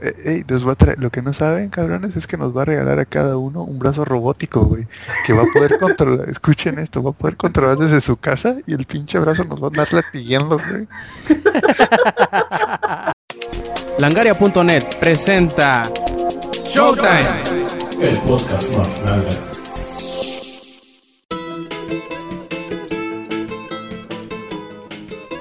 Eh, ey, nos va a traer, lo que no saben, cabrones, es que nos va a regalar a cada uno un brazo robótico, güey. Que va a poder controlar, escuchen esto, va a poder controlar desde su casa y el pinche brazo nos va a andar latigueando, güey. Langaria.net presenta Showtime. El podcast más grande.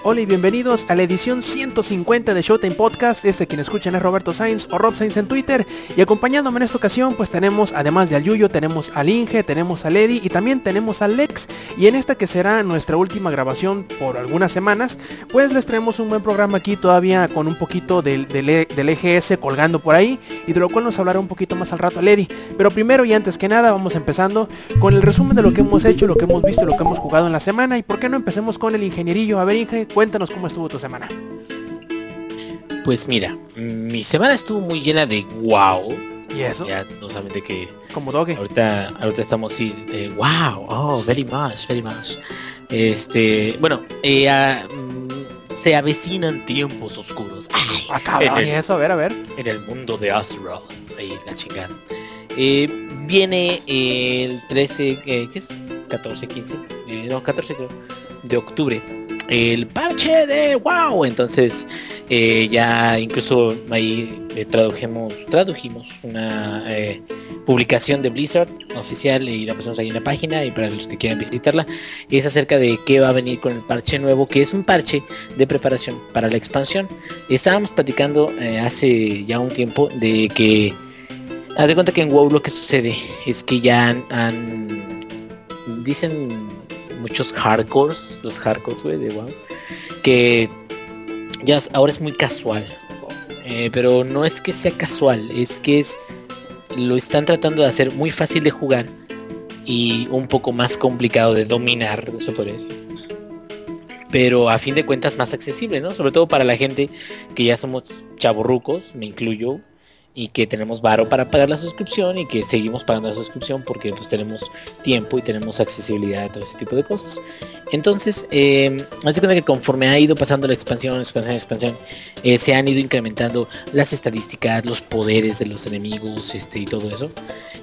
Hola y bienvenidos a la edición 150 de Showtime Podcast. Este quien escuchan es Roberto Sainz o Rob Sainz en Twitter. Y acompañándome en esta ocasión, pues tenemos, además de al Yuyo, tenemos al Inge, tenemos a Lady y también tenemos al Lex. Y en esta que será nuestra última grabación por algunas semanas, pues les traemos un buen programa aquí todavía con un poquito del, del, E- del EGS colgando por ahí. Y de lo cual nos hablará un poquito más al rato a Lady. Pero primero y antes que nada, vamos empezando con el resumen de lo que hemos hecho, lo que hemos visto lo que hemos jugado en la semana. Y por qué no empecemos con el ingenierillo. A ver, Inge, cuéntanos cómo estuvo tu semana. Pues mira, mi semana estuvo muy llena de wow. ¿Y eso? Ya no solamente que Como doge. ahorita, ahorita estamos así de wow, oh, very much, very much. Este, bueno, eh, ah, mm, se avecinan tiempos oscuros. Ay, Ah, cabrón, y eso, a ver, a ver. en el mundo de Azeroth. Ahí la chingada. Eh, viene el 13, eh, ¿qué es? 14, 15, eh, no, 14 creo, de octubre. El parche de wow. Entonces eh, ya incluso ahí eh, tradujimos, tradujimos una eh, publicación de Blizzard oficial y la pusimos ahí en la página y para los que quieran visitarla es acerca de qué va a venir con el parche nuevo que es un parche de preparación para la expansión estábamos platicando eh, hace ya un tiempo de que haz de cuenta que en WoW lo que sucede es que ya han, dicen muchos hardcores los hardcores de WoW que ya ahora es muy casual eh, pero no es que sea casual es que es lo están tratando de hacer muy fácil de jugar y un poco más complicado de dominar eso podría decir pero a fin de cuentas más accesible, ¿no? Sobre todo para la gente que ya somos chavorrucos, me incluyo, y que tenemos varo para pagar la suscripción y que seguimos pagando la suscripción porque pues tenemos tiempo y tenemos accesibilidad a todo ese tipo de cosas. Entonces, eh, haz de cuenta que conforme ha ido pasando la expansión, expansión, expansión, eh, se han ido incrementando las estadísticas, los poderes de los enemigos, este y todo eso.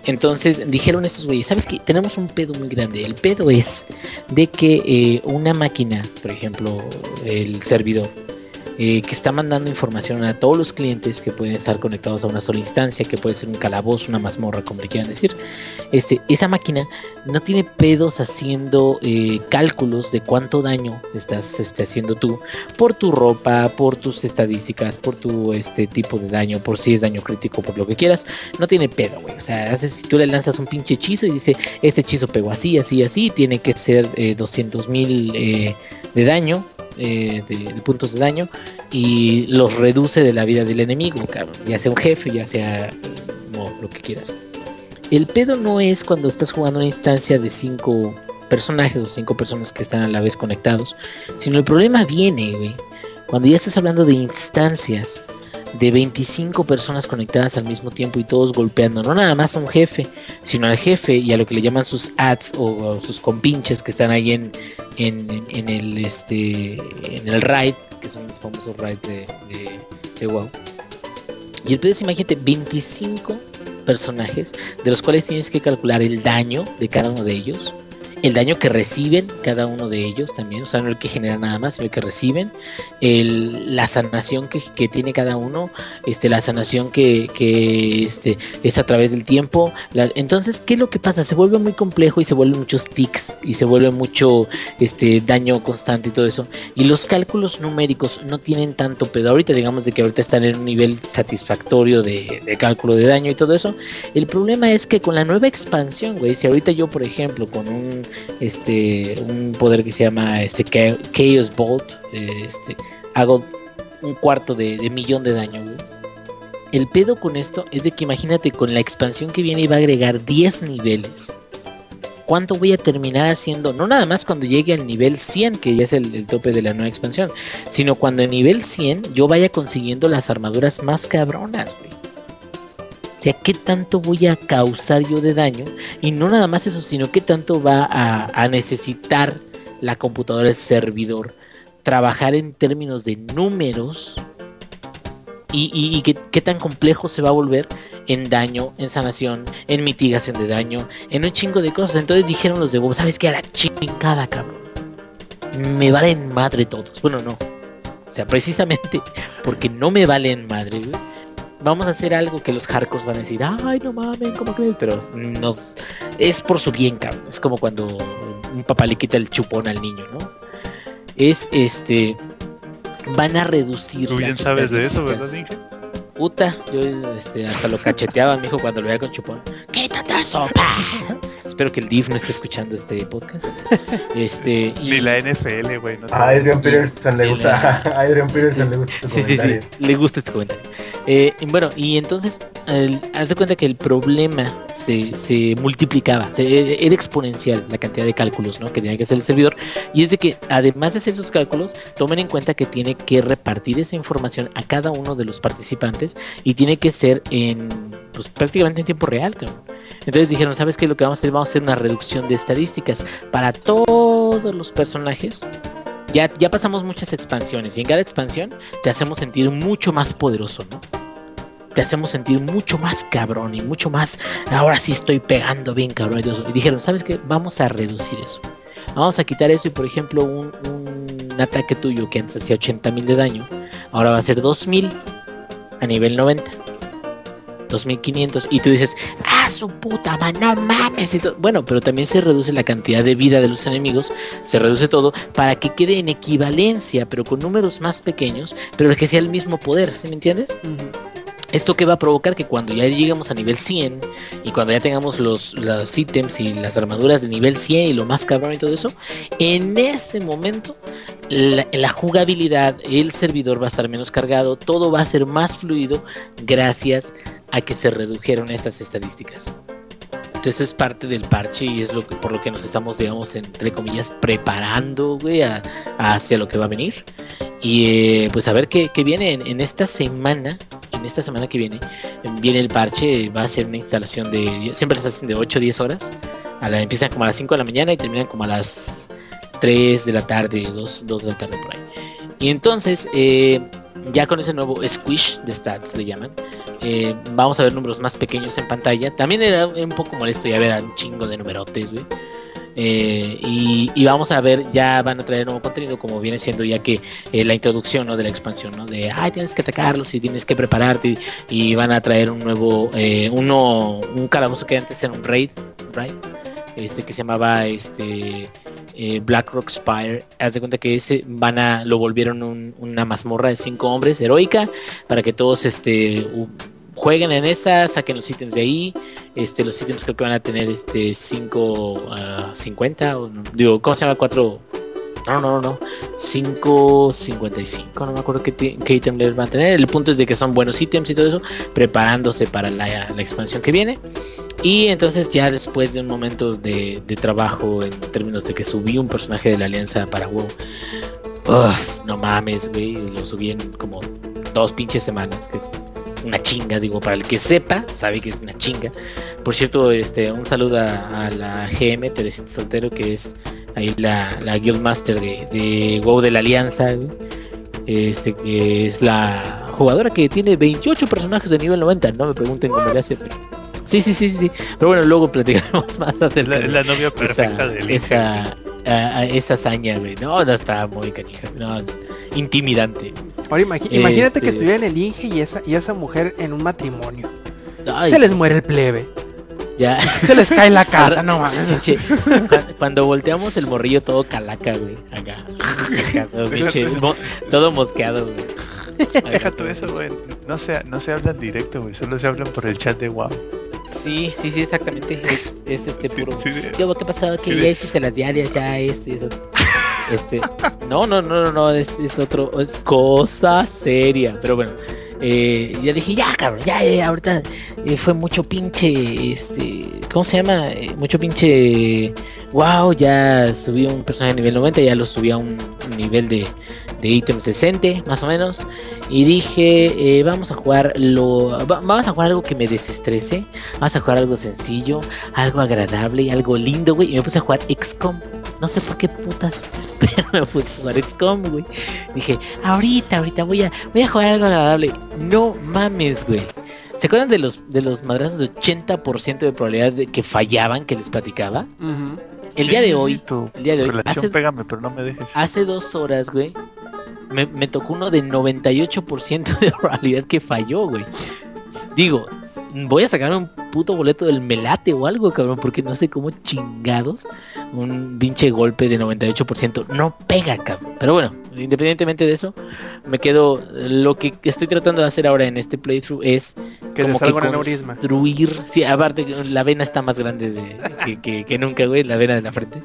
Entonces dijeron estos güeyes, ¿sabes qué? Tenemos un pedo muy grande. El pedo es de que eh, una máquina, por ejemplo, el servidor, eh, que está mandando información a todos los clientes que pueden estar conectados a una sola instancia, que puede ser un calabozo, una mazmorra, como le quieran decir. Este, esa máquina no tiene pedos haciendo eh, cálculos de cuánto daño estás este, haciendo tú por tu ropa, por tus estadísticas, por tu este tipo de daño, por si es daño crítico, por lo que quieras. No tiene pedo, güey. O sea, si tú le lanzas un pinche hechizo y dice, este hechizo pegó así, así, así, tiene que ser eh, 200 mil eh, de daño, eh, de, puntos de daño, y los reduce de la vida del enemigo. Ya sea un jefe, ya sea no, lo que quieras. El pedo no es cuando estás jugando una instancia de cinco personajes o cinco personas que están a la vez conectados, sino el problema viene, güey, cuando ya estás hablando de instancias de 25 personas conectadas al mismo tiempo y todos golpeando, no nada más a un jefe, sino al jefe y a lo que le llaman sus ads o, sus compinches que están ahí en, en, en- el este en el raid, que son los famosos raid de, de, de WoW. Y el pedo es, imagínate, 25 personajes, de los cuales tienes que calcular el daño de cada uno de ellos, el daño que reciben cada uno de ellos también, o sea, no el que genera nada más, sino el que reciben, el, la sanación que, que tiene cada uno, este, la sanación que, que este, es a través del tiempo. entonces, ¿qué es lo que pasa? Se vuelve muy complejo y se vuelven muchos tics y se vuelve mucho este, daño constante y todo eso. Y los cálculos numéricos no tienen tanto pedo. Ahorita digamos de que ahorita están en un nivel satisfactorio de, de cálculo de daño y todo eso. El problema es que con la nueva expansión, güey, si ahorita yo, por ejemplo, con un este un poder que se llama este Cha- Chaos Bolt, este, hago un cuarto de, millón de daño. El pedo con esto es de que imagínate con la expansión que viene y va a agregar 10 niveles. ¿Cuánto voy a terminar haciendo? No nada más cuando llegue al nivel 100, que ya es el, tope de la nueva expansión, sino cuando en nivel 100 yo vaya consiguiendo las armaduras más cabronas. O sea, ¿qué tanto voy a causar yo de daño? Y no nada más eso, sino qué tanto va a, necesitar la computadora, el servidor, trabajar en términos de números y, qué, tan complejo se va a volver en daño, en sanación, en mitigación de daño, en un chingo de cosas. Entonces dijeron los de WoW, ¿sabes qué? A la chingada, cabrón. Me valen madre todos. Bueno, no. O sea, precisamente porque no me valen madre, güey. Vamos a hacer algo que los hardcores van a decir, ay, no mames, ¿cómo crees? Pero nos... es por su bien, cabrón. Es como cuando un papá le quita el chupón al niño, ¿no? Es este... Van a reducir... Tú bien sabes de eso. ¿verdad, Inge? Puta, yo este, hasta lo cacheteaba a mi hijo cuando lo veía con chupón. ¡Quítate eso, pa! Espero que el DIF no esté escuchando este podcast. Este, y- Ni la NFL, güey. No A Adrian Peterson le gusta. A Adrian Peterson le gusta Sí, sí, sí, le gusta este comentario. Eh, bueno, y entonces, haz de cuenta que el problema se, se multiplicaba, se- era exponencial la cantidad de cálculos ¿no? que tenía que hacer el servidor. Y es de que, además de hacer esos cálculos, tomen en cuenta que tiene que repartir esa información a cada uno de los participantes y tiene que ser en, pues prácticamente en tiempo real. Entonces dijeron, ¿sabes qué? Lo que vamos a hacer, vamos a hacer una reducción de estadísticas para todos los personajes. Ya, ya pasamos muchas expansiones y en cada expansión te hacemos sentir mucho más poderoso, ¿no? Te hacemos sentir mucho más cabrón y mucho más, ahora sí estoy pegando bien cabrón. y dijeron, ¿sabes qué? Vamos a reducir eso. Vamos a quitar eso y por ejemplo un, un ataque tuyo que antes hacía 80 mil de daño, ahora va a ser 2000 a nivel 90. 2500 y tú dices, ah, su puta man, no mames. y Bueno, pero también se reduce la cantidad de vida de los enemigos, se reduce todo para que quede en equivalencia, pero con números más pequeños, pero que sea el mismo poder, ¿sí me entiendes? Esto que va a provocar que cuando ya lleguemos a nivel 100 y cuando ya tengamos los, los ítems y las armaduras de nivel 100 y lo más cabrón y todo eso, en ese momento la, la jugabilidad, el servidor va a estar menos cargado, todo va a ser más fluido gracias a que se redujeron estas estadísticas. Entonces eso es parte del parche y es lo que, por lo que nos estamos, digamos, entre comillas, preparando, güey, hacia lo que va a venir. Y eh, pues a ver qué, viene en, esta semana. En esta semana que viene, viene el parche, va a ser una instalación de, siempre las hacen de 8 o 10 horas. A la, empiezan como a las 5 de la mañana y terminan como a las 3 de la tarde, 2, 2 de la tarde por ahí. Y entonces, eh, ya con ese nuevo squish de stats le llaman, eh, vamos a ver números más pequeños en pantalla. También era un poco molesto ya ver a un chingo de numerotes, güey. Eh, y, vamos a ver, ya van a traer nuevo contenido como viene siendo ya que eh, la introducción ¿no? de la expansión, ¿no? De, ay, tienes que atacarlos y tienes que prepararte y, van a traer un nuevo, uno, un calabozo que antes era un raid, raid este que se llamaba este eh, Blackrock Spire. Haz de cuenta que ese van a, lo volvieron un- una mazmorra de cinco hombres heroica para que todos este jueguen en esa, saquen los ítems de ahí. Este, los ítems creo que van a tener este 5 a 50 o digo, ¿cómo se llama? 4 no, no, no, 5.55, no me acuerdo qué, ítem les van a tener. El punto es de que son buenos ítems y todo eso, preparándose para la, expansión que viene. Y entonces ya después de un momento de, trabajo en términos de que subí un personaje de la alianza para WoW, uf, no mames, güey, lo subí en como dos pinches semanas, una chinga, digo, para el que sepa, sabe que es una chinga. Por cierto, este, un saludo a, a la GM Teresita Soltero, que es ahí la, la Guildmaster de, de WoW de la Alianza. Este, que es la jugadora que tiene 28 personajes de nivel 90, no me pregunten cómo le hace, pero... Sí, sí, sí, sí. Pero bueno, luego platicaremos más acerca La, de la novia perfecta esa, Inge. esa, a- a- esa hazaña, güey. No, no está muy canija. No, intimidante. Ahora imagi- imagínate que Este- estuviera en el Inge y esa, y esa mujer en un matrimonio. Ay, Se les muere el plebe. ya. Se les cae la casa, no mames. Cuando volteamos el morrillo todo calaca, güey. Acá. Acá, todo, pinche, mo- todo mosqueado, güey. Deja todo eso, güey. No se, no se hablan directo, güey. Solo se hablan por el chat de WoW. Sí, sí, sí, exactamente. Es, es este Sí, puro. sí, ¿qué pasó? Que Sí, ya hiciste las diarias, ya esto y eso. Este, no, no, no, no, no, es, es otro, es cosa seria. Pero bueno, eh, ya dije, ya cabrón, ya, ahorita eh, fue mucho pinche, este, ¿cómo se llama? Eh, mucho pinche, wow, ya subí un personaje a nivel 90, ya lo subí a un nivel de, de ítems decente, más o menos. Y dije, vamos a jugar lo, va- vamos a jugar algo que me desestrese, vamos a jugar algo sencillo, algo agradable, algo lindo, güey. Y me puse a jugar XCOM. No sé por qué putas pero me puse a jugar XCOM, güey. Dije, ahorita, ahorita voy a, voy a jugar algo agradable. No mames, güey. ¿Se acuerdan de los de los madrazos de 80% de probabilidad de que fallaban que les platicaba? El día de hoy, el día de hoy, hace, pégame, pero no me dejes. hace dos horas, güey, me, me tocó uno de 98% de probabilidad que falló, güey. Digo, voy a sacar un puto boleto del melate o algo, cabrón, porque no sé cómo chingados un pinche golpe de 98% no pega, cabrón. Pero bueno, independientemente de eso, me quedo, lo que estoy tratando de hacer ahora en este playthrough es Que aneurisma. construir, sí, aparte la vena está más grande de, que, que- que nunca, güey, la vena de la frente.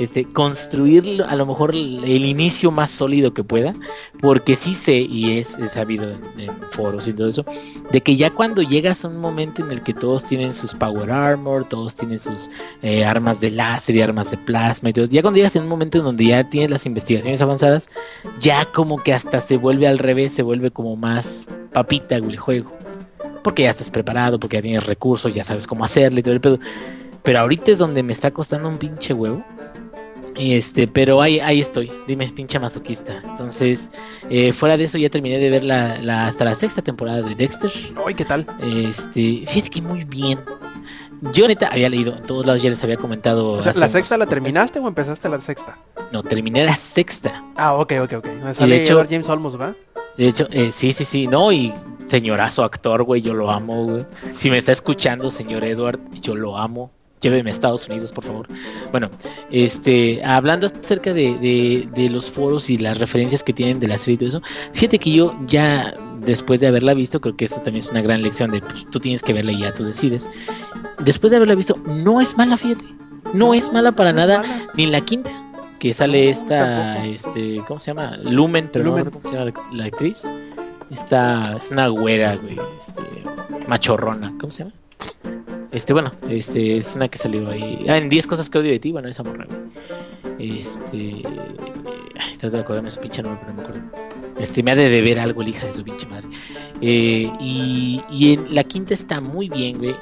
Este, construir a lo mejor el el inicio más sólido que pueda, porque sí sé, y es, es sabido en, en foros y todo eso, de que ya cuando llegas a un momento en el que todos tienen sus power armor, todos tienen sus eh, armas de láser y armas de plasma y todo, ya cuando llegas en un momento en donde ya tienes las investigaciones avanzadas, ya como que hasta se vuelve al revés, se vuelve como más papita el juego. Porque ya estás preparado, porque ya tienes recursos, ya sabes cómo hacerle y todo el pedo. Pero ahorita es donde me está costando un pinche huevo. Y este, pero ahí, ahí estoy, dime, pinche masoquista. Entonces, eh, fuera de eso ya terminé de ver la, la- hasta la sexta temporada de Dexter. Ay, ¿qué tal? Este, fíjate que muy bien. Yo neta había leído, en todos lados ya les había comentado. O sea, ¿la sexta la terminaste o empezaste la sexta? No, terminé la sexta. Ah, ok, ok, ok. Me sale hecho- James Olmos, ¿va? De hecho, eh, sí, sí, sí, no, y señorazo actor, güey, yo lo amo, güey. Si me está escuchando, señor Edward, yo lo amo. Lléveme a Estados Unidos, por favor. Bueno, este, hablando acerca de, de- de los foros y las referencias que tienen de la serie y todo eso, fíjate que yo ya, después de haberla visto, creo que eso también es una gran lección de, pues, tú tienes que verla y ya tú decides. Después de haberla visto, no es mala, fíjate. No es mala para No nada, mala. ni en la quinta, que sale esta, este, ¿cómo se llama? Lumen, pero Lumen. no cómo se llama la, la actriz. Esta, es una güera, güey, este, machorrona, ¿cómo se llama? Este, bueno, este, es una que salió ahí. Ah, en 10 cosas que odio de ti, bueno, esa morra. Este, ay, trato de acordarme su pinche nombre, pero no me acuerdo. Este, me ha de deber algo el hija de su pinche madre. Eh, y, y en la quinta está muy bien, güey.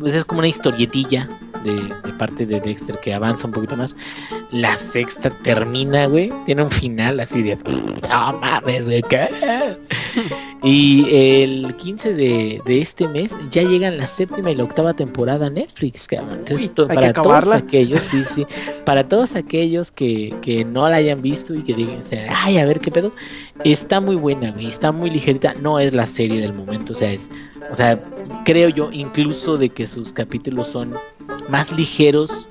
Pues es como una historietilla de, parte de Dexter que avanza un poquito más. La sexta termina, güey. Tiene un final así de... No mames, güey. Y el 15 de, de este mes ya llegan la séptima y la octava temporada Netflix, cabrón. Entonces, Uy, para todos aquellos, sí, sí, para todos aquellos que, que no la hayan visto y que digan, ay, a ver qué pedo, está muy buena, güey, está muy ligerita, no es la serie del momento, o sea, es, o sea, creo yo incluso de que sus capítulos son más ligeros,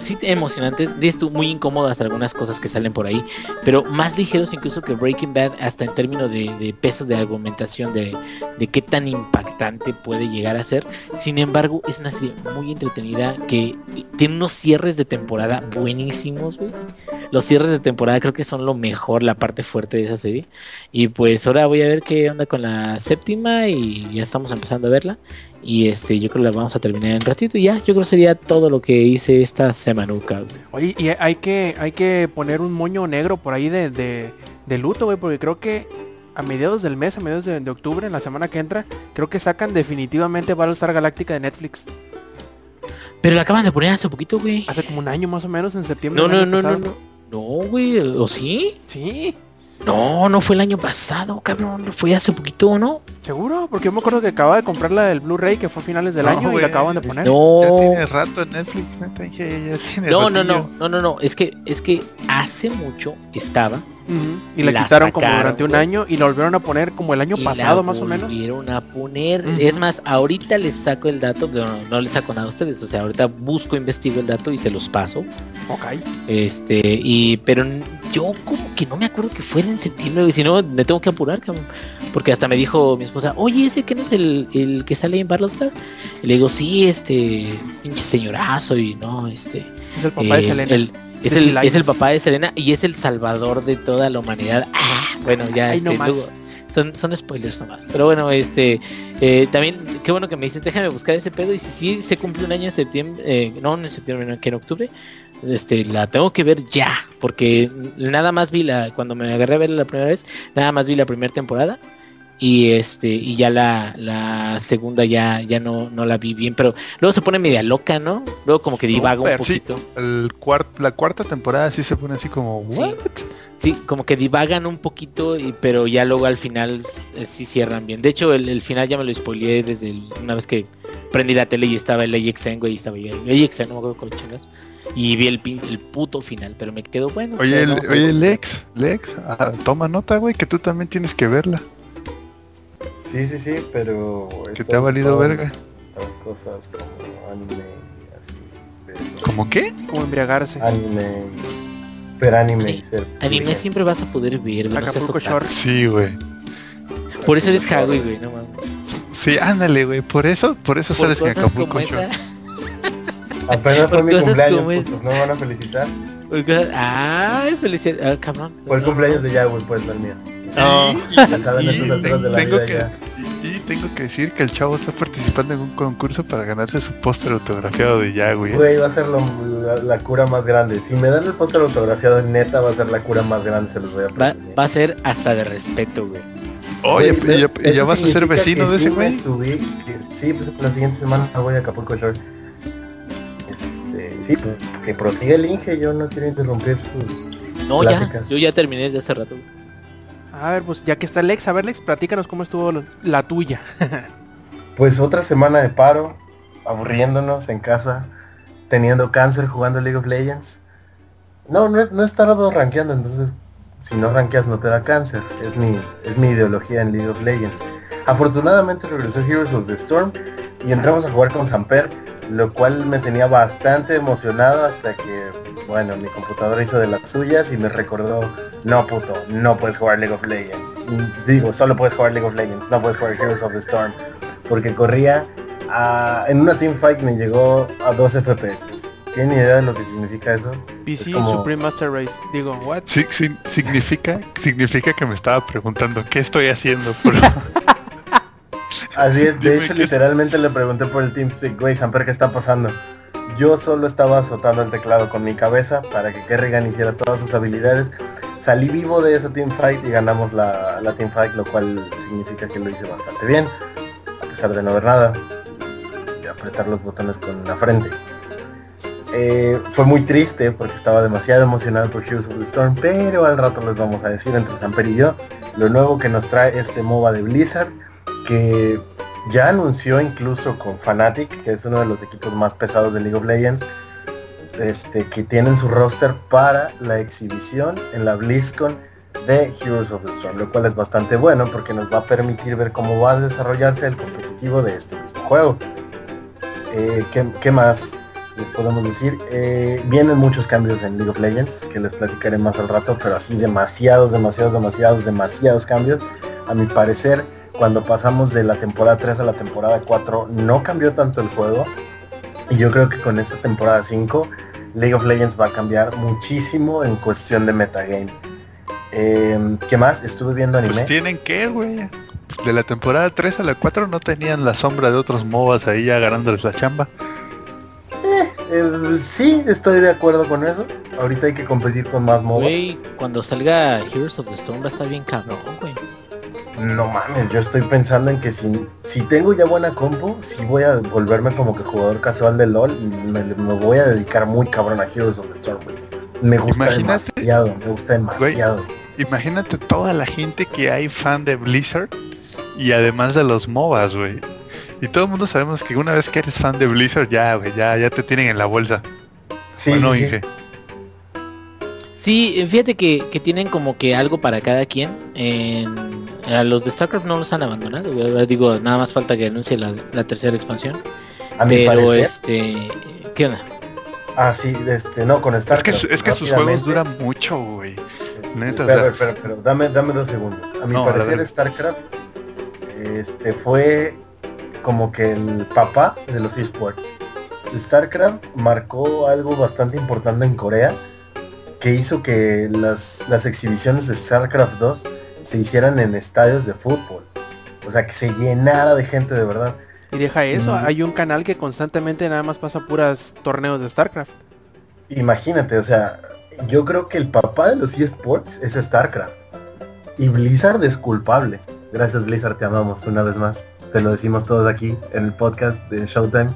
sí emocionantes, de esto muy incómodas algunas cosas que salen por ahí, pero más ligeros incluso que Breaking Bad hasta en términos de, de peso de argumentación, de, de qué tan impactante puede llegar a ser. Sin embargo, es una serie muy entretenida que tiene unos cierres de temporada buenísimos, güey. Los cierres de temporada creo que son lo mejor, la parte fuerte de esa serie. Y pues ahora voy a ver qué onda con la séptima y ya estamos empezando a verla. Y este, yo creo que la vamos a terminar en ratito y ya, yo creo que sería todo lo que hice esta semanuca. Oye, y hay que, hay que poner un moño negro por ahí de, de, de luto, güey, porque creo que a mediados del mes, a mediados de, de octubre, en la semana que entra, creo que sacan definitivamente Battlestar Galáctica de Netflix. Pero la acaban de poner hace poquito, güey. Hace como un año más o menos, en septiembre. No, no, no, no, no. No, güey, ¿o sí? Sí, No, no fue el año pasado, cabrón. Fue hace poquito, ¿no? seguro, porque yo me acuerdo que acababa de comprar la del Blu-ray que fue a finales del No, año y güey. la acaban de poner. No. Ya tiene rato en Netflix, ya, tiene No, no, ratillo. no, no, no, no. Es que, es que hace mucho estaba. Y la, La quitaron como durante un año y la volvieron a poner como el año y pasado más o menos. volvieron a poner. Es más, ahorita les saco el dato, pero no, no les saco nada a ustedes. O sea, ahorita busco, investigo el dato y se los paso. Ok. Este, y pero yo como que no me acuerdo que fuera en septiembre, si no me tengo que apurar, cabrón. Porque hasta me dijo mi esposa, oye, ese que no es el, el que sale en Battlestar. Y le digo, sí, este, es pinche señorazo y no, este. Es el papá de eh, Selena. el- es, el, es el papá de Selena y es el salvador de toda la humanidad. Ah, bueno, ya Ay, este, no luego- son, son spoilers nomás. Pero bueno, este eh, también, qué bueno que me dices, déjame buscar ese pedo. Y si sí se cumple un año en septiembre, eh, no, no en septiembre, no, que en octubre, este, la tengo que ver ya. Porque nada más vi la, cuando me agarré a ver la primera vez, nada más vi la primera temporada. Y este y ya la, la segunda ya ya no no la vi bien pero luego se pone media loca no luego como que divaga un sí. poquito El cuart- la cuarta temporada sí se pone así como, ¿what? sí como que divagan un poquito y pero ya luego al final s- sí cierran bien de hecho el, el final ya me lo spoileé desde el- una vez que prendí la tele y estaba el AXN güey y estaba el AXN no me acuerdo cómo chingas y vi el, pin- el puto final pero me quedó bueno Oye, el- no, oye. Lex, Lex, ah, toma nota, güey, que tú también tienes que verla. Sí, sí, sí, pero... Que te ha valido verga. Otras cosas como anime, así. de- ¿Cómo qué? Como embriagarse. Anime, ver anime y Ani- ser... anime siempre vas a poder ver no Acapulco. Shore. Sí, güey. por eso eres Hagui güey no mames Sí, ándale, güey. Por eso, por eso por sales en Acapulco esa Apenas fue por mi cumpleaños, como es- putos, ¿no me van a felicitar? ay felicidades ah, cabrón Fue el No, cumpleaños de Yahweh, pues, no el mío. No. Y de tengo que, ya. y, y tengo que decir que el chavo está participando en un concurso para ganarse su póster autografiado de ya, güey. Güey, va a ser lo- la, la cura más grande. Si me dan el póster autografiado, neta, va a ser la cura más grande, se los voy a Va, va a ser hasta de respeto, güey. Oye, ¿y ya, vas a ser vecino de ese güey? sí, pues la siguiente semana voy a Acapulco Shore. Este, sí, pues, que prosigue el Inge, yo no quiero interrumpir sus... No, ya, yo ya terminé desde hace rato. güey. A ver, pues ya que está Lex, a ver Lex, platícanos cómo estuvo la tuya. Pues otra semana de paro, aburriéndonos en casa, teniendo cáncer jugando League of Legends. No, no, no he estado rankeando, entonces si no rankeas no te da cáncer. Es mi, es mi ideología en League of Legends. Afortunadamente regresó Heroes of the Storm y entramos a jugar con Samper, lo cual me tenía bastante emocionado hasta que, bueno, mi computadora hizo de las suyas y me recordó, no puto, no puedes jugar League of Legends. Digo, solo puedes jugar League of Legends, no puedes jugar Heroes of the Storm. Porque corría a- en una teamfight me llegó a 2 FPS. ¿Tienen idea de lo que significa eso? PC Es como- Supreme Master Race. Digo, what? Sí, sí, significa, significa que me estaba preguntando qué estoy haciendo. Pero, Así es, de Dime hecho literalmente le pregunté por el TeamSpeak, güey, Samper, ¿qué está pasando? Yo solo estaba azotando el teclado con mi cabeza para que Kerrigan hiciera todas sus habilidades. Salí vivo de esa teamfight y ganamos la, la teamfight, lo cual significa que lo hice bastante bien, a pesar de no ver nada y apretar los botones con la frente. Eh, fue muy triste porque estaba demasiado emocionado por Heroes of the Storm, pero al rato les vamos a decir entre Samper y yo lo nuevo que nos trae este MOBA de Blizzard, que ya anunció incluso con Fnatic, que es uno de los equipos más pesados de League of Legends, este, que tienen su roster para la exhibición en la BlizzCon de Heroes of the Storm, lo cual es bastante bueno porque nos va a permitir ver cómo va a desarrollarse el competitivo de este mismo juego. Eh, ¿qué, más les podemos decir? Eh, vienen muchos cambios en League of Legends, que les platicaré más al rato, pero así demasiados, demasiados, demasiados, demasiados cambios. A mi parecer, cuando pasamos de la temporada 3 a la temporada 4, no cambió tanto el juego. Y yo creo que con esta temporada 5, League of Legends va a cambiar muchísimo en cuestión de metagame. Eh, ¿Qué más? Estuve viendo anime. pues tienen que, güey. De la temporada 3 a la 4 no tenían la sombra de otros MOBAs ahí ya ganándoles la chamba. Eh, sí, estoy de acuerdo con eso. Ahorita hay que competir con más MOBA. Güey, cuando salga Heroes of the Storm va a estar bien cabrón, güey. No mames, yo estoy pensando en que si, si tengo ya buena compu, sí voy a volverme como que jugador casual de LOL y me, me voy a dedicar muy cabrón a Heroes of the Storm, güey. Me gusta Imagínate- demasiado, me gusta demasiado. Imagínate toda la gente que hay fan de Blizzard y además de los MOBAs, güey. Y todo el mundo sabemos que una vez que eres fan de Blizzard ya, güey, ya, ya te tienen en la bolsa. Sí, bueno, sí, sí. Inge. Sí, fíjate que, que tienen como que algo para cada quien. En, a los de StarCraft no los han abandonado, güey. Digo, nada más falta que anuncie la, la tercera expansión. A mi Pero parecer. este... ¿Qué onda? Ah, sí, este, no, con Es que, StarCraft. es que sus juegos duran mucho, güey. este, neta, Pero, pero, pero, dame, dame dos segundos. A mi No, parecer. StarCraft este, fue como que el papá de los esports. StarCraft marcó algo bastante importante en Corea que hizo que las, las exhibiciones de StarCraft 2 se hicieran en estadios de fútbol. O sea, que se llenara de gente de verdad. Y deja eso, hay un canal que constantemente nada más pasa puras torneos de StarCraft. Imagínate, o sea, yo creo que el papá de los esports es StarCraft. Y Blizzard es culpable. Gracias Blizzard, te amamos una vez más. Te lo decimos todos aquí en el podcast de Showtime.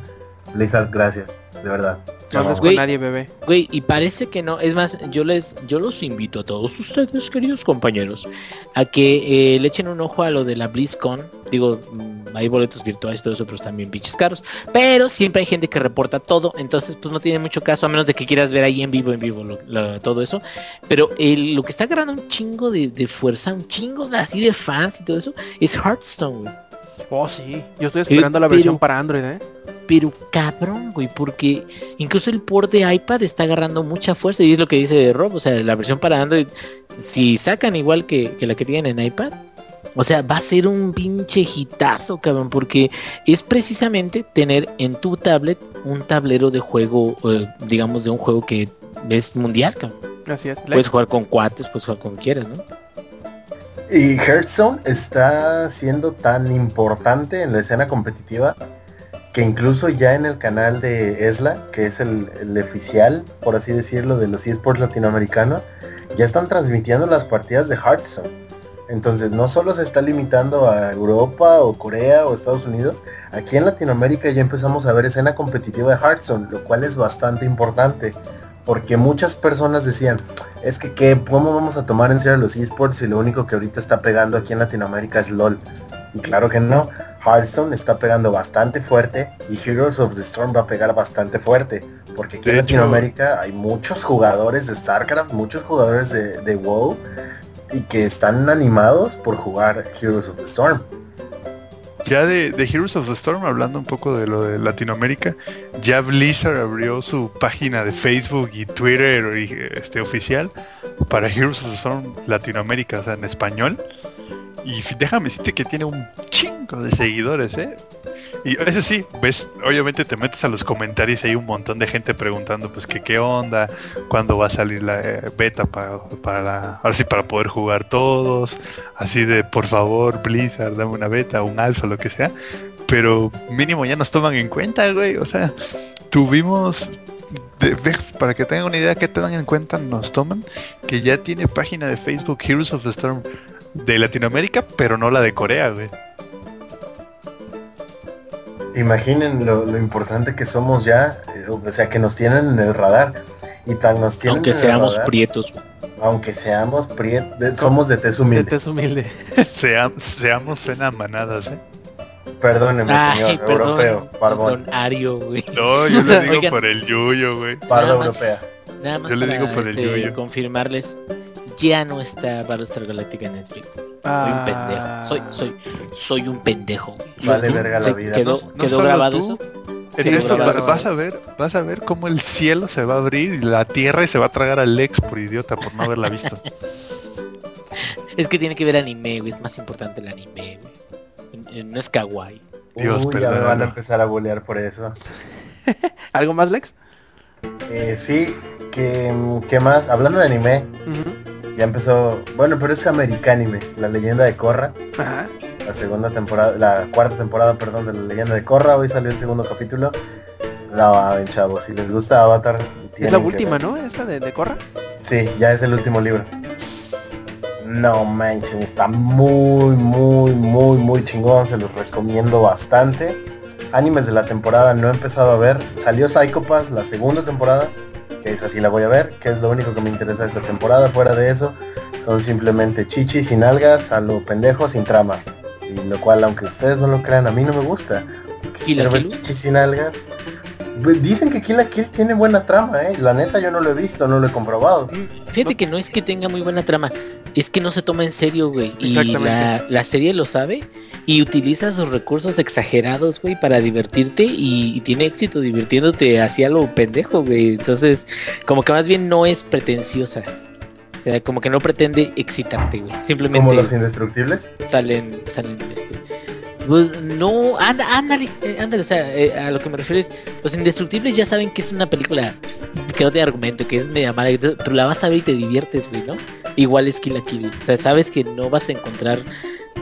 Blizzard, gracias, de verdad. No amamos. con nadie, bebé. Güey, y parece que no. Es más, yo les, yo los invito a todos ustedes, queridos compañeros, a que eh, le echen un ojo a lo de la BlizzCon. Digo, mm, hay boletos virtuales y todo eso, pero están bien pinches caros. Pero siempre hay gente que reporta todo, entonces pues no tiene mucho caso, a menos de que quieras ver ahí en vivo, en vivo, lo- lo- todo eso. Pero el- lo que está agarrando un chingo de, de fuerza, un chingo de, así de fans y todo eso, es Hearthstone, güey. Oh, sí. Yo estoy esperando la pero- versión para Android, ¿eh? Pero cabrón, güey, porque incluso el port de iPad está agarrando mucha fuerza y es lo que dice Rob, o sea, la versión para Android, si sacan igual que, que la que tienen en iPad, o sea, va a ser un pinche hitazo, cabrón, porque es precisamente tener en tu tablet un tablero de juego, eh, digamos, de un juego que es mundial, cabrón. Así es. Puedes jugar con cuates, puedes jugar con quieras, ¿no? Y Hearthstone está siendo tan importante en la escena competitiva que incluso ya en el canal de ESLA, que es el, el oficial, por así decirlo, de los eSports latinoamericanos, ya están transmitiendo las partidas de Hearthstone. Entonces no solo se está limitando a Europa o Corea o Estados Unidos, aquí en Latinoamérica ya empezamos a ver escena competitiva de Hearthstone, lo cual es bastante importante. Porque muchas personas decían, es que ¿qué? ¿cómo vamos a tomar en serio los esports si lo único que ahorita está pegando aquí en Latinoamérica es LOL? Y claro que no, Hearthstone está pegando bastante fuerte y Heroes of the Storm va a pegar bastante fuerte. Porque aquí De en hecho- Latinoamérica hay muchos jugadores de StarCraft, muchos jugadores de, de WoW y que están animados por jugar Heroes of the Storm. Ya de, de Heroes of the Storm, hablando un poco de lo de Latinoamérica, ya Blizzard abrió su página de Facebook y Twitter y, este, oficial para Heroes of the Storm Latinoamérica, o sea, en español. Y déjame decirte que tiene un chingo de seguidores, ¿eh? Y eso sí, ves, obviamente te metes a los comentarios y hay un montón de gente preguntando, pues que qué onda, cuándo va a salir la eh, beta para, para la- ahora sí, para poder jugar todos, así de por favor Blizzard, dame una beta, un alfa, lo que sea. Pero mínimo ya nos toman en cuenta, güey. O sea, tuvimos, para que tengan una idea que tengan en cuenta, nos toman, que ya tiene página de Facebook Heroes of the Storm de Latinoamérica, pero no la de Corea, güey. Imaginen lo, lo importante que somos ya, eh, o sea, que nos tienen en el radar. Y tan nos tienen Aunque en el seamos radar, prietos. aunque seamos priet- de- somos de tez humilde. Te es humilde. Sea- seamos suena a manadas, ¿eh? Perdóneme, Ay, señor, perdón, europeo, barbón, don Ario, güey. No, yo le digo Oigan. por el yuyo, güey. más. europea. Nada más Yo le digo por el este, yuyo. confirmarles, ya no está Battlestar Galactica en Netflix. Soy un pendejo. Soy, soy, soy un pendejo. Vale verga la ¿Se vida. ¿Quedó, No- grabado tú. eso? En Sí, esto grabado. vas a ver, vas a ver cómo el cielo se va a abrir y la tierra y se va a tragar al Lex por idiota por no haberla visto. Es que tiene que ver anime, güey. Es más importante el anime, güey. Eh, No es kawaii. Dios, Uy, ya me van a empezar a bolear por eso. ¿Algo más, Lex? Eh, sí, que, ¿qué más? Hablando de anime. Ya empezó, bueno, pero es americanime, la leyenda de Korra, Ajá. la segunda temporada, la cuarta temporada, perdón, de la leyenda de Korra, hoy salió el segundo capítulo. No, mames, chavos, si les gusta Avatar, Es la última. ¿no? Esta de, de Corra. Sí, ya es el último libro. No manches, está muy, muy, muy, muy chingón, se los recomiendo bastante. Animes de la temporada no he empezado a ver. Salió Psycho Pass la segunda temporada, que es así la voy a ver, que es lo único que me interesa de esta temporada. Fuera de eso, son simplemente chichis sin algas, a lo pendejo sin trama. Y lo cual, aunque ustedes no lo crean, a mí no me gusta. Porque si ¿Kill la quiero ver chichis sin algas. Dicen que Kill la Kill tiene buena trama, eh. La neta yo no lo he visto, no lo he comprobado. Fíjate que no es que tenga muy buena trama, es que no se toma en serio, güey. Y Exactamente. la, la serie lo sabe y utiliza sus recursos exagerados, güey, para divertirte y, y tiene éxito divirtiéndote hacia lo pendejo, güey. Entonces, como que más bien no es pretenciosa. O sea, como que no pretende excitarte, güey. Simplemente Como los indestructibles. salen, salen este. Pues, no, anda, ándale, eh, ándale, o sea, eh, a lo que me refiero es, los indestructibles ya saben que es una película que no tiene argumento, que es media mala, pero la vas a ver y te diviertes, güey, ¿no? Igual es Kill la Kill, o sea, sabes que no vas a encontrar,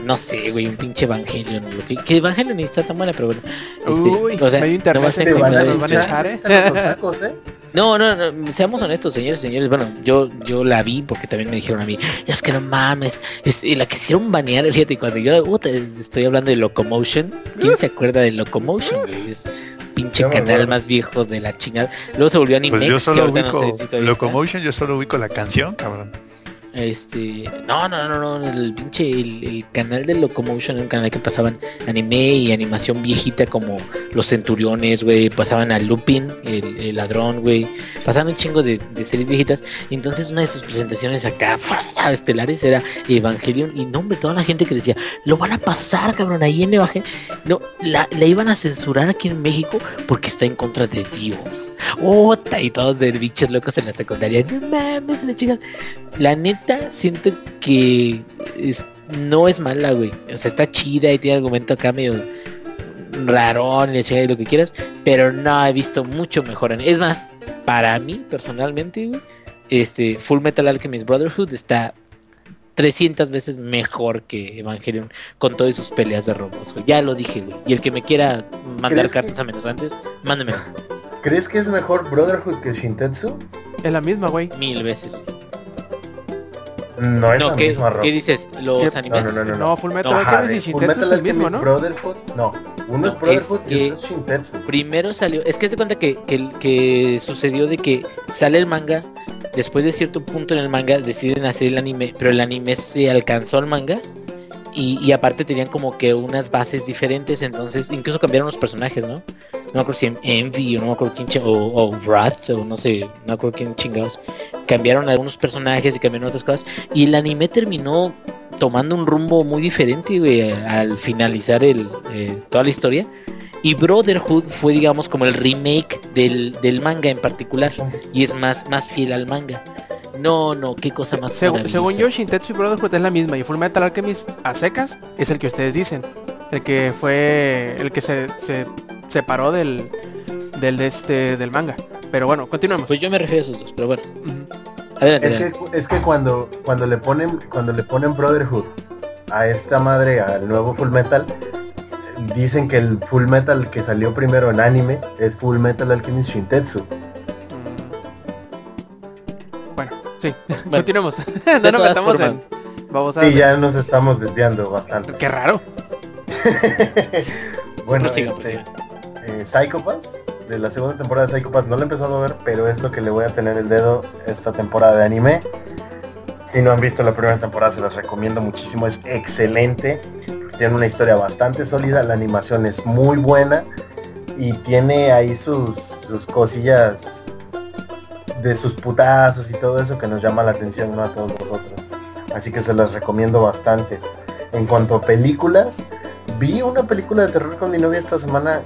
no sé, güey, un pinche Evangelion, lo que, que Evangelion ni está tan buena, pero bueno. este, Uy, o sea, medio no internet a se Te van a encontrar nos van a echar, ¿eh? tacos, ¿eh? No, no, no, seamos honestos, señores, señores. Bueno, yo yo la vi porque también me dijeron a mí, es que no mames, es y la quisieron banear, fíjate, cuando yo puta, estoy hablando de Locomotion, ¿quién se acuerda de Locomotion? Es pinche canal más viejo de la chingada. Luego se volvió anime. Pues yo que solo ahorita no sé ubico si. Locomotion, yo solo ubico la canción, cabrón. Este, no, no, no, no, el pinche, el, canal de Locomotion era un canal que pasaban anime y animación viejita como Los Centuriones, güey, pasaban a Lupin, el, ladrón, güey, pasaban un chingo de, series viejitas. Entonces una de sus presentaciones acá, estelares, era Evangelion. Y no, hombre, toda la gente que decía, lo van a pasar, cabrón, ahí en Evangelion. No, la, la iban a censurar aquí en México porque está en contra de Dios. Ota, y todos de bichos locos en la secundaria. No mames, la chica. La neta, siento que es- no es mala, güey. O sea, está chida y tiene argumento acá medio rarón chingada y lo que quieras. Pero no he visto mucho mejor. en- Es más, para mí, personalmente, güey, este Full Metal Alchemist Brotherhood está 300 veces mejor que Evangelion con todas sus peleas de robots, güey. Ya lo dije, güey. Y el que me quiera mandar ¿Crees que- cartas a menos antes, mándeme ¿Crees que es mejor Brotherhood que Shintetsu? Es la misma, güey. mil veces. güey. No es No, la ¿qué, misma, Rob. ¿qué dices? ¿Los ¿Qué? animes? No, no, no, no. No, Full Metal No, Ajá, Alchemist y Shintetsu es el mismo, ¿no? Brotherhood, no. Uno No, es Brotherhood es y otro es Shintetsu. Primero salió, es que se cuenta que, que, que sucedió de que sale el manga, después de cierto punto en el manga deciden hacer el anime, pero el anime se alcanzó al manga y, y aparte tenían como que unas bases diferentes, entonces incluso cambiaron los personajes, ¿no? No me acuerdo si Envy o no me acuerdo quién, o, o Wrath o no sé, no me acuerdo quién chingados. Cambiaron algunos personajes y cambiaron otras cosas y el anime terminó tomando un rumbo muy diferente, güey, al finalizar el, eh, toda la historia. Y Brotherhood fue, digamos, como el remake del, del manga en particular. Y es más, más fiel al manga. No, no, qué cosa más Segu- según yo, Shintetsu y Brotherhood es la misma y Full Metal Alchemist a secas es el que ustedes dicen. El que fue el que se, se separó del del de este del manga. Pero bueno, continuemos. Pues yo me refiero a esos dos, pero bueno. Adelante. Es que, es que cuando, cuando le ponen cuando le ponen Brotherhood a esta madre, al nuevo Full Metal, dicen que el Full Metal que salió primero en anime es Full Metal Alchemist Shintetsu. Mm. Bueno, sí. Bueno, continuemos. no nos metamos en vamos a Y ya nos estamos desviando bastante. Qué raro. Bueno, Prosiga, este, prosiga. eh, Psychopaths, de la segunda temporada de Psychopaths, no la he empezado a ver, pero es lo que le voy a tener el dedo esta temporada de anime. Si no han visto la primera temporada, se las recomiendo muchísimo, es excelente. Tiene una historia bastante sólida, la animación es muy buena y tiene ahí sus, sus cosillas de sus putazos y todo eso que nos llama la atención a todos nosotros. Así que se las recomiendo bastante. En cuanto a películas, vi una película de terror con mi novia esta semana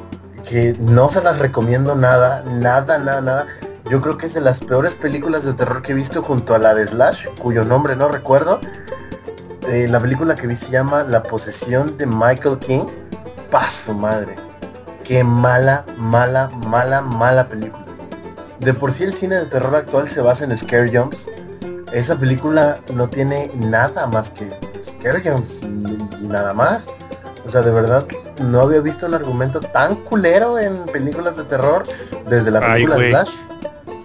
que no se las recomiendo nada, nada, nada, nada. Yo creo que es de las peores películas de terror que he visto junto a la de Slash, cuyo nombre no recuerdo. Eh, la película que vi se llama La posesión de Michael King. Paso madre. Qué mala, mala, mala, mala película. De por sí el cine de terror actual se basa en scare jumps. Esa película no tiene nada más que scare jumps y nada más. O sea, de verdad, no había visto un argumento tan culero en películas de terror desde la Ay, película de güey. Slash.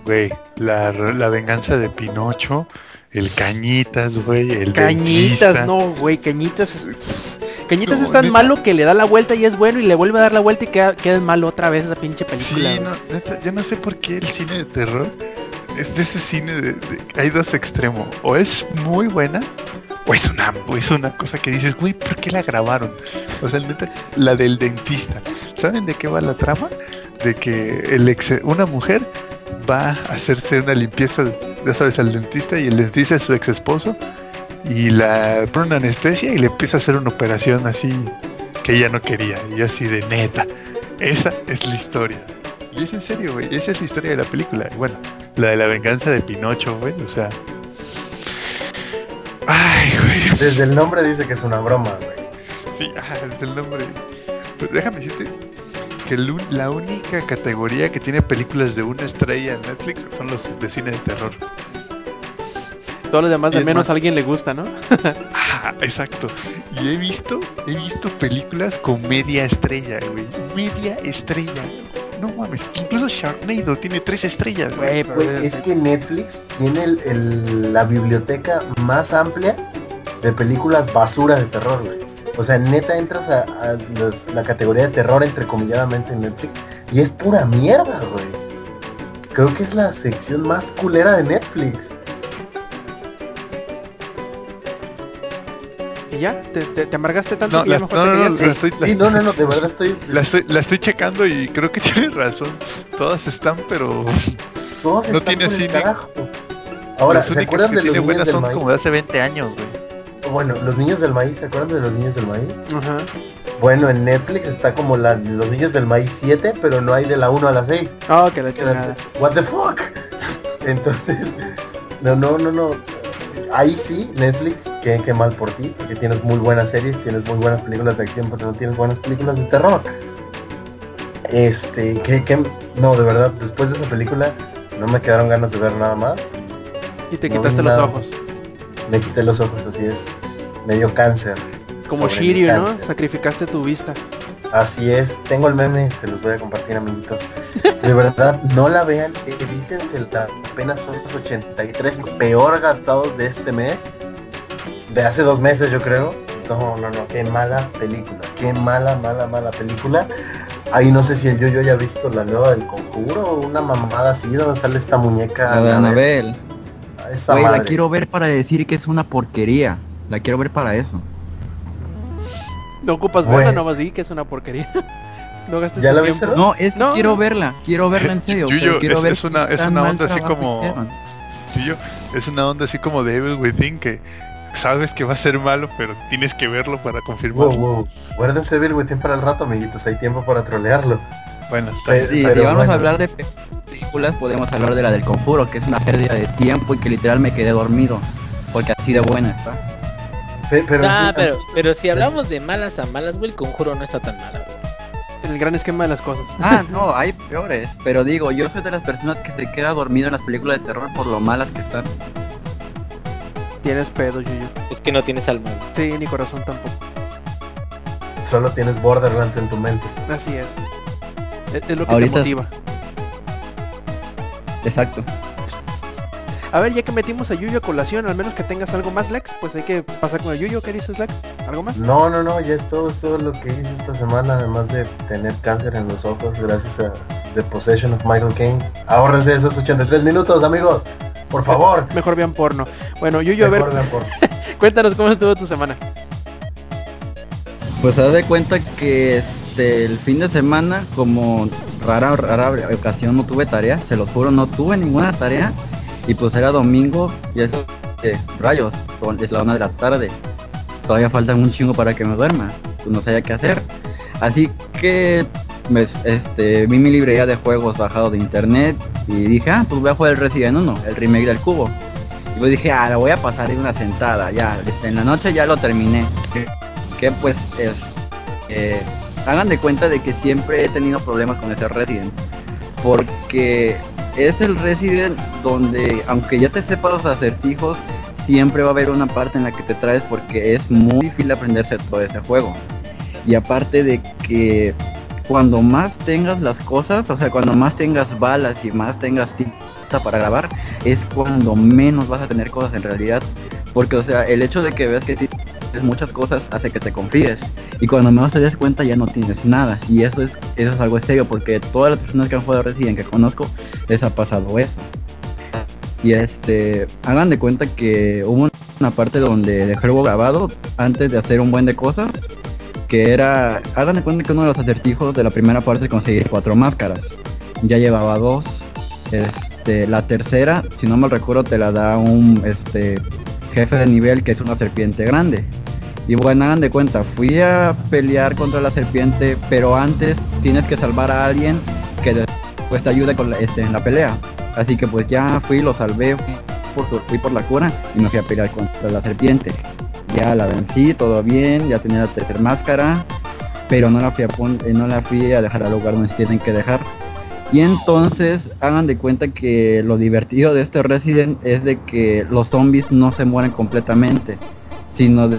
Güey, la, la venganza de Pinocho, el Cañitas, güey, el Cañitas, dentista. no, güey, Cañitas es... Cañitas No, es tan neta. malo que le da la vuelta y es bueno y le vuelve a dar la vuelta y queda, queda malo otra vez esa pinche película. Sí, no, neta, yo no sé por qué el cine de terror es de ese cine de, de- hay dos extremos. O es muy buena o es una, o es una cosa que dices, güey, ¿por qué la grabaron? O sea, la del dentista. ¿Saben de qué va la trama? De que el ex, una mujer va a hacerse una limpieza, ya sabes, al dentista y el dentista es su ex esposo y la pone una anestesia y le empieza a hacer una operación así que ella no quería y así de neta. Esa es la historia. Y es en serio, güey. Esa es la historia de la película. Bueno, la de la venganza de Pinocho, güey. O sea. Ay, güey. Desde el nombre dice que es una broma, güey. Sí, ah, es el nombre. Pues déjame decirte que la única categoría que tiene películas de una estrella en Netflix son los de cine de terror. Todos los demás de menos más- a alguien le gusta, ¿no? Ah, exacto. Y he visto, he visto películas con media estrella, güey. Media estrella. No mames, incluso Sharknado tiene tres estrellas, Güey, es- que Netflix tiene la biblioteca más amplia de películas basura de terror, güey. O sea, neta entras a, la categoría de terror entrecomilladamente en Netflix y es pura mierda, güey. Creo que es la sección más culera de Netflix. Ya? ¿Te, te, te amargaste tanto No, que ya la- mejor no, te no, estoy, la Sí, no, no, no, de verdad estoy... La estoy, la estoy checando y creo que tiene razón. Todas están, pero todos no están tiene así. Ahora, las ¿se únicas acuerdan que de los niños buenas del son maíz? como de hace 20 años, güey. Bueno, los niños del maíz, ¿se acuerdan de los niños del maíz? Ajá. Bueno, en Netflix está como la, los niños del maíz 7, pero no hay de la 1 a la 6. Oh, que la chingada. What the fuck? Entonces, no, no, no, no. Ahí sí, Netflix, qué, qué mal por ti, porque tienes muy buenas series, tienes muy buenas películas de acción, pero no tienes buenas películas de terror. Este, que, que, no, de verdad, después de esa película no me quedaron ganas de ver nada más. Y te No, quitaste los nada. ojos. Me quité los ojos, así es. Me dio cáncer. Como Shiryu, ¿no? Sacrificaste tu vista. Así es, tengo el meme, se los voy a compartir amiguitos. De verdad, no la vean, evítense la apenas son los 83 peor gastados de este mes. De hace dos meses yo creo. No, no, no, qué mala película, qué mala, mala, mala película. Ahí no sé si el yo yo haya visto la nueva del conjuro o una mamada así donde sale esta muñeca. La de. Anabel. Esa Güey, la quiero ver para decir que es una porquería. La quiero ver para eso. No ocupas verla, Bueno. nomás di que es una porquería. no gastes ¿Ya tu la tiempo. viste, No, es que No, quiero verla. Quiero verla en serio. Yuyo, quiero es- ver es una- es una onda así como- hicieron. Y yo, es una onda así como de Evil Within que sabes que va a ser malo, pero tienes que verlo para Wow, confirmarlo. wow. Guárdense Bill Within para el rato, amiguitos. Hay tiempo para trolearlo. Bueno, está Pe- bien. Sí, pero si vamos bueno. a hablar de pe- películas, podemos hablar de la del conjuro, que es una pérdida de tiempo y que literal me quedé dormido. Porque así de buena está. Pe- Pero, Ah, sí, pero, pero si hablamos de malas a malas, güey, el conjuro no está tan mala, güey. El gran esquema de las cosas. Ah, no, hay peores. Pero digo, yo soy de las personas que se queda dormido en las películas de terror por lo malas que están. Tienes pedo, Yuyu. Es que no tienes alma. Sí, ni corazón tampoco. solo tienes Borderlands en tu mente. Así es. Es, es lo que Ahorita- te motiva. Exacto. A ver, ya que metimos a Yuyu a colación, al menos que tengas algo más, Lex, pues hay que pasar con el Yuyu. ¿Qué dices, Lex? ¿Algo más? No, no, no, ya es todo, es todo lo que hice esta semana, además de tener cáncer en los ojos gracias a The Possession of Michael Caine. Ahórrense esos 83 minutos, amigos. Por favor. Mejor vean porno. Bueno, Yuyu, a ver, Mejor vean por- cuéntanos cómo estuvo tu semana. Pues haz de cuenta que este, el fin de semana, como rara, rara ocasión no tuve tarea, se los juro, no tuve ninguna tarea. Y pues era domingo y eso, eh, rayos, son, es la una de la tarde. Todavía falta un chingo para que me duerma. Pues no sabía qué hacer. Así que me, este, vi mi librería de juegos bajado de internet y dije, ah, pues voy a jugar el Resident 1, el remake del cubo. Y pues dije, ah, la voy a pasar en una sentada, ya, este, en la noche ya lo terminé. Que, pues es, eh, hagan de cuenta de que siempre he tenido problemas con ese Resident. Porque es el Resident donde, aunque ya te sepas los acertijos, siempre va a haber una parte en la que te traes porque es muy difícil aprenderse todo ese juego. Y aparte de que cuando más tengas las cosas, o sea, cuando más tengas balas y más tengas tinta para grabar, es cuando menos vas a tener cosas en realidad. Porque, o sea, el hecho de que veas que muchas cosas hace que te confíes. Y cuando menos te des cuenta ya no tienes nada. Y eso es, eso es algo serio porque todas las personas que han jugado Resident que conozco les ha pasado eso. Y este, hagan de cuenta que hubo una parte donde dejé juego grabado antes de hacer un buen de cosas. Que era, hagan de cuenta que uno de los acertijos de la primera parte es conseguir cuatro máscaras. Ya llevaba dos. Este, la tercera, si no mal recuerdo, te la da un este jefe de nivel que es una serpiente grande. Y bueno, hagan de cuenta, fui a pelear contra la serpiente, pero antes tienes que salvar a alguien que después te ayude con la, este, en la pelea. Así que pues ya fui, lo salvé, fui por, su- fui por la cura y me fui a pelear contra la serpiente. Ya la vencí, todo bien, ya tenía la tercera máscara, pero no la fui a, eh, no la fui a dejar al lugar donde tienen que dejar. Y entonces hagan de cuenta que lo divertido de este Resident es de que los zombies no se mueren completamente, sino de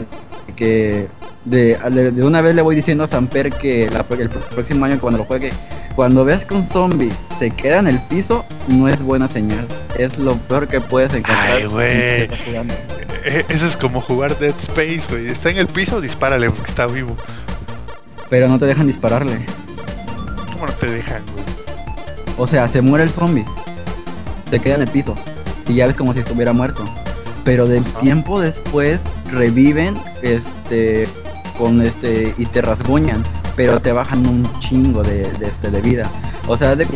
que de, de- de una vez le voy diciendo a Samper que la- el próximo año cuando lo juegue Cuando ves que un zombie se queda en el piso, no es buena señal. Es lo peor que puedes encontrar. Ay, güey. Eh, Eso es como jugar Dead Space, güey. Está en el piso, dispárale porque está vivo. Pero no te dejan dispararle. ¿Cómo no te dejan, güey? O sea, se muere el zombie. Se queda en el piso. Y ya ves como si estuviera muerto. Pero del tiempo después reviven este con este y te rasguñan. Pero te bajan un chingo de, de, este, de vida. O sea, de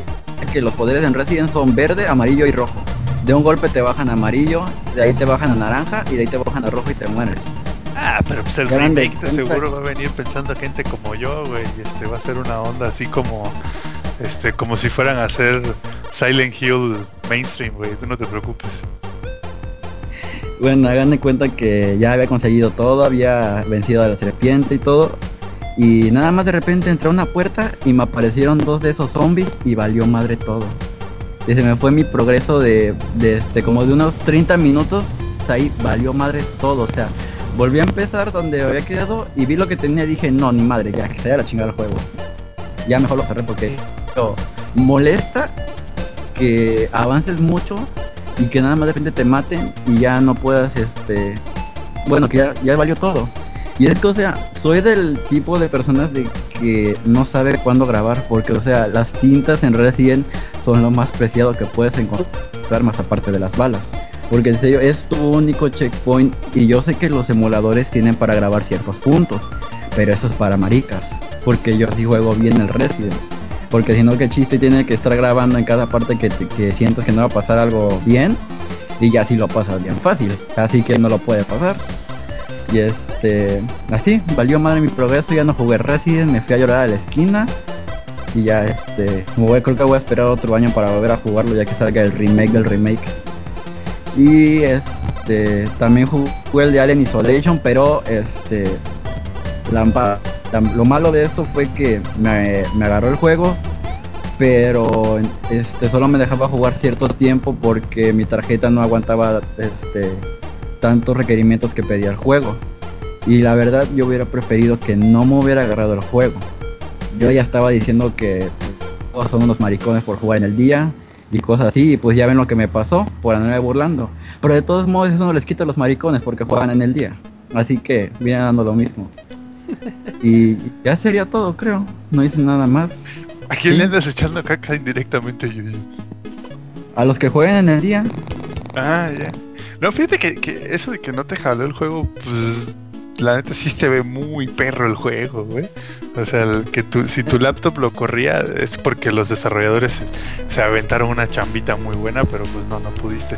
que los poderes en Resident son verde, amarillo y rojo. De un golpe te bajan a amarillo, de ahí te bajan a naranja y de ahí te bajan a rojo y te mueres. Ah, pero pues el Grande, remake de seguro va a venir pensando gente como yo, güey. Y este va a ser una onda así como este como si fueran a hacer Silent Hill mainstream, güey. Tú no te preocupes. Bueno, hagan cuenta que ya había conseguido todo, había vencido a la serpiente y todo. Y nada más de repente entré a una puerta y me aparecieron dos de esos zombies y valió madre todo. Y se me fue mi progreso de, de este, como de unos 30 minutos, ahí valió madre todo. O sea, volví a empezar donde había quedado y vi lo que tenía y dije, no, ni madre, ya, que se vaya a la chingada el juego. Ya mejor lo cerré porque molesta que avances mucho y que nada más de repente te maten y ya no puedas este bueno que ya, ya valió todo. Y es que o sea soy del tipo de personas de que no sabe cuándo grabar porque o sea las tintas en Resident son lo más preciado que puedes encontrar más aparte de las balas. Porque en serio es tu único checkpoint y yo sé que los emuladores tienen para grabar ciertos puntos pero eso es para maricas porque yo sí juego bien el Resident porque si no, que chiste tiene que estar grabando en cada parte que, que sientas que no va a pasar algo bien. Y ya sí lo pasas bien fácil. Así que no lo puede pasar. Y este, así, valió madre mi progreso. Ya no jugué Resident, me fui a llorar a la esquina. Y ya este, voy, creo que voy a esperar otro año para volver a jugarlo ya que salga el remake del remake. Y este, también jugué el de Alien Isolation, pero este, la- lo malo de esto fue que me, agarró el juego, pero este solo me dejaba jugar cierto tiempo porque mi tarjeta no aguantaba este tantos requerimientos que pedía el juego. Y la verdad yo hubiera preferido que no me hubiera agarrado el juego. Yo ya estaba diciendo que todos son unos maricones por jugar en el día y cosas así, y pues ya ven lo que me pasó por andarme burlando. Pero de todos modos eso no les quita a los maricones porque juegan en el día. Así que viene dando lo mismo. Y ya sería todo, creo. No hice nada más. ¿A quién Sí. le andas echando caca indirectamente, Yuyu? A los que jueguen en el día, Ah, ya. No, fíjate que, que eso de que no te jaló el juego, pues la neta sí se ve muy perro el juego, güey. O sea, el que tu, si tu laptop lo corría es porque los desarrolladores se, se aventaron una chambita muy buena, pero pues no, no pudiste.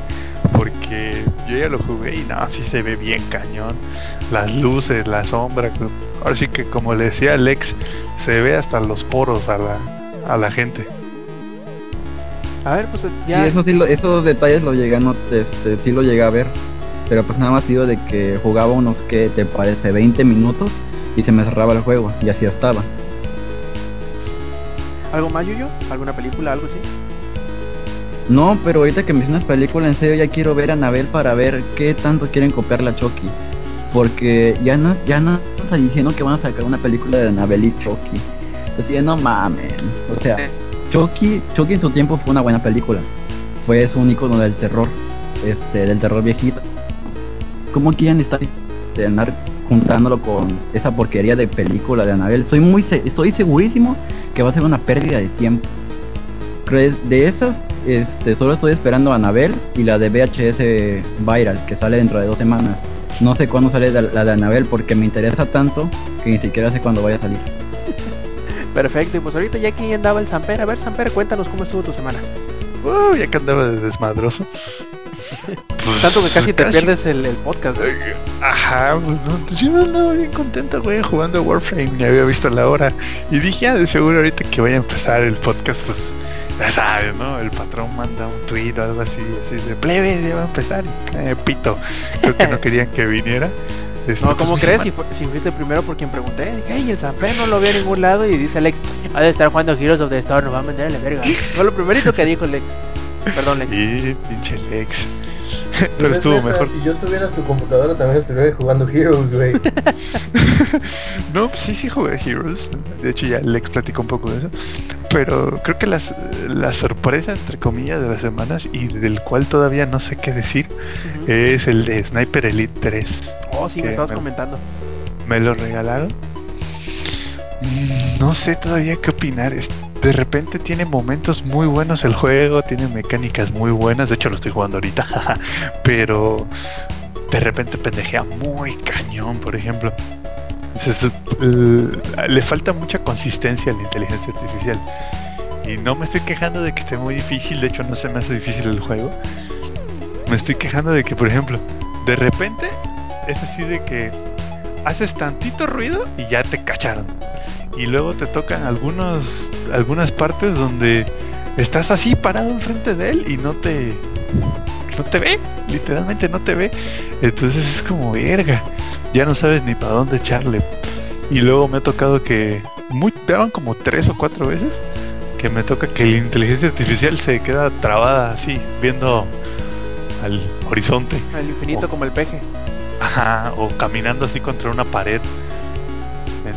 Porque yo ya lo jugué y no, sí se ve bien cañón. Las luces, la sombra. Ahora sí que como le decía Alex, se ve hasta los poros a la, a la gente. A ver, pues sí, ya. eso sí lo- esos detalles lo llegué a not- este, sí lo llegué a ver. Pero pues nada más digo de que jugaba unos que te parece 20 minutos y se me cerraba el juego y así estaba. ¿Algo más, Yuyo? ¿Alguna película, algo así? No, pero ahorita que mencionas película en serio ya quiero ver a Anabel para ver qué tanto quieren copiar la Chucky. Porque ya no, ya no está diciendo que van a sacar una película de Anabel y Chucky. Así de no mamen. O sea, Chucky, Chucky en su tiempo fue una buena película. Fue un icono del terror. Este, del terror viejito. ¿Cómo quieren estar juntándolo con esa porquería de película de Anabel? Soy muy estoy segurísimo que va a ser una pérdida de tiempo. ¿Crees? De esas, este, solo estoy esperando a Anabel y la de VHS Viral, que sale dentro de dos semanas. No sé cuándo sale la la de Anabel porque me interesa tanto que ni siquiera sé cuándo vaya a salir. Perfecto, y pues ahorita ya aquí andaba el Samper. A ver, Samper, cuéntanos cómo estuvo tu semana. Uh, ya que andaba de desmadroso. Pues, Tanto que casi te casi- pierdes el, el podcast. Ajá, pues no, pues yo andaba bien contento, güey, jugando Warframe, ya había visto la hora. Y dije, ah, de seguro ahorita que vaya a empezar el podcast, pues ya sabes, ¿no? El patrón manda un tweet o algo así, así de plebes, ya va a empezar. Eh, pito. Creo que no querían que viniera. Este, No, ¿cómo crees? Si, fue- si fuiste primero por quien pregunté, dije, hey, el Samper no lo veo en ningún lado y dice Alex, ha de estar jugando Heroes of the Storm, nos va a vender la verga. Fue lo primerito que dijo Lex. Perdón, Lex. Y pinche Lex. Pero estuvo neta, mejor. Si yo tuviera tu computadora también estuviera jugando Heroes, güey. No, pues sí, sí jugué Heroes. De hecho ya Lex platicó un poco de eso. Pero creo que las, la sorpresa, entre comillas, de las semanas y del cual todavía no sé qué decir, es el de Sniper Elite 3. Oh, sí, me estabas me- comentando. Me lo regalaron. Mm, No sé todavía qué opinar. De repente tiene momentos muy buenos el juego, tiene mecánicas muy buenas. De hecho lo estoy jugando ahorita. Pero de repente pendejea muy cañón, por ejemplo. Entonces, le falta mucha consistencia a la inteligencia artificial. Y no me estoy quejando de que esté muy difícil, de hecho no se me hace difícil el juego. Me estoy quejando de que, por ejemplo, de repente es así de que haces tantito ruido y ya te cacharon. Y luego te tocan algunos, algunas partes donde estás así parado enfrente de él y no te, no te ve, literalmente no te ve. Entonces es como verga, ya no sabes ni para dónde echarle. Y luego me ha tocado que, muy, daban como tres o cuatro veces, que me toca que la inteligencia artificial se queda trabada así, viendo al horizonte. El infinito como el peje. Ajá, o caminando así contra una pared.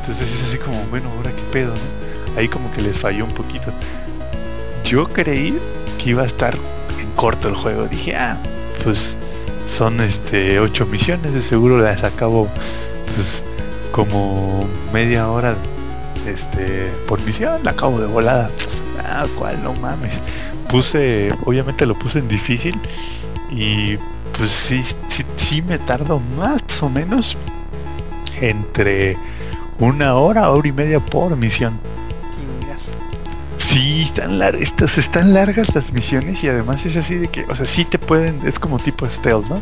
Entonces es así como, bueno, ahora qué pedo, ¿no? Ahí como que les falló un poquito. Yo creí que iba a estar en corto el juego. Dije, ah, pues son este ocho misiones, de seguro las acabo pues como media hora este por misión, la acabo de volada. Ah, cuál, no mames. Puse, obviamente lo puse en difícil y pues sí, sí, sí me tardo más o menos entre una hora, hora y media por misión. Sí, están, lar estas, están largas las misiones y además es así de que, o sea, sí te pueden, es como tipo stealth, ¿no?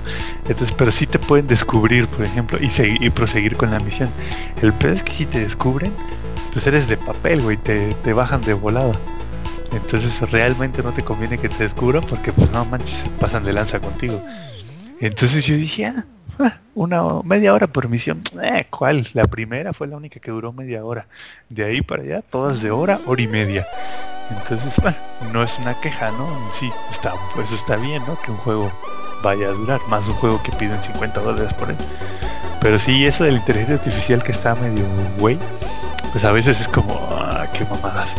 Entonces, pero sí te pueden descubrir, por ejemplo, y, y proseguir con la misión. El peor es que si te descubren, pues eres de papel, güey, te, te bajan de volada. Entonces realmente no te conviene que te descubran porque pues no manches, se pasan de lanza contigo. Entonces yo dije, ah, ah, una media hora por misión. Eh, ¿cuál? La primera fue la única que duró media hora. De ahí para allá, todas de hora, hora y media. Entonces, bueno, no es una queja, ¿no? Sí, está, pues está bien, ¿no? Que un juego vaya a durar, más un juego que piden 50 dólares por él. Pero sí, eso de la inteligencia artificial que está medio güey, pues a veces es como, ah, qué mamadas.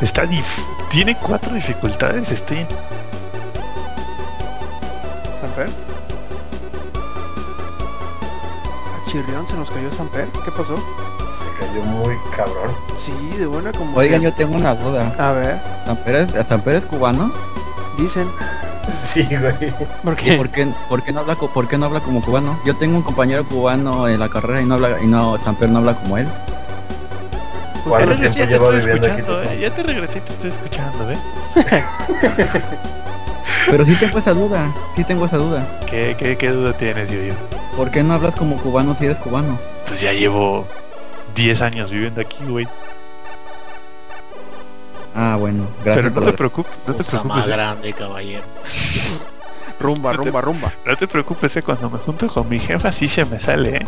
Está dif- tiene cuatro dificultades, estoy ¿Samper? Chirrión se nos cayó Samper? ¿Qué pasó? Se cayó muy cabrón. Sí, de buena como. Oigan, que- yo tengo una duda. A ver, ¿Samper es, Samper es cubano? dicen. Sí, güey. ¿Por ¿Y qué? por qué, por, qué no habla, por qué no habla como cubano? Yo tengo un compañero cubano en la carrera y no habla, y no, Samper no habla como él. Tu eh, Ya te regresé te estoy escuchando, ¿eh? Pero sí tengo esa duda, sí tengo esa duda. ¿Qué, qué, qué duda tienes, yo, yo? ¿Por qué no hablas como cubano si eres cubano? Pues ya llevo 10 años viviendo aquí, güey. Ah, bueno, gracias Pero no por te preocupes, no te Cosa más preocupes, eh. grande, caballero. Rumba, rumba, rumba. no te preocupes, eh, cuando me junto con mi jefa sí se me sale, ¿eh?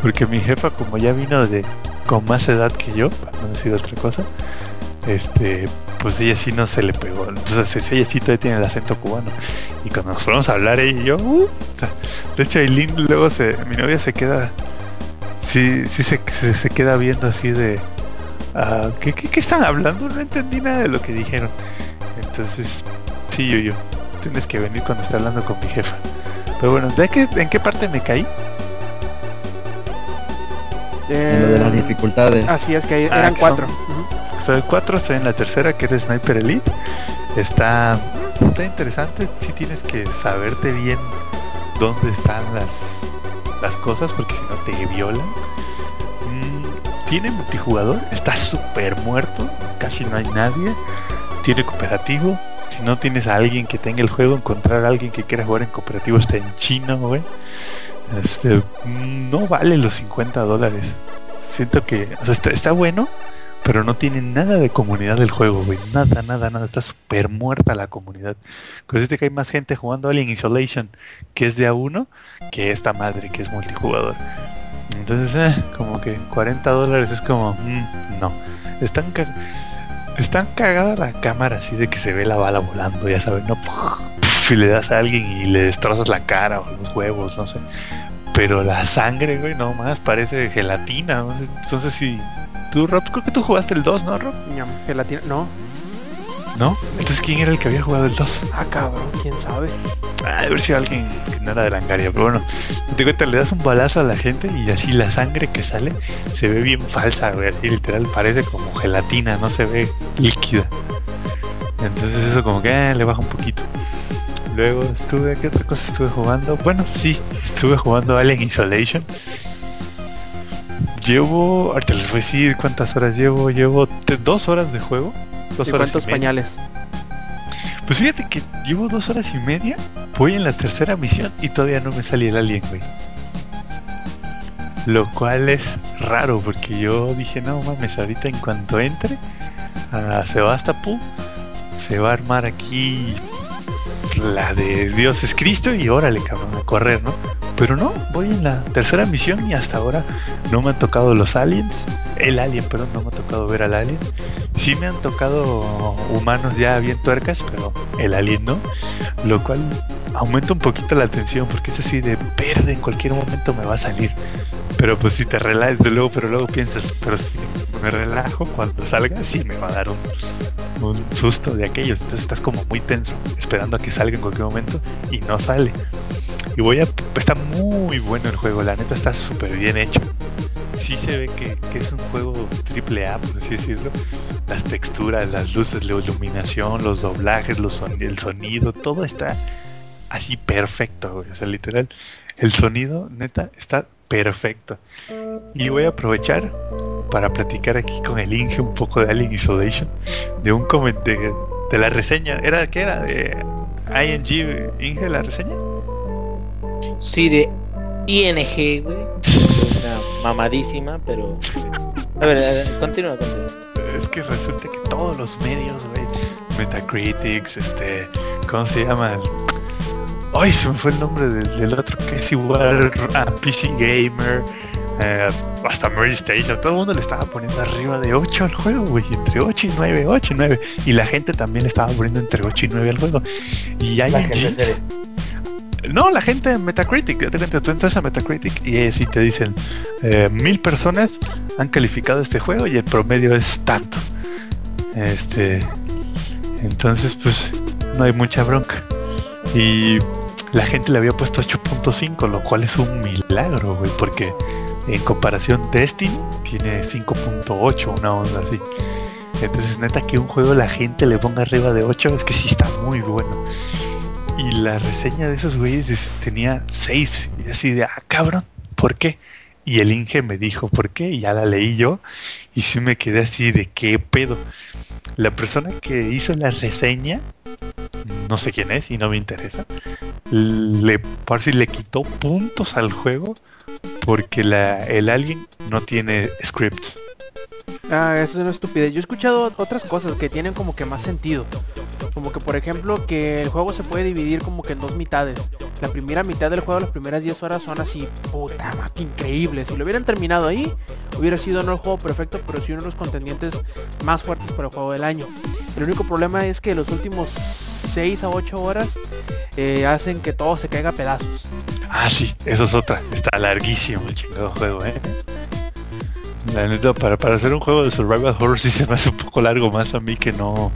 Porque mi jefa como ya vino de con más edad que yo, para no decir otra cosa, este, pues ella sí no se le pegó. Entonces ella sí todavía tiene el acento cubano. Y cuando nos fuimos a hablar ella y yo, uh, de hecho Aileen luego se, mi novia se queda, sí, sí se, se, se queda viendo así de, ah, ¿qué, qué, qué están hablando? No entendí nada de lo que dijeron. Entonces, sí, yo, yo, tienes que venir cuando está hablando con mi jefa. Pero bueno, ¿de qué, ¿en qué parte me caí? en lo de las Eh, dificultades. Así es que Ah, eran cuatro. son-. Soy 4, estoy en la tercera, que es Sniper Elite. Está, está interesante, si tienes que saberte bien dónde están las, las cosas, porque si no te violan. Mm, tiene multijugador, está súper muerto, casi no hay nadie. Tiene cooperativo. Si no tienes a alguien que tenga el juego, encontrar a alguien que quiera jugar en cooperativo está en chino, güey. Este, mm, no vale los 50 dólares. Siento que, o sea, está, está bueno, pero no tiene nada de comunidad del juego, güey. Nada, nada, nada. Está súper muerta la comunidad. Consiste que hay más gente jugando Alien Isolation, que es de a uno, que esta madre, que es multijugador. Entonces, eh, como que 40 dólares es como, mm, no. Están, ca- están cagada la cámara así de que se ve la bala volando, ya sabes, no. Y le das a alguien y le destrozas la cara o los huevos, no sé. Pero la sangre, güey, no más parece gelatina. Sé si Tú, Rob, creo que tú jugaste el 2, ¿no, Rob? Ñam, gelatina. No. ¿No? Entonces, ¿quién era el que había jugado el 2? Ah, cabrón, quién sabe. Ah, de haber sido alguien que no era de Langaria, pero bueno. Te cuenta, le das un balazo a la gente y así la sangre que sale se ve bien falsa, güey. Así literal parece como gelatina, no se ve líquida. Entonces eso como que ah, le baja un poquito. Luego estuve, ¿qué otra cosa estuve jugando? Bueno, sí, estuve jugando Alien Isolation. Llevo, ahorita les voy a decir cuántas horas llevo. Llevo dos horas de juego. Dos ¿Y horas cuántos pañales? Pues fíjate que llevo dos horas y media, voy en la tercera misión y todavía no me sale el alien, güey. Lo cual es raro porque yo dije, no mames, ahorita en cuanto entre a Sebastopol se va a armar aquí la de Dios es Cristo y órale, cabrón, a correr, ¿no? Pero no, voy en la tercera misión y hasta ahora no me han tocado los aliens. El alien, perdón, no me ha tocado ver al alien. Sí me han tocado humanos ya bien tuercas, pero el alien no. Lo cual aumenta un poquito la tensión porque es así de verde, en cualquier momento me va a salir. Pero pues si te relajas, de luego, pero luego piensas, pero si me relajo cuando salga, sí me va a dar un, un susto de aquellos. Entonces estás como muy tenso, esperando a que salga en cualquier momento y no sale. Y voy a... Está muy bueno el juego, la neta está súper bien hecho. Sí se ve que, es un juego triple A, por así decirlo. Las texturas, las luces, la iluminación, los doblajes, los son- el sonido, todo está así perfecto, güey. O sea, literal, el sonido, neta, está perfecto. Y voy a aprovechar para platicar aquí con el Inge un poco de Alien Isolation, de un comentario de, la reseña. ¿Era qué era? ¿De ING Inge la reseña? Sí, de ING, güey. Una mamadísima, pero... A ver, a ver, continúa, continúa. Es que resulta que todos los medios, güey, Metacritics, este, ¿cómo se llama? Ay, se me fue el nombre del, del otro que es igual a PC Gamer, eh, hasta Mary Station, todo el mundo le estaba poniendo arriba de 8 al juego, güey, entre 8 y 9, 8 y 9, y la gente también le estaba poniendo entre 8 y 9 al juego. Y hay La gente seria. No, la gente en Metacritic, tú entras a Metacritic y si te dicen eh, mil personas han calificado este juego y el promedio es tanto. Este, entonces pues no hay mucha bronca. Y la gente le había puesto 8.5, lo cual es un milagro, güey, porque en comparación Destiny tiene 5.8, una onda así. Entonces neta que un juego la gente le ponga arriba de 8 es que sí está muy bueno. Y la reseña de esos güeyes es- tenía 6. Y así de, ah, cabrón, ¿por qué? Y el Inge me dijo, ¿por qué? Y ya la leí yo. Y sí me quedé así de, ¿qué pedo? La persona que hizo la reseña, no sé quién es y no me interesa, le, si le quitó puntos al juego porque la, el alien no tiene scripts. Ah, eso es una estupidez. Yo he escuchado otras cosas que tienen como que más sentido. Como que por ejemplo que el juego se puede dividir como que en dos mitades. La primera mitad del juego, las primeras 10 horas son así, puta ma, qué increíble. Si lo hubieran terminado ahí, hubiera sido no el juego perfecto, pero sí uno de los contendientes más fuertes para el juego del año. El único problema es que los últimos 6 a 8 horas eh, hacen que todo se caiga a pedazos. Ah, sí, eso es otra. Está larguísimo el chingado juego, ¿eh? La neta, para, para hacer un juego de survival horror sí se me hace un poco largo más a mí que no...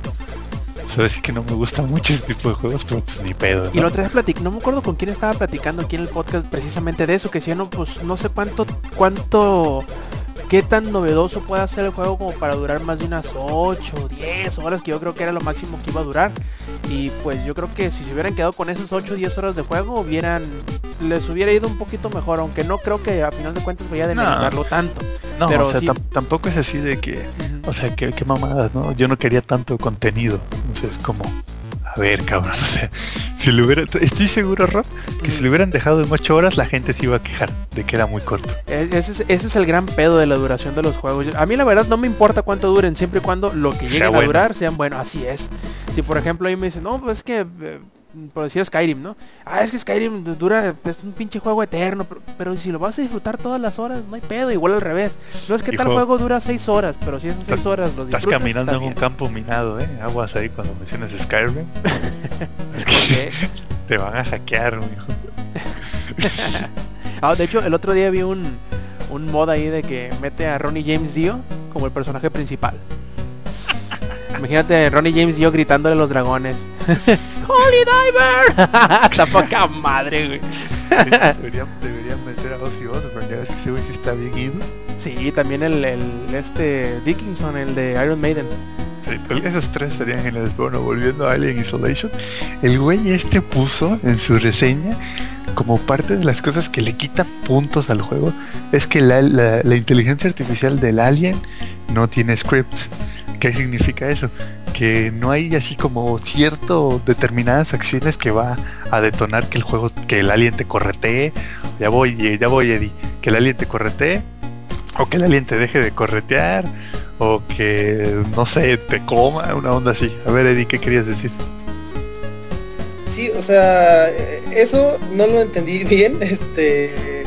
O sea, sí que no me gusta mucho ese tipo de juegos, pero pues ni pedo. Y la ¿no? otra vez platic, no me acuerdo con quién estaba platicando aquí en el podcast precisamente de eso, que decía, no, pues no sé cuánto, cuánto, qué tan novedoso puede ser el juego como para durar más de unas 8, 10 horas, que yo creo que era lo máximo que iba a durar. Y pues yo creo que si se hubieran quedado con esas 8 o 10 horas de juego, hubieran, les hubiera ido un poquito mejor, aunque no creo que a final de cuentas vaya a No. demeritarlo tanto. No, pero o sea, sí. tampoco es así de que... O sea, qué, qué mamadas, ¿no? Yo no quería tanto contenido. Entonces, como... A ver, cabrón, o sea, si lo hubiera... Estoy seguro, Rob, que si lo hubieran dejado en 8 horas, la gente se iba a quejar de que era muy corto. E- Ese es, ese es el gran pedo de la duración de los juegos. A mí la verdad no me importa cuánto duren, siempre y cuando lo que lleguen a durar sean buenos. Así es. Si por ejemplo ahí me dicen, no, pues es que, eh, por decir Skyrim, ¿no? Ah, es que Skyrim du- dura, es un pinche juego eterno, pero, pero si lo vas a disfrutar todas las horas, no hay pedo, igual al revés. No es que tal juego dura 6 horas, pero si esas 6 estás- horas los Estás disfrutas, caminando está en un campo minado, ¿eh? Aguas ahí cuando mencionas Skyrim. Te van a hackear, mijo. Ah, de hecho, el otro día vi un, un mod ahí de que mete a Ronnie James Dio Como el personaje principal. Imagínate Ronnie James y yo gritándole a los dragones. ¡Holy Diver! La poca madre, güey. Deberían, deberían meter a Ozzy Osbourne, ya ves que ese güey sí está bien ido. Sí, también el, el este Dickinson, el de Iron Maiden. Esos tres estarían geniales. Bueno, volviendo a Alien Isolation, el güey este puso en su reseña como parte de las cosas que le quita puntos al juego es que la, la- la inteligencia artificial del alien no tiene scripts. ¿Qué significa eso? Que no hay así como cierto determinadas acciones que va a detonar que el juego, que el alien te corretee. Ya voy, eh, ya voy, Eddie. Que el alien te corretee. O que el alien te deje de corretear. O que, no sé, te coma, una onda así. A ver, Eddie, ¿qué querías decir? Sí, o sea, eso no lo entendí bien, este,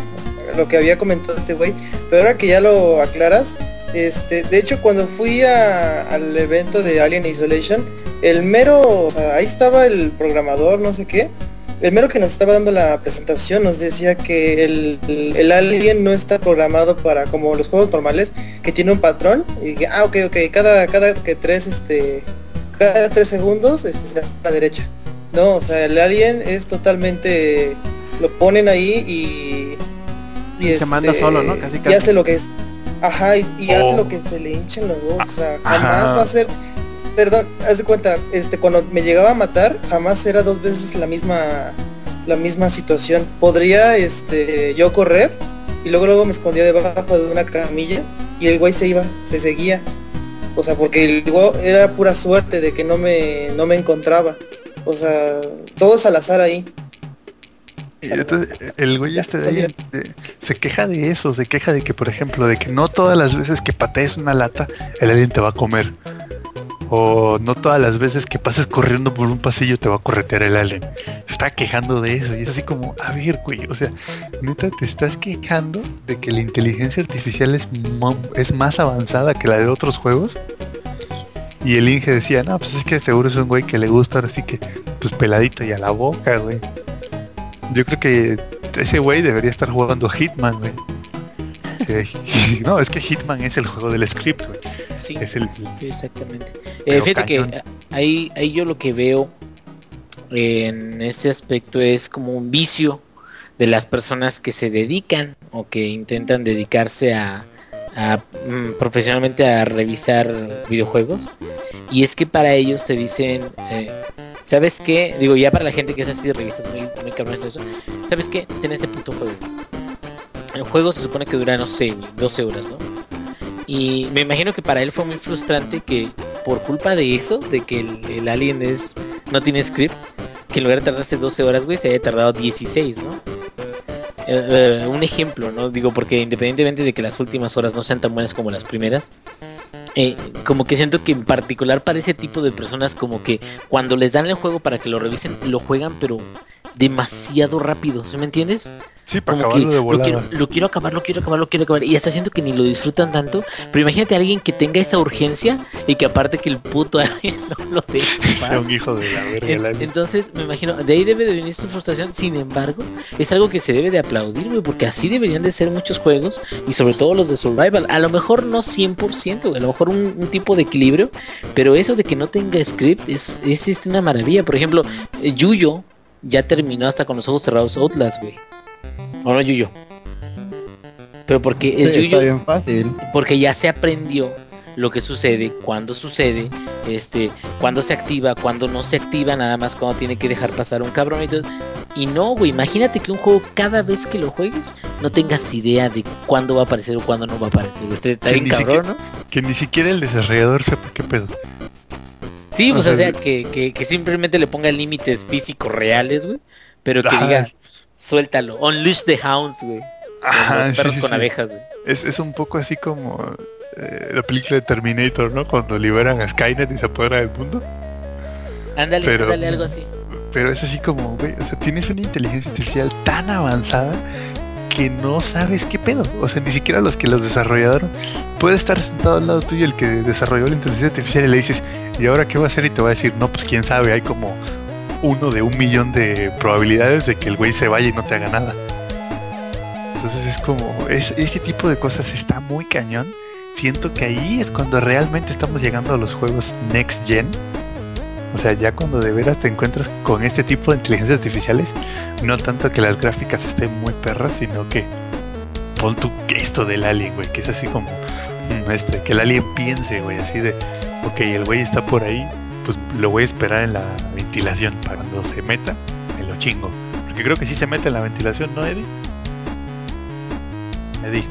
lo que había comentado este güey, pero ahora que ya lo aclaras, este, de hecho cuando fui a- al evento de Alien Isolation, el mero, o sea, ahí estaba el programador, no sé qué, el mero que nos estaba dando la presentación nos decía que el, el- el alien no está programado para como los juegos normales, que tiene un patrón, y que, ah, ok, ok, cada, cada que tres, este, cada tres segundos, este, se a la derecha. No, o sea, el alien es totalmente. Lo ponen ahí y. Y se manda solo, ¿no? Casi, Y casi. hace lo que es. Ajá, y, y hace Oh. lo que se le hinchen los dos. O sea, Ajá. jamás va a ser. Perdón, haz de cuenta, este, cuando me llegaba a matar, jamás era dos veces la misma. La misma situación. Podría, este, yo correr y luego luego me escondía debajo de una camilla y el güey se iba, se seguía. O sea, porque el güey era pura suerte de que no me, no me encontraba. O sea, todo es al azar ahí. Entonces, el güey este de ahí se queja de eso, se queja de que, por ejemplo, de que no todas las veces que patees una lata, el alien te va a comer. O no todas las veces que pases corriendo por un pasillo te va a corretear el alien. Se está quejando de eso y es así como, a ver, güey, o sea, neta te estás quejando de que la inteligencia artificial es, es más avanzada que la de otros juegos. Y el Inge decía, no, pues es que seguro es un güey que le gusta, ahora sí que, pues peladito y a la boca, güey. Yo creo que ese güey debería estar jugando Hitman, güey. No, es que Hitman es el juego del script, güey. Sí, Es el... sí, exactamente. Eh, fíjate cañón. que ahí, ahí yo lo que veo en ese aspecto es como un vicio de las personas que se dedican o que intentan dedicarse a, a, mm, profesionalmente a revisar videojuegos y es que para ellos te dicen eh, sabes qué digo ya para la gente que es así de revistas muy, muy cabrones eso. Sabes qué ten este puto juego. El juego se supone que dura no sé 12 horas no y me imagino que para él fue muy frustrante que por culpa de eso de que el, el alien es no tiene script que en lugar de tardarse 12 horas güey se haya tardado 16 no eh, eh, un ejemplo, ¿no? Digo, porque independientemente de que las últimas horas no sean tan buenas como las primeras, eh, como que siento que en particular para ese tipo de personas como que cuando les dan el juego para que lo revisen, lo juegan pero demasiado rápido, ¿sí me entiendes? Sí, para Como que lo quiero, lo quiero acabar, lo quiero acabar, lo quiero acabar. Y hasta siento que ni lo disfrutan tanto. Pero imagínate a alguien que tenga esa urgencia y que aparte que el puto alguien no lo deje. Sea un hijo de la verga En- entonces, me imagino, de ahí debe de venir su frustración. Sin embargo, es algo que se debe de aplaudir, güey, porque así deberían de ser muchos juegos y sobre todo los de survival. A lo mejor no 100%, güey, a lo mejor un, un tipo de equilibrio, pero eso de que no tenga script es, es, es una maravilla. Por ejemplo, eh, Yuyo ya terminó hasta con los ojos cerrados Outlast, güey. ¿O no, Yuyo? Pero porque Sí, el está Yuyo bien fácil. porque ya se aprendió lo que sucede, cuándo sucede, este, cuándo se activa, cuándo no se activa, nada más cuando tiene que dejar pasar un cabrón y todo. Y no, güey, imagínate que un juego cada vez que lo juegues no tengas idea de cuándo va a aparecer o cuándo no va a aparecer. Este está Que bien ni cabrón, siquiera- ¿no? Que ni siquiera el desarrollador sepa qué pedo. Sí, o pues o sea, sea, que, que, que simplemente le ponga límites físicos reales, güey. Pero que digas, suéltalo, unleash the hounds, güey. Ajá, los sí, perros sí, con sí. abejas, güey. Es, es un poco así como eh, la película de Terminator, ¿no? Cuando liberan a Skynet y se apodera del mundo. Ándale, Pero- ándale, algo así. Pero es así como, güey, o sea, tienes una inteligencia artificial tan avanzada que no sabes qué pedo. O sea, ni siquiera los que los desarrollaron. Puede estar sentado al lado tuyo el que desarrolló la inteligencia artificial y le dices, ¿y ahora qué va a hacer? Y te va a decir, no, pues quién sabe, hay como uno de un millón de probabilidades de que el güey se vaya y no te haga nada. Entonces es como, es, ese tipo de cosas está muy cañón siento que ahí es cuando realmente estamos llegando a los juegos next gen. O sea, ya cuando de veras te encuentras con este tipo de inteligencias artificiales, no tanto que las gráficas estén muy perras, sino que pon tu esto del alien, güey, que es así como mm, este, que el alien piense, güey, así de, ok, el güey está por ahí, pues lo voy a esperar en la ventilación para cuando se meta, me lo chingo. Porque creo que sí se mete en la ventilación, ¿no, Eddie? Eddie.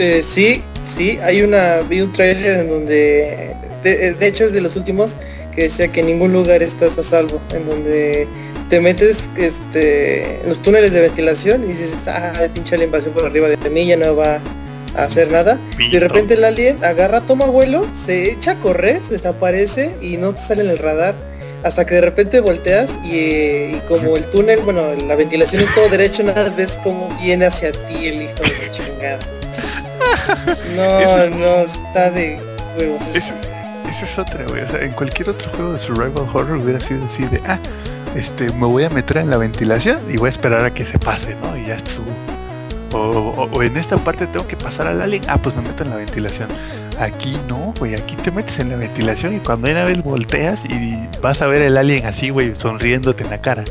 Eh, sí, sí, hay una, vi un trailer en donde, de, de hecho es de los últimos, que decía que en ningún lugar estás a salvo, en donde te metes este, en los túneles de ventilación y dices, ah, pinche alien pasó por arriba de mí, ya no va a hacer nada. De repente el alien agarra, toma vuelo, se echa a correr, se desaparece y no te sale en el radar. Hasta que de repente volteas y, eh, y como el túnel, bueno, la ventilación es todo derecho, nada más ves cómo viene hacia ti el hijo de la chingada. No, no, está de huevos. Esa esa es otra, güey. O sea, en cualquier otro juego de survival horror hubiera sido así de, ah, este, me voy a meter en la ventilación y voy a esperar a que se pase, ¿no? Y ya estuvo. O, en esta parte tengo que pasar al alien, ah, pues me meto en la ventilación. Aquí no, güey, aquí te metes en la ventilación y cuando viene a ver volteas y vas a ver el alien así, güey, sonriéndote en la cara.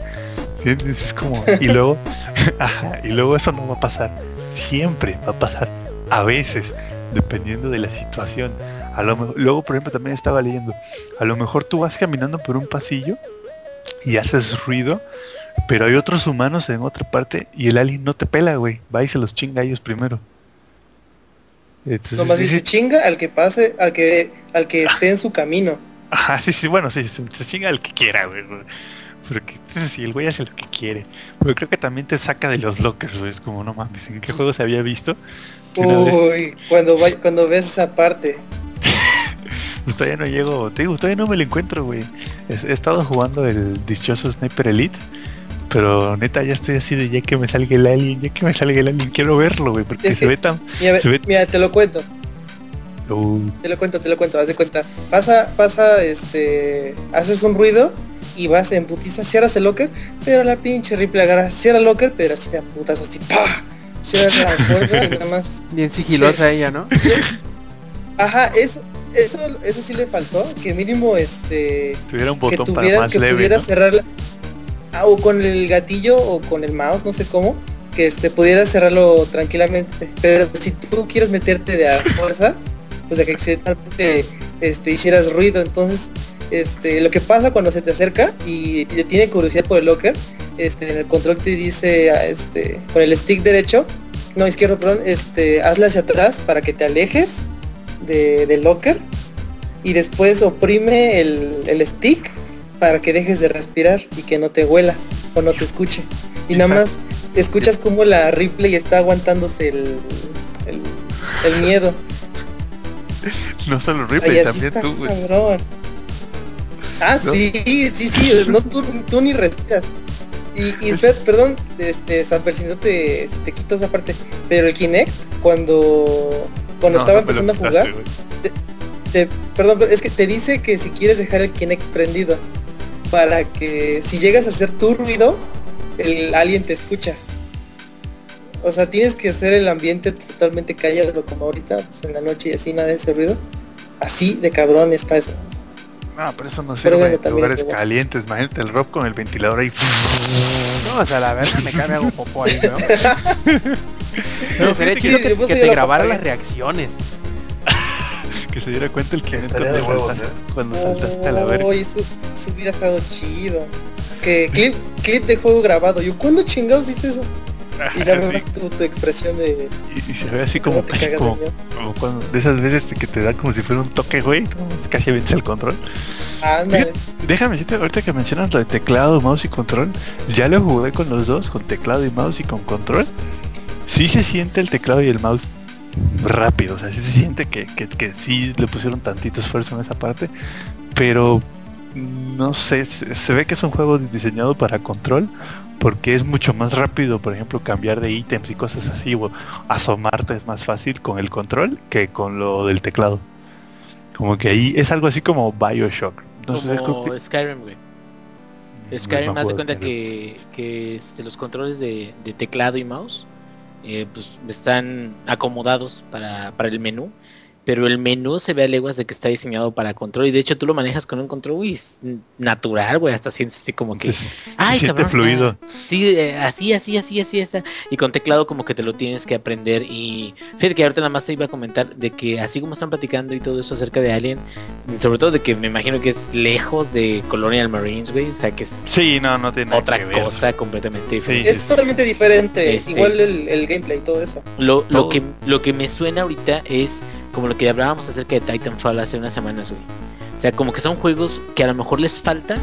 ¿Sí? Es como, y luego, ajá, y luego eso no va a pasar. Siempre va a pasar. A veces, dependiendo de la situación. A lo mejor, luego, por ejemplo, también estaba leyendo. A lo mejor tú vas caminando por un pasillo y haces ruido, pero hay otros humanos en otra parte y el alien no te pela, güey. Va y se los chinga a ellos primero. Entonces, Nomás dice sí, chinga al que pase, al que, al que esté en su camino. Ajá, sí, sí, bueno, sí, se, se chinga al que quiera, güey. Porque sí, el güey hace lo que quiere. Pero creo que también te saca de los lockers, güey. Es como, no mames, ¿en qué juego se había visto? Vez- Uy, cuando vay- cuando ves esa parte. Pues todavía no llego, te digo, todavía no me lo encuentro, güey. He, he estado jugando el dichoso Sniper Elite, pero neta ya estoy así de ya que me salga el alien, ya que me salga el alien, quiero verlo, güey, porque Es se que- ve tan... Mira, Se ve- mira, te lo cuento, Uh, te lo cuento, te lo cuento, haz de cuenta. Pasa, pasa, este, haces un ruido y vas en putiza, cierras el locker, pero la pinche Ripley agarra, cierra el locker, pero así de putazo, así, ¡pah! Cierra la puerta y nada más. Bien sigilosa ella, ¿no? Ajá, eso, eso, eso sí le faltó, que mínimo, este, tuviera un que botón para tuvieras más que leve, pudieras ¿no? cerrarla ah, o con el gatillo o con el mouse no sé cómo que este pudieras cerrarlo tranquilamente. Pero si tú quieres meterte de a fuerza pues de que accidentalmente este hicieras ruido. Entonces este lo que pasa cuando se te acerca y, y te tiene curiosidad por el locker este en el control te dice ah, este con el stick derecho no izquierdo perdón este hazle hacia atrás para que te alejes de, del locker y después oprime el, el stick para que dejes de respirar y que no te huela o no te escuche. Y nada más escuchas como la Ripley está aguantándose el, el, el miedo. No solo O sea, y Ripley, también está tú, güey. Ah, ¿No? sí, sí, sí, no, tú, tú ni respiras. Y, y espera, perdón, este, Samper, si no te, si te quito esa parte, pero el Kinect, cuando, cuando No, estaba empezando a jugar, te- perdón, pero es que te dice que si quieres dejar el Kinect prendido, para que si llegas a hacer tu ruido, el alien te escucha. O sea, tienes que hacer el ambiente totalmente callado, como ahorita, pues, en la noche y así, nada de ese ruido. Así de cabrón está eso. No, pero eso no sirve bueno, en lugares calientes. Imagínate el Rob con el ventilador ahí. No, o sea, la verdad me cae me hago popó ahí, ¿no? No, sería chido que te grabara las reacciones. Que se diera cuenta el que Estaría cuando de huevos, saltaste, ¿eh? cuando saltaste a la verga. Oye, eso, eso hubiera estado chido. Que clip, clip de juego grabado. Yo, ¿cuándo chingados hice eso? Y nada más tu, tu expresión de y, y se ve así como te casi cagas como, de miedo. como cuando de esas veces que te da como si fuera un toque, güey. Casi vence el control. Ándale. Déjame decirte, ahorita que mencionas lo de teclado, mouse y control, ya lo jugué con los dos, con teclado y mouse y con control. Sí se siente el teclado y el mouse rápido, o sea, sí se siente que, que, que sí le pusieron tantito esfuerzo en esa parte, pero no sé, se, se ve que es un juego diseñado para control, porque es mucho más rápido, por ejemplo, cambiar de ítems y cosas así, o asomarte es más fácil con el control que con lo del teclado. Como que ahí es algo así como Bioshock. No sé, como que- Skyrim, güey. no Skyrim, haz de juego cuenta Skyrim. que, que este, los controles de, de teclado y mouse eh, pues están acomodados para, para el menú pero el menú se ve a leguas de que está diseñado para control y de hecho tú lo manejas con un control uy, es natural, güey, hasta sientes así como que Se, se Ay, siente cabrón, fluido. ah, Sí, eh, así, así, así, así está. Y con teclado como que te lo tienes que aprender. Y fíjate que ahorita nada más te iba a comentar de que así como están platicando y todo eso acerca de Alien, sobre todo de que me imagino que es lejos de Colonial Marines, güey. O sea que es Sí, no, no tiene otra que ver. cosa completamente Sí. diferente. Es totalmente diferente, Este- igual el, el gameplay y todo eso. Lo, lo Todo. que lo que me suena ahorita es como lo que hablábamos acerca de Titanfall hace unas semanas, güey. O sea, como que son juegos que a lo mejor les falta,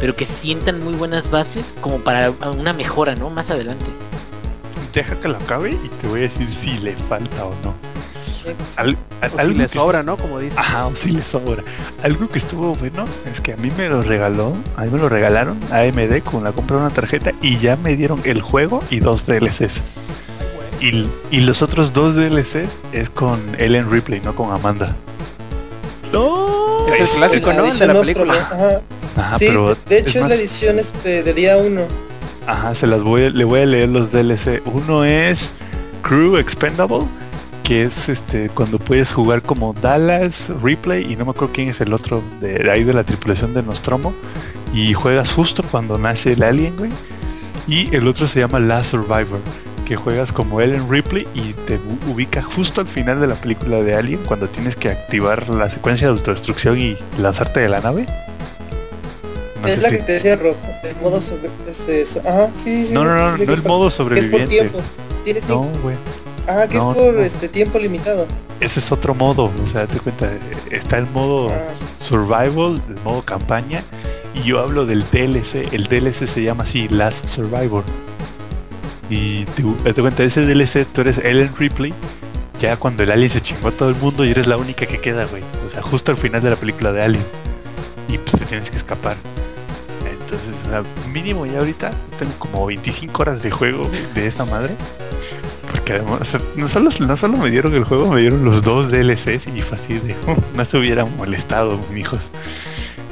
pero que sientan muy buenas bases como para una mejora, ¿no? Más adelante. Deja que lo acabe y te voy a decir si le falta o no. Pues, Al- a- O si algo le que sobra, ¿no? Como dice. Ajá, o si le sobra. Algo que estuvo bueno es que a mí me lo regaló, a mí me lo regalaron AMD con la compra de una tarjeta y ya me dieron el juego y dos DLCs. Y, y los otros dos DLCs es con Ellen Ripley, no con Amanda. No, Es el clásico, ¿no? De la Nostro, película. Ajá. Ajá, sí, pero de hecho es, más- la edición este, de día 1. Ajá, se las voy a- le voy a leer los DLC. Uno es Crew Expendable, que es este cuando puedes jugar como Dallas, Replay y no me acuerdo quién es el otro de, de ahí de la tripulación de Nostromo y juegas justo cuando nace el alien, güey. Y el otro se llama Last Survivor, que juegas como Ellen Ripley y te ubica justo al final de la película de Alien cuando tienes que activar la secuencia de autodestrucción y lanzarte de la nave. No es la si- que te decía Rob, el modo sobre, este, so- ajá, sí, sí, sí. No, no, no, no que el modo que es por sobreviviente. tiempo. No, güey. ajá, que no, es por no. este tiempo limitado. Ese es otro modo, o sea, te cuenta, está el modo Ah, survival, el modo campaña, y yo hablo del DLC, el DLC se llama así, Last Survivor. Y tú, te cuenta, ese DLC, tú eres Ellen Ripley, ya cuando el alien se chingó a todo el mundo y eres la única que queda, güey. O sea, justo al final de la película de Alien. Y pues te tienes que escapar. Entonces, o sea, mínimo ya ahorita tengo como 25 horas de juego de esa madre. Porque además, o sea, no solo, no solo me dieron el juego, me dieron los dos DLCs y fue así de, no se hubieran molestado, hijos.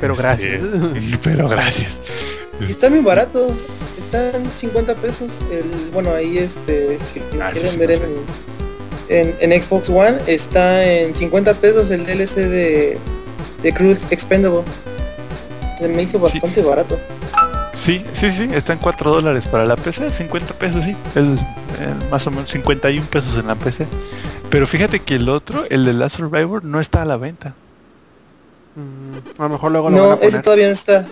Pero Este, gracias. Pero gracias. y está muy barato. Están 50 pesos. El, bueno, ahí este, si Ah, quieren sí ver no en, en, en Xbox One, está en 50 pesos el DLC de, de Cruise Expendable. Se me hizo bastante barato. Sí, sí, sí, está en 4 dólares para la PC, 50 pesos, sí. El, el más o menos 51 pesos en la PC. Pero fíjate que el otro, el de Last Survivor, no está a la venta. Mm, a lo mejor luego lo van No, a poner. ese todavía no está.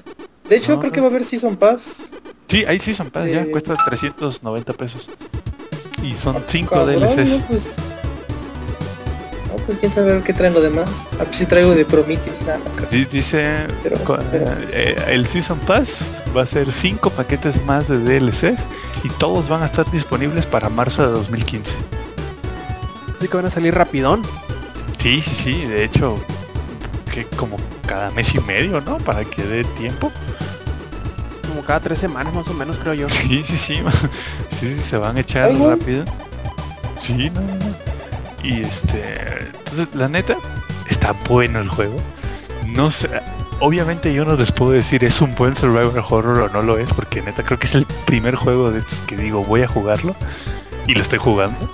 De hecho, No, creo no. que va a haber Season Pass. Sí, ahí sí son Pass, ya cuesta 390 pesos. Y son 5 Cabrón, DLCs. No, pues, no, pues quién sabe qué traen lo demás. A ver si traigo de Prometheus. Nada, Dice Pero- pero- eh, el Season Pass va a ser 5 paquetes más de DLCs y todos van a estar disponibles para marzo de 2015. Así que van a salir rapidón. Sí, sí, sí, de hecho, que como cada mes y medio, ¿no? Para que dé tiempo. Cada tres semanas más o menos, creo yo. Sí, sí, sí, sí, sí, se van a echar rápido. Sí, no, no, no. Y este, entonces, la neta, está bueno el juego. No sé, obviamente yo no les puedo decir es un buen survival horror o no lo es, porque neta creo que es el primer juego de estos que digo voy a jugarlo y lo estoy jugando.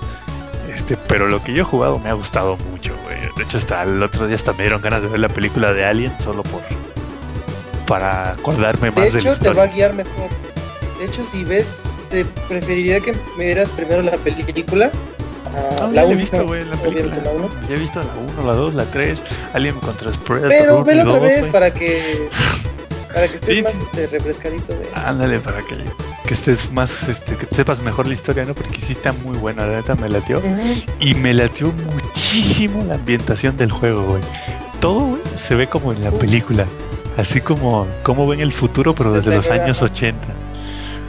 Este, pero lo que yo he jugado me ha gustado mucho, güey. De hecho, hasta el otro día hasta me dieron ganas de ver la película de Alien solo por para acordarme De más de, la hecho, te va a guiar mejor. De hecho, si ves, te preferiría que vieras primero la película. No, la ya he visto, güey, la obviamente película. la uno. Ya he visto la 1, la 2, la 3, Alien contra Predator. Pero vela otra vez para que para que estés Sí, más este, refrescadito de. Ándale, para que, que estés más, este, que sepas mejor la historia, ¿no? Porque sí está muy buena, la neta me latió. Ujú. Y me latió muchísimo la ambientación del juego, güey. Todo, güey, se ve como en la película. Así como, como ven el futuro, pero desde los 79, años ajá. 80.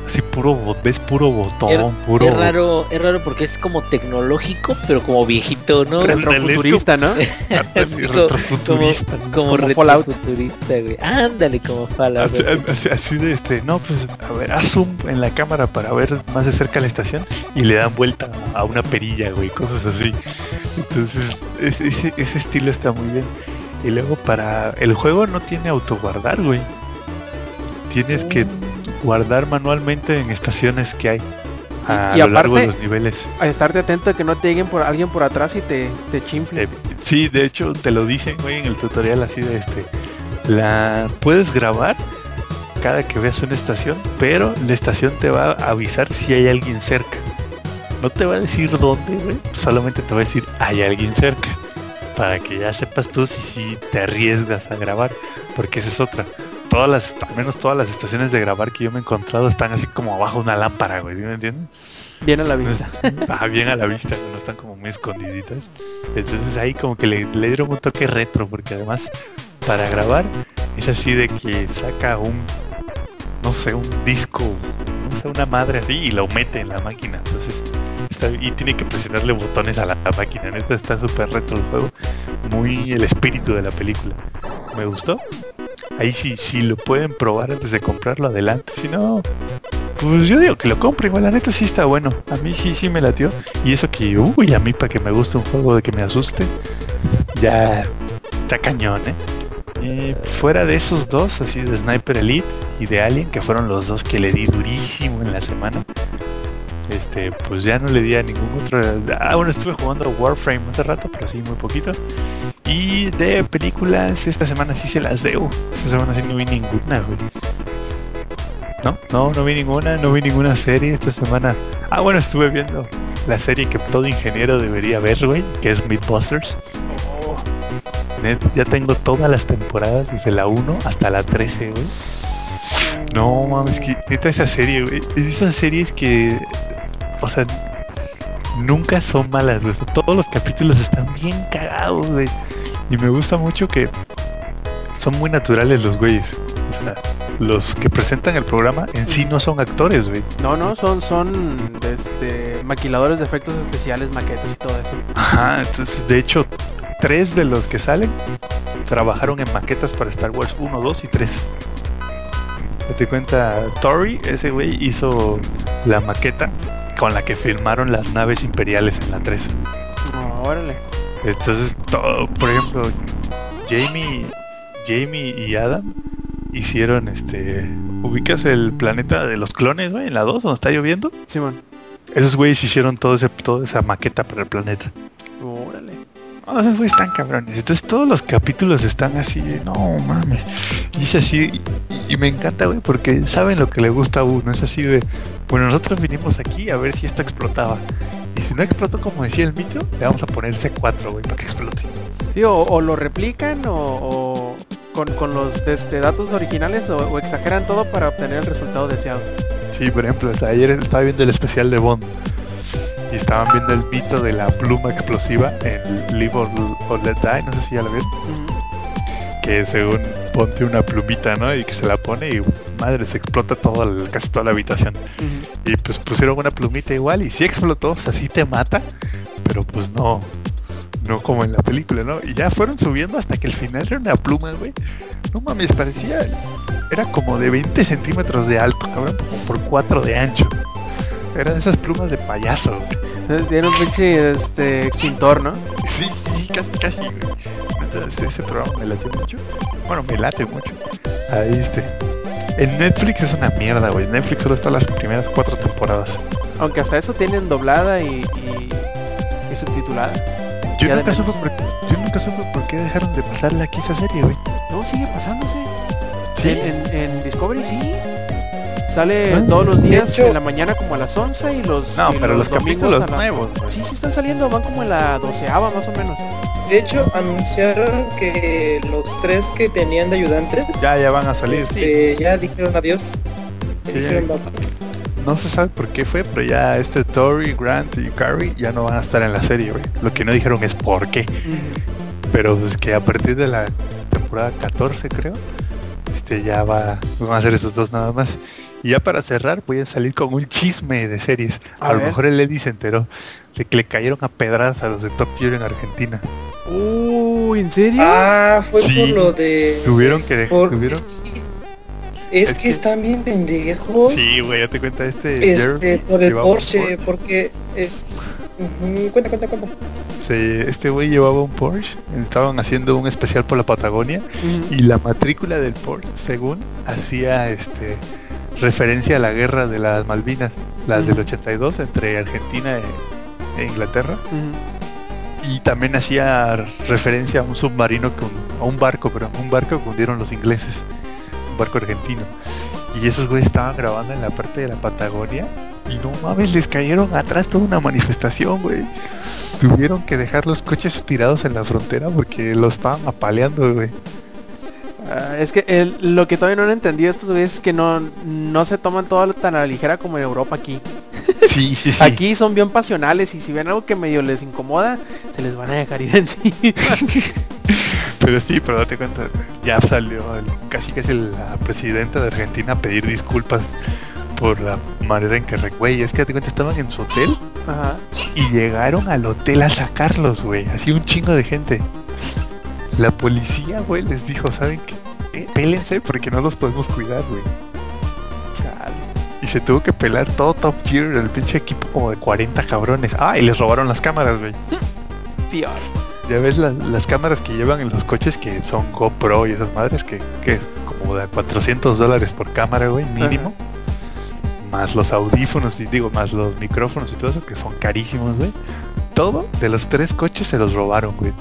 Así puro, ves puro botón, Es- puro... Es raro, es raro porque es como tecnológico, pero como viejito, ¿no? Re- Retrofuturista, ¿no? Así, Así como- retrofuturista. ¿no? Como, Como Fallout. retrofuturista, güey. Ándale, como Fallout. Así, así- así de este, no, pues a ver, haz zoom en la cámara para ver más de cerca la estación y le dan vuelta a una perilla, güey, cosas así. Entonces, es- ese, ese estilo está muy bien. Y luego para el juego no tiene autoguardar, güey. Tienes que guardar manualmente en estaciones que hay. a y lo largo de aparte- los niveles. A estarte atento a que no te lleguen por alguien por atrás y te, te chifle. Eh, sí, de hecho te lo dicen, güey, en el tutorial así de este. La puedes grabar cada que veas una estación, pero la estación te va a avisar si hay alguien cerca. No te va a decir dónde, güey, solamente te va a decir hay alguien cerca. Para que ya sepas tú si, si te arriesgas a grabar, porque esa es otra. Todas las, al menos todas las estaciones de grabar que yo me he encontrado están así como abajo de una lámpara, güey, ¿sí ¿me entiendes? Bien a la vista. Ah, bien a la vista, no están como muy escondiditas. Entonces ahí como que le, le dieron un toque retro, porque además para grabar es así de que saca un, no sé, un disco, no sé, una madre así y lo mete en la máquina. Entonces y tiene que presionarle botones a la, la máquina. Neta está súper retro el juego, muy el espíritu de la película. Me gustó. Ahí sí, si lo pueden probar antes de comprarlo, adelante. Si no, pues yo digo que lo compre, igual la neta sí está bueno. A mí sí, sí me latió. Y eso que, uy, a mí para que me guste un juego de que me asuste, ya está cañón, ¿eh? Eh, fuera de esos dos, así de Sniper Elite y de Alien, que fueron los dos que le di durísimo en la semana. Este, pues ya no le di a ningún otro. Ah, bueno, estuve jugando Warframe hace rato, pero sí, muy poquito. Y de películas, esta semana sí se las debo. Esta semana sí no vi ninguna, güey. No, no, no vi ninguna, no vi ninguna serie esta semana. Ah, bueno, estuve viendo la serie que todo ingeniero debería ver, güey, que es Mythbusters. Net, ya tengo todas las temporadas desde la 1 hasta la 13, güey. No mames, que neta esa serie, güey. Es de esas series que, o sea, nunca son malas, güey. Todos los capítulos están bien cagados, güey. Y me gusta mucho que son muy naturales los güeyes. O sea, los que presentan el programa en sí no son actores, güey. No, no, son, son este, maquiladores de efectos especiales, maquetas y todo eso. Ajá, entonces de hecho, tres de los que salen trabajaron en maquetas para Star Wars 1, 2 y 3. Te cuenta, Tori, ese güey hizo la maqueta con la que filmaron las naves imperiales en la 3. No, órale. Entonces, todo, por ejemplo, Jamie, Jamie y Adam hicieron este. ¿Ubicas el planeta de los clones, güey? En la 2, donde está lloviendo. Simón. Esos güeyes hicieron todo ese, toda esa maqueta para el planeta. Órale. Oh, esos güeyes están cabrones. Entonces todos los capítulos están así, de, no mames. Y es así, y, y me encanta, güey, porque saben lo que le gusta a uno. Es así de, bueno, nosotros vinimos aquí a ver si esto explotaba. Y si no explotó como decía el mito, le vamos a poner C4, güey, para que explote. Sí, o, o lo replican o, o con, con los este, datos originales o, o exageran todo para obtener el resultado deseado. Sí, por ejemplo, ayer estaba viendo el especial de Bond. Y estaban viendo el mito de la pluma explosiva en Live or, or Let Die, no sé si ya lo ven. Que según ponte una plumita, ¿no? Y que se la pone y madre, se explota todo el- casi toda la habitación. Y pues pusieron una plumita igual y sí explotó, o sea, sí te mata, pero pues no, no como en la película, ¿no? Y ya fueron subiendo hasta que el final era una pluma, güey. No mames, parecía, era como de 20 centímetros de alto, cabrón, como por 4 de ancho. Eran esas plumas de payaso, Tiene un pinche este, extintor, ¿no? Sí, sí, casi, casi, güey. Entonces ese programa me late mucho. Bueno, me late mucho. Ahí este. En Netflix es una mierda, güey. Netflix solo está las primeras cuatro temporadas. Aunque hasta eso tienen doblada y, y, y subtitulada. Yo Ya nunca, supe por, yo nunca supe por qué dejaron de pasarle aquí esa serie, güey. No, sigue pasándose. ¿Sí? En, en- en Discovery sí. Sale Ah. todos los días hecho- en la mañana como a las 11 y los No, y pero los capítulos a la- nuevos. Sí, sí están saliendo, van como en la doceava más o menos. De hecho, anunciaron que los tres que tenían de ayudantes Ya, ya van a salir. este, ya dijeron adiós. Sí. dijeron. No se sabe por qué fue, pero ya este Tori, Grant y Carrie ya no van a estar en la serie, güey. Lo que no dijeron es por qué. Pero es que a partir de la temporada 14 creo, este ya va, van a ser esos dos nada más. Y ya para cerrar voy a salir con un chisme de series. A, A lo mejor el Eddie se enteró de que le cayeron a pedradas a los de Top Gear en Argentina. Uy, ¿en serio? Ah, fue Sí. por lo de... Tuvieron que por- tuvieron Es Es que que- están bien pendejos. Sí, güey, ya te cuenta este Este, Jeremy por el Porsche, porque es... Ujú, Cuenta, cuenta, cuenta. Se- este güey llevaba un Porsche, estaban haciendo un especial por la Patagonia y la matrícula del Porsche, según hacía este referencia a la guerra de las Malvinas, las del Ujú. 82 entre Argentina e, e Inglaterra. Y también hacía referencia a un submarino, con, a un barco, pero un barco que hundieron los ingleses, un barco argentino. Y esos güeyes estaban grabando en la parte de la Patagonia y no mames, les cayeron atrás toda una manifestación, güey. Tuvieron que dejar los coches tirados en la frontera porque los estaban apaleando, güey. Ah, es que el- lo que todavía no han entendido estos güeyes es que no, no se toman todo tan a la ligera como en Europa aquí. Sí, sí, sí. Aquí son bien pasionales y si ven algo que medio les incomoda, se les van a dejar ir encima. Pero sí, pero date cuenta, ya salió el- casi casi la presidenta de Argentina a pedir disculpas por la manera en que, güey, es que date cuenta, estaban en su hotel Ajá. y llegaron al hotel a sacarlos, güey, así un chingo de gente. La policía, güey, les dijo, ¿saben qué? Eh, pélense porque no los podemos cuidar, güey. Y se tuvo que pelar todo Top Gear, el pinche equipo como de 40 cabrones. Ah, y les robaron las cámaras, güey. Fior. Ya ves las, las cámaras que llevan en los coches que son GoPro y esas madres que, que como de 400 dólares por cámara, güey, mínimo. Más los audífonos y digo, más los micrófonos y todo eso que son carísimos, güey. Todo de los tres coches se los robaron, güey.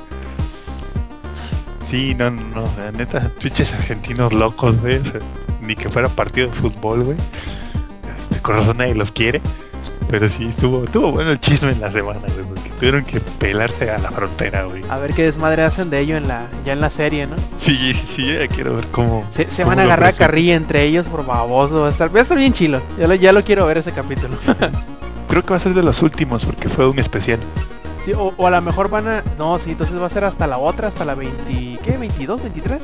Sí, no, no, o sea, neta, pinches argentinos locos, güey. o sea, ni que fuera partido de fútbol, güey. Este, con razón nadie los quiere. Pero sí, estuvo, estuvo bueno el chisme en la semana, güey, porque tuvieron que pelarse a la frontera, güey. A ver qué desmadre hacen de ello en la, ya en la serie, ¿no? Sí, sí, ya quiero ver cómo. Se, se cómo van a agarrar a carrilla entre ellos por baboso. Va a estar, va a estar bien chilo. Ya lo, ya lo quiero ver ese capítulo. Creo que va a ser de los últimos porque fue un especial. Sí, o, o a lo mejor van a... No, sí, entonces va a ser hasta la otra, hasta la 20... ¿Qué? ¿22? ¿23?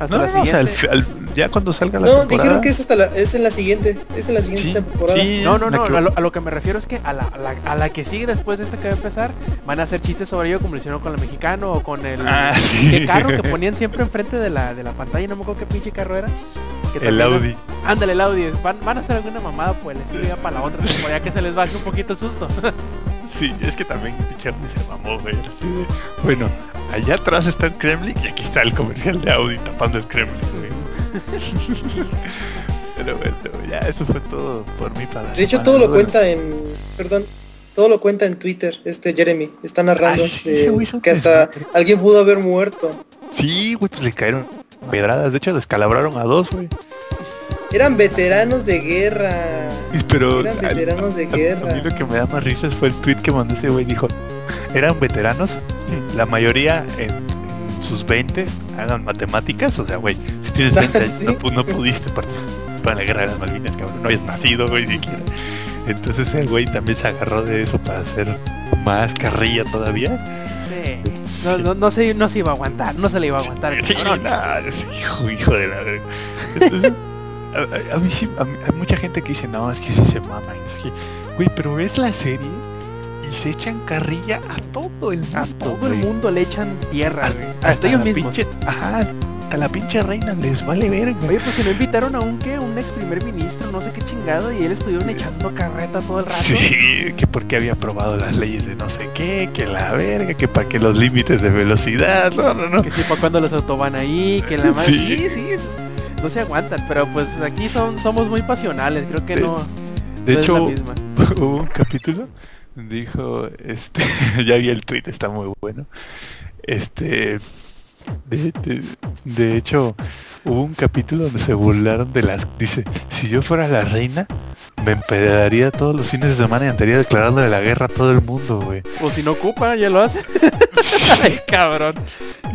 Hasta No, la no, o sea, siguiente. al fi- al- ya cuando salga la No, temporada. dijeron que es hasta la, es en la siguiente, es en la siguiente Sí, temporada. sí, No, no, no, que- a lo, a lo que me refiero es que a la, a, la, a la que sigue después de esta que va a empezar, van a hacer chistes sobre ello como lo hicieron con el mexicano o con el... Ah, sí. ¿Qué carro que ponían siempre enfrente de la, de la pantalla? No me acuerdo qué pinche carro era. Que El Audi. Ándale, el Audi. Van, van a hacer alguna mamada pues el estilo ya para la otra temporada que se les baje un poquito el susto. Sí, es que también pinche Audi se mamó, güey. así de, Bueno, allá atrás está el Kremlin y aquí está el comercial de Audi tapando el Kremlin, güey. Pero bueno, ya eso fue todo por mí para De hecho, todo lo cuenta en... Perdón. Todo lo cuenta en Twitter, este Jeremy. Está narrando Ay, sí, que hasta alguien pudo haber muerto. Sí, güey, pues le cayeron pedradas. De hecho, descalabraron a dos, güey. Eran veteranos de guerra. Pero Eran al- veteranos de guerra. A mí lo que me da más risas fue el tweet que mandó ese güey. Dijo, eran veteranos, la mayoría en, en sus 20 hagan matemáticas. O sea, güey, si tienes 20 años Sí. no, pu- no pudiste participar en la guerra de las Malvinas, cabrón. No habías nacido, güey, siquiera. Entonces el güey también se agarró de eso para hacer más carrilla todavía. Sí. No, no, no se, no se iba a aguantar, no se le iba a aguantar. el Sí, sí, hijo, hijo de la. Entonces, a, mí sí, a mí- hay mucha gente que dice, no, es que sí se mama. Es que, güey, pero ves la serie y se echan carrilla a todo el mundo. A todo el güey. mundo le echan tierra, Hasta, güey. Hasta ellos la mismos. pinche- ajá, a la pinche reina les vale verga. Oye, pues si no invitaron a un que, un ex primer ministro, no sé qué chingado, y él estuvieron echando carreta todo el rato. Sí, que porque había aprobado las leyes de no sé qué, que la verga, que para que los límites de velocidad, no, no, no. Que sí, para cuando los autoban ahí, que la. Sí. Sí, sí. No se aguantan, pero pues aquí son, somos muy pasionales, creo que De- no, De no es la hecho, misma. hubo un capítulo, dijo, este, ya vi el tweet, está muy bueno. Este, de, de- de hecho, hubo un capítulo donde se burlaron de las, dice, si yo fuera la reina, me empedaría todos los fines de semana y andaría declarándole la guerra a todo el mundo, güey. O si no ocupa, ya lo hace. Ay, cabrón.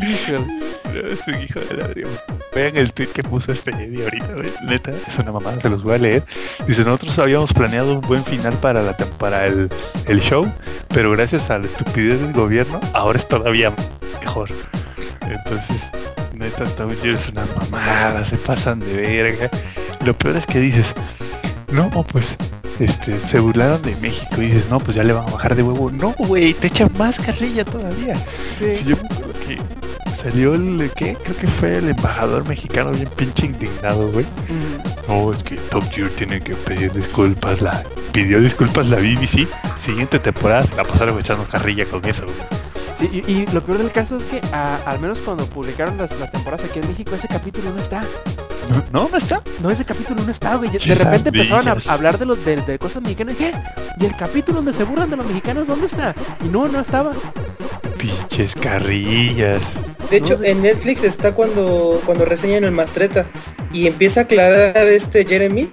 Híjole. Es un hijo de la verga. Vean el tweet que puso este Eddie ahorita. Neta, es una mamada, se los voy a leer. Dice, nosotros habíamos planeado un buen final para la para el, el show, pero gracias a la estupidez del gobierno, ahora es todavía mejor. Entonces, neta, Tom es una mamada, se pasan de verga. Lo peor es que dices, no, pues, este, se burlaron de México y dices, no, pues ya le van a bajar de huevo. No, güey, te echan más carrilla todavía. Sí, yo me acuerdo que salió el, ¿qué? Creo que fue el embajador mexicano bien pinche indignado, güey. Mm, No, es que Top Gear tiene que pedir disculpas, la pidió disculpas la BBC. Siguiente temporada se la pasaron echando carrilla con eso, güey. Sí, y, y lo peor del caso es que a- al menos cuando publicaron las, las temporadas aquí en México, ese capítulo no está. No, no está. No, ese capítulo no está, güey. De repente empezaron a hablar de los de, de cosas mexicanas. ¿Qué? ¿Y el capítulo donde se burlan de los mexicanos dónde está? Y no, no estaba. Pinches carrillas. De hecho, No sé. en Netflix está cuando, cuando reseñan el Mastreta y empieza a aclarar este Jeremy,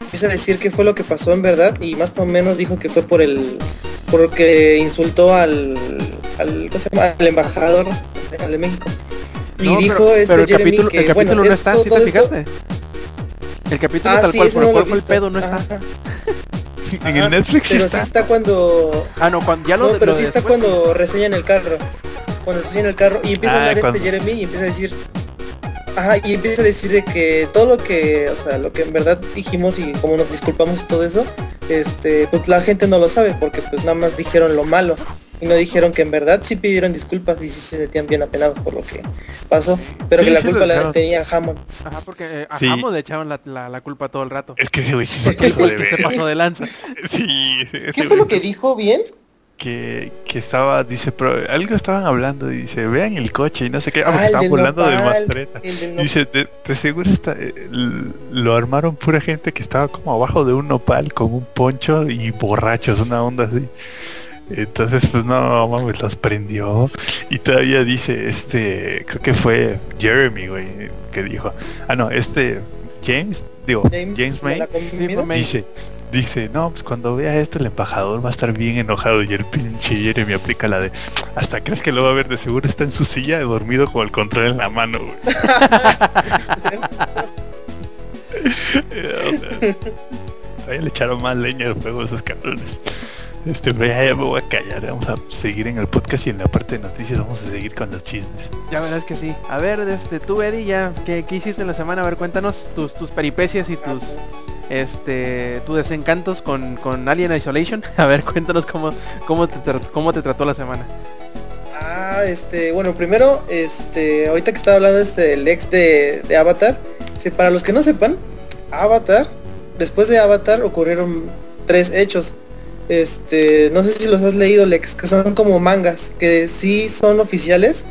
empieza a decir qué fue lo que pasó en verdad y más o menos dijo que fue por el porque insultó al, al, ¿cómo se llama? al embajador al de México. Y No, dijo pero, este pero el Jeremy capítulo, que el capítulo bueno, no está, ¿sí te fijaste? El capítulo Ah, tal sí, cual, por no el lo cual el pedo, no está. Ajá. En el Netflix sí Pero está. sí está cuando Ah, no, cuando ya lo No, pero lo sí está después, cuando reseñan el carro. Cuando reseñan el carro y empieza Ah, a hablar cuando- este Jeremy y empieza a decir. Ajá, y empieza a decir de que todo lo que, o sea, lo que en verdad dijimos y como nos disculpamos y todo eso, este, pues la gente no lo sabe porque pues nada más dijeron lo malo y no dijeron que en verdad sí pidieron disculpas y sí se sentían bien apenados por lo que pasó, pero Sí, que la sí culpa la dejaron. tenía Hammond. Ajá, porque eh, a Sí. Hammond le echaban la, la- la culpa todo el rato. Es que güey sí se Porque de el que se pasó de lanza. Sí, ¿Qué fue lo que dijo bien? que, que estaba, dice, pero algo estaban hablando y dice, vean el coche y no sé qué. Ah, porque el estaban del nopal, Mastreta. nopal. Dice, de, de seguro está, eh, lo armaron pura gente que estaba como abajo de un nopal con un poncho y borrachos, una onda así. Entonces, pues no, mames, los prendió. Y todavía dice, este, creo que fue Jeremy, güey, que dijo, ah, no, este, James, digo, James, May, dice, dice, no, pues cuando vea esto el embajador va a estar bien enojado y el pinche Jeremy aplica la de, hasta crees que lo va a ver de seguro está en su silla dormido con el control en la mano, güey. Eh, o sea, Ahí le echaron más leña al fuego a esos cabrones. Este, pero ya, ya me voy a callar, vamos a seguir en el podcast y en la parte de noticias vamos a seguir con los chismes. Ya verás que sí. A ver, este, tú Eddie, ya, ¿qué, qué hiciste en la semana? A ver, cuéntanos tus, tus peripecias y tus, este, tus desencantos con, con Alien Isolation. A ver, cuéntanos cómo, cómo, te, cómo te trató la semana. Ah, este, bueno, primero, este, ahorita que estaba hablando este, el ex de, de Avatar, sí, para los que no sepan, Avatar, después de Avatar ocurrieron tres hechos. Este, no sé si los has leído, Lex, que son como mangas, que sí son oficiales,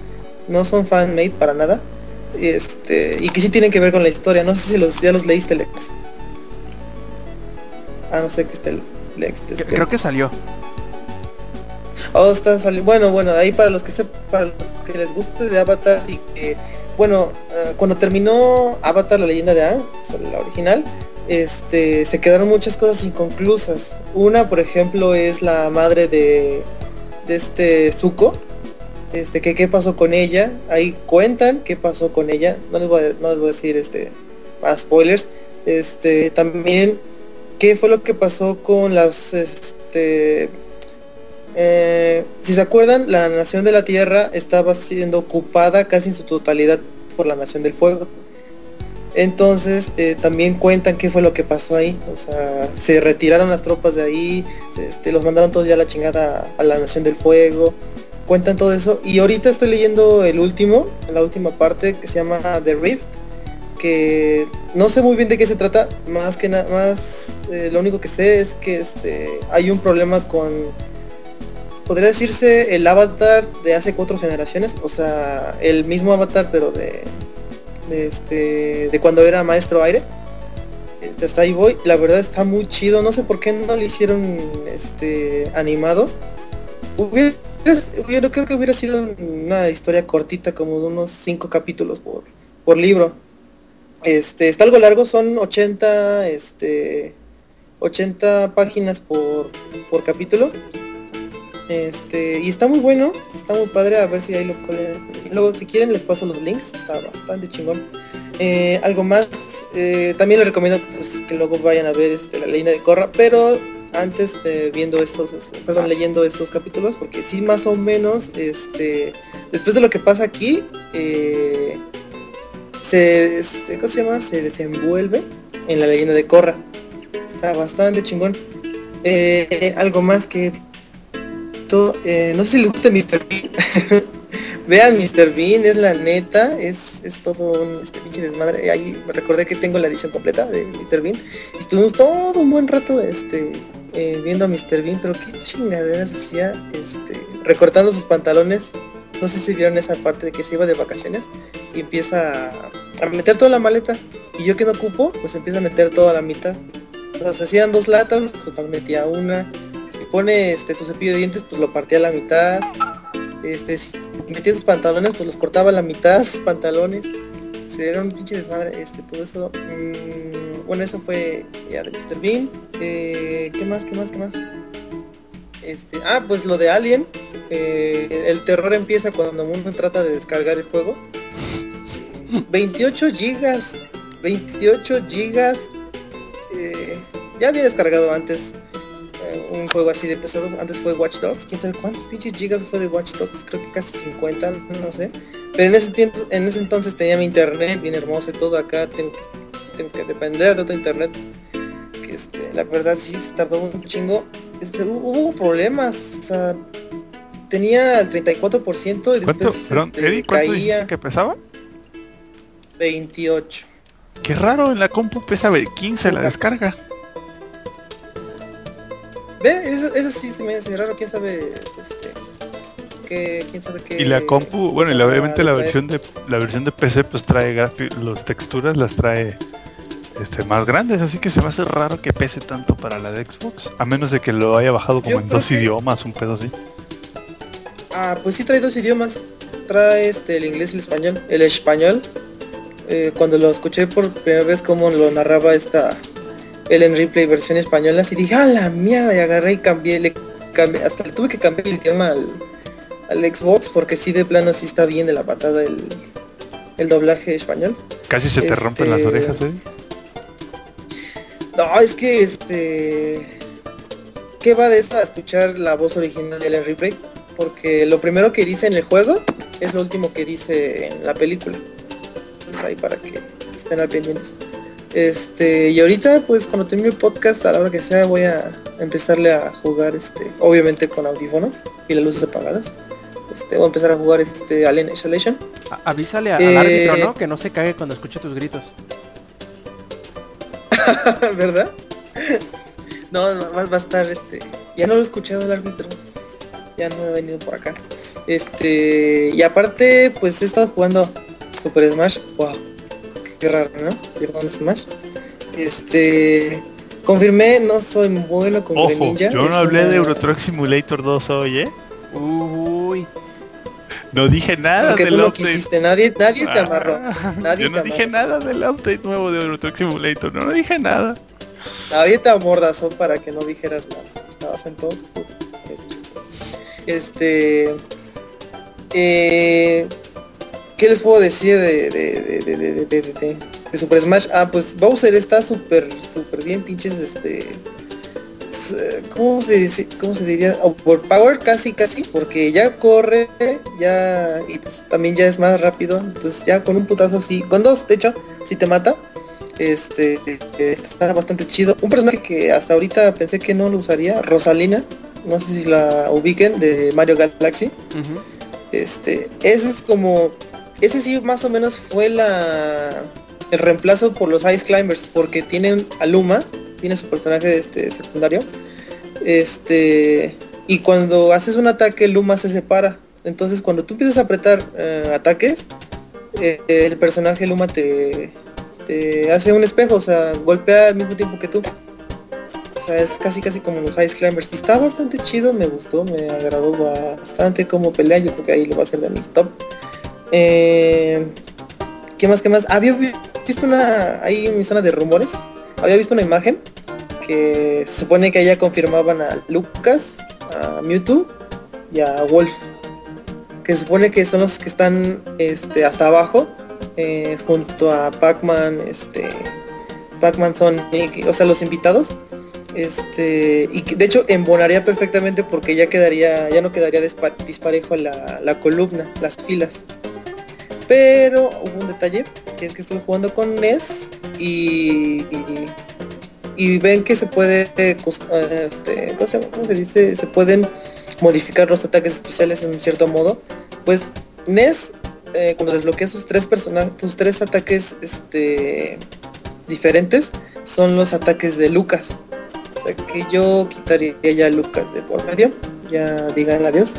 no son fan-made para nada. Este, y que sí tienen que ver con la historia. No sé si los, ya los leíste, Lex. Ah, no sé que está el Lex. te espero. Creo que salió. Oh, está sali- Bueno, bueno, ahí para los que se, para los que les guste de Avatar y que, bueno, eh, cuando terminó Avatar, la leyenda de Aang, la original, este, se quedaron muchas cosas inconclusas. Una, por ejemplo, es la madre de, de este Zuko. Este, que qué pasó con ella. Ahí cuentan qué pasó con ella. No les voy a, no les voy a decir este más spoilers. Este, también qué fue lo que pasó con las este eh, si se acuerdan, la Nación de la Tierra estaba siendo ocupada casi en su totalidad por la Nación del Fuego. Entonces eh, también cuentan qué fue lo que pasó ahí. O sea, se retiraron las tropas de ahí, este, los mandaron todos ya la chingada a la Nación del Fuego. Cuentan todo eso. Y ahorita estoy leyendo el último, la última parte que se llama The Rift. Que no sé muy bien de qué se trata. Más que nada, más eh, lo único que sé es que este, hay un problema con podría decirse el avatar de hace cuatro generaciones, o sea, el mismo avatar pero de, de este de cuando era maestro aire. Este, hasta ahí voy, la verdad está muy chido, no sé por qué no lo hicieron este animado. Hubiera, hubiera- creo que hubiera sido una historia cortita como de unos cinco capítulos por, por libro. Este, está algo largo, son 80 este 80 páginas por, por capítulo. Este, y está muy bueno, está muy padre, a ver si ahí lo pueden. Luego, si quieren, les paso los links, está bastante chingón. Eh, algo más, eh, también les recomiendo pues, que luego vayan a ver este, la leyenda de Corra, pero antes viendo estos, este, perdón, leyendo estos capítulos, porque sí, más o menos, este, después de lo que pasa aquí, eh, se, este, ¿cómo se llama? Se desenvuelve en la leyenda de Corra. Está bastante chingón. Algo más que eh, no sé si les gusta Mr. Bean. Vean Mr. Bean, es la neta, es, es todo un este pinche desmadre. Ahí me recordé que tengo la edición completa de Mr. Bean. Estuvimos todo un buen rato este eh, viendo a Mr. Bean, pero qué chingaderas hacía este recortando sus pantalones. No sé si vieron esa parte de que se iba de vacaciones y empieza a, meter toda la maleta Y yo que no ocupo, pues empiezo a meter toda la mitad. O sea, dos latas, pues metía una. Pone este su cepillo de dientes, pues lo partía a la mitad. Este, si metía sus pantalones, pues los cortaba a la mitad, sus pantalones. Se era un pinche desmadre, este, todo eso. Mm, bueno, eso fue ya de Mr. Bean. Eh, ¿Qué más? ¿Qué más? ¿Qué más? Este, ah, pues lo de Alien. Eh, el terror empieza cuando uno trata de descargar el juego. 28 gigas. 28 gigas. Eh, ya había descargado antes un juego así de pesado. Antes fue Watch Dogs. Quién sabe cuántos pinches gigas fue de Watch Dogs. Creo que casi 50, no sé. Pero en ese tiempo, en ese entonces tenía mi internet bien hermoso y todo. Acá tengo, tengo que depender de otro internet. Que este, la verdad sí se tardó un chingo. Este, hu- hubo problemas. O sea, tenía el 34% y ¿Cuánto, después perdón, este, Eddie, ¿cuánto caía que pesaba? 28. Qué raro, en la compu pesa ve- 15 la descarga. Ve, eso, eso sí se me hace raro, quién sabe, este, qué, quién sabe qué. Y la compu, bueno, y la- obviamente la versión de la versión de PC pues trae los texturas las trae este más grandes, así que se me hace raro que pese tanto para la de Xbox, a menos de que lo haya bajado como Yo en dos que- idiomas, un pedo así. Ah, pues sí trae dos idiomas. Trae este el inglés y el español. El español, eh, cuando lo escuché por primera vez como lo narraba esta Ellen Ripley versión española, así dije, ¡ah, la mierda! Y agarré y cambié, le cambié, hasta le tuve que cambiar el idioma al, al Xbox porque sí de plano sí está bien de la patada el, el doblaje español. Casi se te rompen las Este- orejas, ¿eh? No, es que este. ¿Qué va de eso a escuchar la voz original de Ellen Ripley? Porque lo primero que dice en el juego es lo último que dice en la película. Pues ahí para que estén al pendientes. Este, y ahorita pues cuando termine el podcast a la hora que sea voy a empezarle a jugar este, obviamente con audífonos y las luces apagadas. Este, voy a empezar a jugar este Alien Isolation. A- avísale a- al Eh, árbitro, ¿no? Que no se cague cuando escuche tus gritos. ¿Verdad? No, no, va, va a estar este. Ya no lo he escuchado el árbitro. Ya no he venido por acá. Este. Y aparte, pues he estado jugando Super Smash. Wow. Qué raro, ¿no? Llevando Smash. Este. Confirmé, no soy bueno con Ojo, Greninja. yo no hablé una- de Euro Truck Simulator 2 hoy, ¿eh? Uy. No dije nada Porque del tú no update. quisiste, nadie, nadie te amarró. Ah, Nadie yo no te dije amarró. nada del update nuevo de Euro Truck Simulator, no, no dije nada. Nadie te amordazó para que no dijeras nada. Estabas en todo. Este. eh, ¿Qué les puedo decir de, de, de, de, de, de- de- de- de Super Smash? Ah, pues Bowser está súper, súper bien, pinches, este... ¿Cómo se dice? ¿Cómo se diría? Overpower casi, casi, porque ya corre, ya... Y pues también ya es más rápido, entonces ya con un putazo así, con dos, de hecho, si te mata, este está bastante chido. Un personaje que hasta ahorita pensé que no lo usaría, Rosalina, no sé si la ubiquen, de Mario Galaxy. Este, ese es como, ese sí más o menos fue la el reemplazo por los Ice Climbers, porque tienen a Luma, tiene su personaje este secundario. Este, y cuando haces un ataque, Luma se separa. Entonces cuando tú empiezas a apretar eh, ataques, eh, el personaje Luma te, hace un espejo, o sea, golpea al mismo tiempo que tú. O sea, es casi casi como los Ice Climbers. Y está bastante chido, me gustó, me agradó bastante como pelea. Yo creo que ahí lo va a hacer de mis top. Eh, ¿Qué más? ¿Qué más? Había vi- visto una. Ahí en mi zona de rumores. Había visto una imagen que se supone que allá confirmaban a Lucas, a Mewtwo y a Wolf. Que se supone que son los que están este, hasta abajo. eh, junto a Pac-Man, este. Pac-Man o sea, los invitados. Este, y de hecho embonaría perfectamente porque ya quedaría, ya no quedaría disparejo la columna, las filas. Pero hubo un detalle, que es que estuve jugando con NES y, y, ven que se puede, eh, eh, este, ¿cómo, se, dice? Se pueden modificar los ataques especiales en un cierto modo. Pues NES, eh, cuando desbloquea sus tres personajes, sus tres ataques este, diferentes, son los ataques de Lucas. O sea que yo quitaría ya Lucas de por medio, ya digan adiós.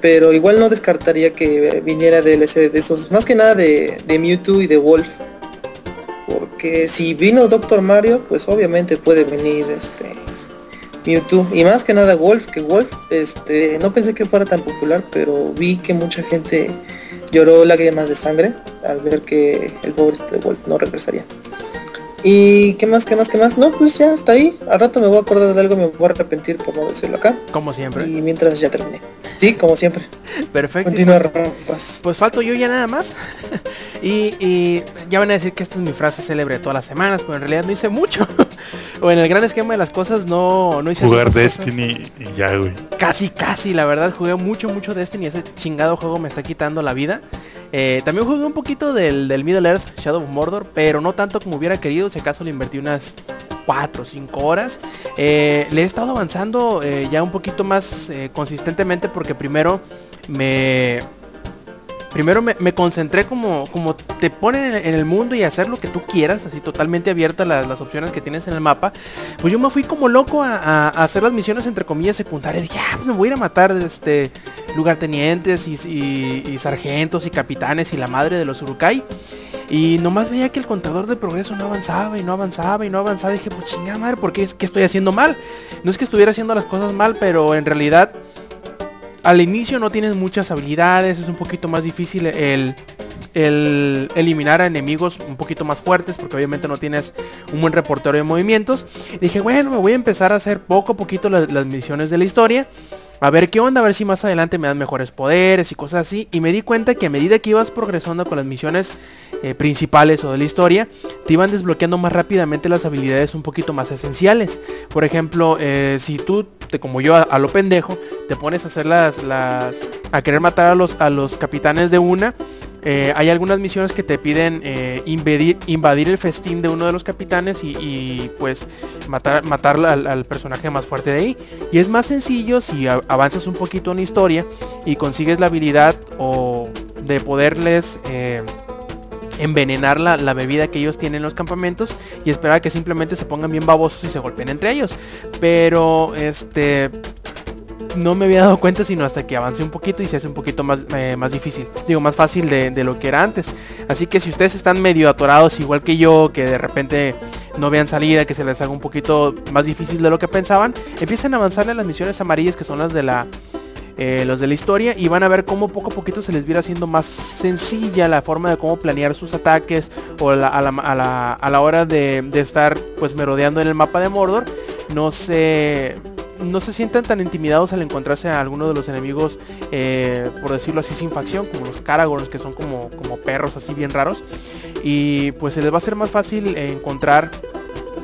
Pero igual no descartaría que viniera DLC de esos, más que nada de, de Mewtwo y de Wolf. Porque si vino Doctor Mario, pues obviamente puede venir este Mewtwo. Y más que nada Wolf, que Wolf, este, no pensé que fuera tan popular, pero vi que mucha gente lloró lágrimas de sangre al ver que el pobre este Wolf no regresaría. Y qué más, qué más, qué más. No, pues ya está ahí. Al rato me voy a acordar de algo, me voy a arrepentir por no decirlo acá. Como siempre. Y mientras ya terminé. Sí, como siempre. Perfecto. Continúa, Pues, pues falto yo ya nada más. y, y ya van a decir que esta es mi frase célebre de todas las semanas, pero en realidad no hice mucho. o en el gran esquema de las cosas no, no hice Jugar cosas. Destiny y ya, güey. Casi, casi, la verdad, jugué mucho, mucho Destiny. Ese chingado juego me está quitando la vida. Eh, también jugué un poquito del, Middle Earth, Shadow of Mordor, pero no tanto como hubiera querido. Si acaso le invertí unas 4 o 5 horas. Eh, le he estado avanzando eh, ya un poquito más consistentemente porque primero me... Primero me, concentré como, como te ponen en, el mundo y hacer lo que tú quieras, así totalmente abiertas las, las opciones que tienes en el mapa. Pues yo me fui como loco a, hacer las misiones entre comillas secundarias. Dije, ah, pues me voy a ir a matar este lugartenientes y, y- sargentos y capitanes y la madre de los urukai. Y nomás veía que el contador de progreso no avanzaba y no avanzaba y no avanzaba. Y dije, pues chingada madre, ¿por qué que estoy haciendo mal? No es que estuviera haciendo las cosas mal, pero en realidad al inicio no tienes muchas habilidades, es un poquito más difícil el, el eliminar a enemigos un poquito más fuertes porque obviamente no tienes un buen reportero de movimientos. Dije, bueno, me voy a empezar a hacer poco a poquito las, las misiones de la historia. A ver qué onda, a ver si más adelante me dan mejores poderes y cosas así. Y me di cuenta que a medida que ibas progresando con las misiones eh, principales o de la historia, te iban desbloqueando más rápidamente las habilidades un poquito más esenciales. Por ejemplo, eh, si tú, te, como yo a, a lo pendejo, te pones a hacer las, las, a querer matar a los, a los capitanes de una, eh, hay algunas misiones que te piden eh, invadir, invadir el festín de uno de los capitanes y, pues matar, matar al, personaje más fuerte de ahí. Y es más sencillo si avanzas un poquito en historia y consigues la habilidad o de poderles eh, envenenar la, la bebida que ellos tienen en los campamentos y esperar a que simplemente se pongan bien babosos y se golpeen entre ellos. Pero este no me había dado cuenta sino hasta que avancé un poquito y se hace un poquito más, eh, más difícil. Digo, más fácil de, lo que era antes. Así que si ustedes están medio atorados igual que yo, que de repente no vean salida, que se les haga un poquito más difícil de lo que pensaban, empiecen a avanzarle a las misiones amarillas que son las de la eh, los de la historia y van a ver cómo poco a poquito se les viera haciendo más sencilla la forma de cómo planear sus ataques o la- a, la, a la- a la hora de, de estar pues merodeando en el mapa de Mordor no se no se sientan tan intimidados al encontrarse a alguno de los enemigos eh, por decirlo así sin facción como los Caragors que son como, como perros así bien raros. Y pues se les va a ser más fácil encontrar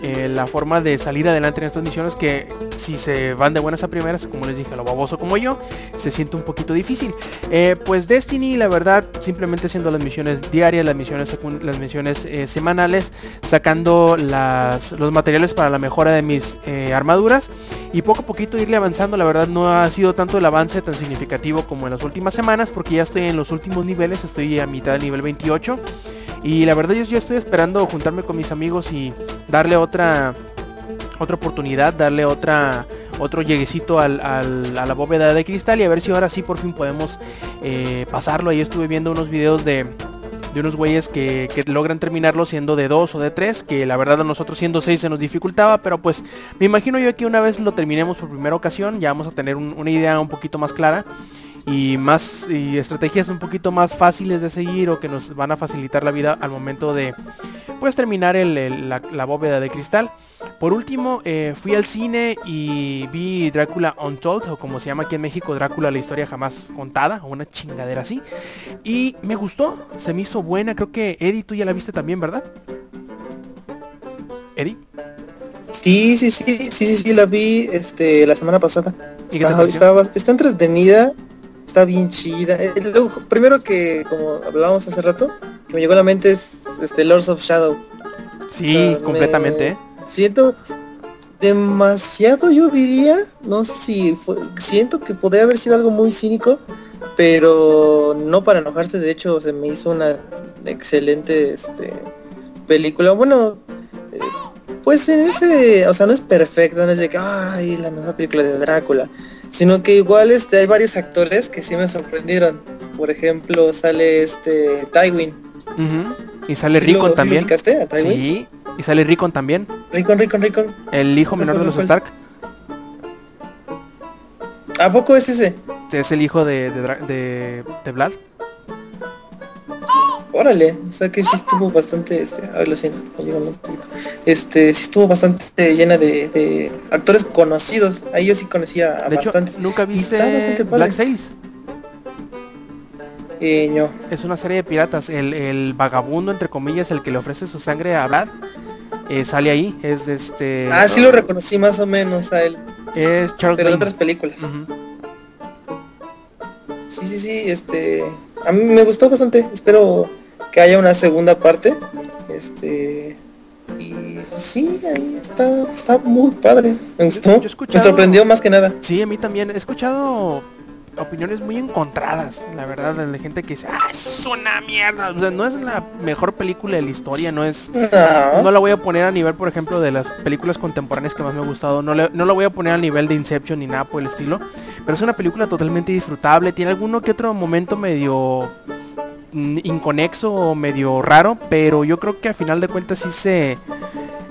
eh, la forma de salir adelante en estas misiones que si se van de buenas a primeras, como les dije, lo baboso como yo, se siente un poquito difícil. Eh, pues Destiny, la verdad, simplemente haciendo las misiones diarias, las misiones, las misiones eh, semanales, sacando las, los materiales para la mejora de mis armaduras y poco a poquito irle avanzando. La verdad no ha sido tanto el avance tan significativo como en las últimas semanas porque ya estoy en los últimos niveles, estoy a mitad del nivel 28. Y la verdad yo ya estoy esperando juntarme con mis amigos y darle otra otra oportunidad, darle otra otro lleguecito al, a la bóveda de cristal y a ver si ahora sí por fin podemos eh, pasarlo. Ahí estuve viendo unos videos de, de unos güeyes que, que logran terminarlo siendo de dos o de tres, que la verdad a nosotros siendo seis se nos dificultaba, pero pues me imagino yo que una vez lo terminemos por primera ocasión ya vamos a tener un- una idea un poquito más clara y más y estrategias un poquito más fáciles de seguir o que nos van a facilitar la vida al momento de pues terminar el- el- la, la bóveda de cristal. Por último, eh, fui al cine y vi Drácula Untold, o como se llama aquí en México, Drácula la historia jamás contada, o una chingadera así. Y me gustó, se me hizo buena, creo que Eddie, tú ya la viste también, ¿verdad? Eddie. Sí, sí, sí, sí, sí, sí, la vi este la semana pasada. Está entretenida, está bien chida. Eh, luego, primero que, como hablábamos hace rato, que me llegó a la mente es este Lords of Shadow. Sí, O sea, completamente. me- ¿eh? Siento demasiado, yo diría, no sé si fue- siento que podría haber sido algo muy cínico, pero no para enojarse, de hecho se me hizo una excelente este, película. Bueno, eh, pues en ese, o sea, no es perfecta, no es de que, ay, la mejor película de Drácula, sino que igual este, hay varios actores que sí me sorprendieron. Por ejemplo, sale este Tywin. Y sale ¿Sí Rickon lo- sí lo también. ubicaste a Ty Wayne? Sí, y sale Rickon también, Ricon, Ricon, Ricon. el hijo menor de los. Stark. ¿A poco es ese? Es el hijo de, de, de, de Vlad. Órale, o sea que sí estuvo bastante, este, ay lo siento, este, sí estuvo bastante llena de, de actores conocidos, ahí yo sí conocía a De hecho, bastantes. ¿nunca está bastante viste. Black Sails? Eh, no. Es una serie de piratas. El, el vagabundo, entre comillas, el que le ofrece su sangre a Vlad, eh, sale ahí. Es de este... Ah, sí lo reconocí más o menos a él, Es Charles pero de Lane. otras películas. Sí, sí, sí, este, a mí me gustó bastante, espero que haya una segunda parte, este, y sí, ahí está, está muy padre, me gustó, yo me sorprendió más que nada. Sí, a mí también. He escuchado opiniones muy encontradas, la verdad, de la gente que dice, ah, es una mierda. O sea, no es la mejor película de la historia, no es... No, No la voy a poner a nivel, por ejemplo, de las películas contemporáneas que más me ha gustado. No, le- no la voy a poner al nivel de Inception ni nada por el estilo. Pero es una película totalmente disfrutable. Tiene alguno que otro momento medio inconexo o medio raro. Pero yo creo que a final de cuentas sí se...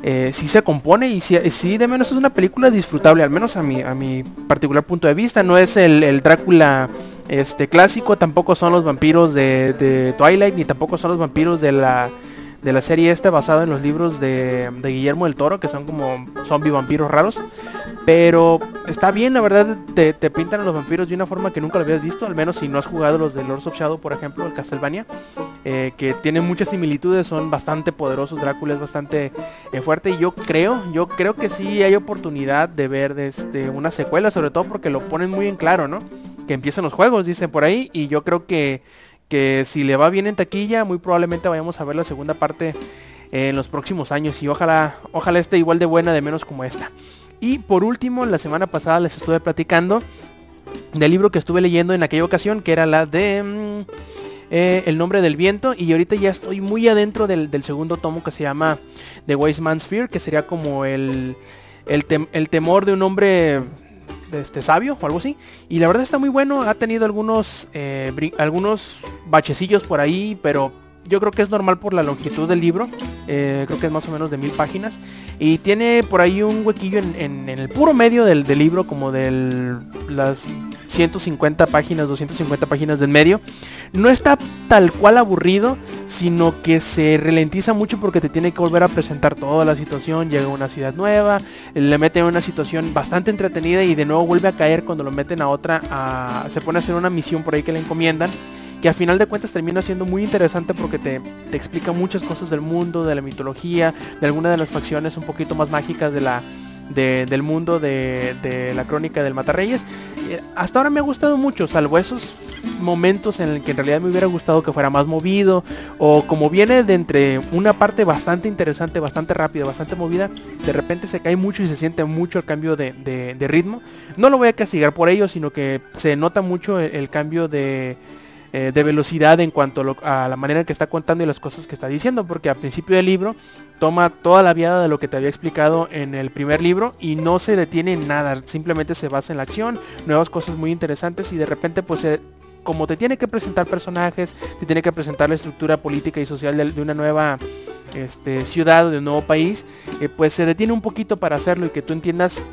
eh, sí se compone y sí, de menos es una película disfrutable, al menos a mi, a mi particular punto de vista. No es el, Drácula este clásico, tampoco son los vampiros de Twilight, ni tampoco son los vampiros de la de la serie esta basado en los libros de, de Guillermo del Toro, que son como zombie vampiros raros. Pero está bien, la verdad, te, te pintan a los vampiros de una forma que nunca lo habías visto, al menos si no has jugado los de Lords of Shadow, por ejemplo, el Castlevania, eh, que tienen muchas similitudes, son bastante poderosos, Drácula es bastante eh, fuerte y yo creo, yo creo que sí hay oportunidad de ver este, una secuela, sobre todo porque lo ponen muy en claro, ¿no? Que empiezan los juegos, dicen por ahí, y yo creo que que si le va bien en taquilla, muy probablemente vayamos a ver la segunda parte en los próximos años y ojalá, ojalá esté igual de buena, de menos como esta. Y por último, la semana pasada les estuve platicando del libro que estuve leyendo en aquella ocasión, que era la de mm, eh, El nombre del viento, y ahorita ya estoy muy adentro del, del segundo tomo que se llama The Wise Man's Fear, que sería como el, el, tem- el temor de un hombre este sabio o algo así. Y la verdad está muy bueno ha tenido algunos eh, algunos bachecillos por ahí pero yo creo que es normal por la longitud del libro eh, creo que es más o menos de mil páginas y tiene por ahí un huequillo en, el puro medio del, libro como de las 150 páginas 250 páginas del medio. No está tal cual aburrido sino que se ralentiza mucho porque te tiene que volver a presentar toda la situación. Llega a una ciudad nueva le meten en una situación bastante entretenida y de nuevo vuelve a caer cuando lo meten a otra, a- se pone a hacer una misión por ahí que le encomiendan, que a final de cuentas termina siendo muy interesante porque te, te explica muchas cosas del mundo, de la mitología, de alguna de las facciones un poquito más mágicas de la, de- del mundo de, la crónica del Matarreyes. Eh, Hasta ahora me ha gustado mucho, salvo esos momentos en el que en realidad me hubiera gustado que fuera más movido o como viene de entre una parte bastante interesante, bastante rápida, bastante movida, de repente se cae mucho y se siente mucho el cambio de, ritmo. No lo voy a castigar por ello, sino que se nota mucho el cambio de, eh, de velocidad en cuanto a, la manera en que está contando y las cosas que está diciendo, porque al principio del libro toma toda la viada de lo que te había explicado en el primer libro y no se detiene en nada, simplemente se basa en la acción, nuevas cosas muy interesantes y de repente pues se- como te tiene que presentar personajes, te tiene que presentar la estructura política y social de, de una nueva este, ciudad o de un nuevo país, eh, pues se detiene un poquito para hacerlo y que tú entiendas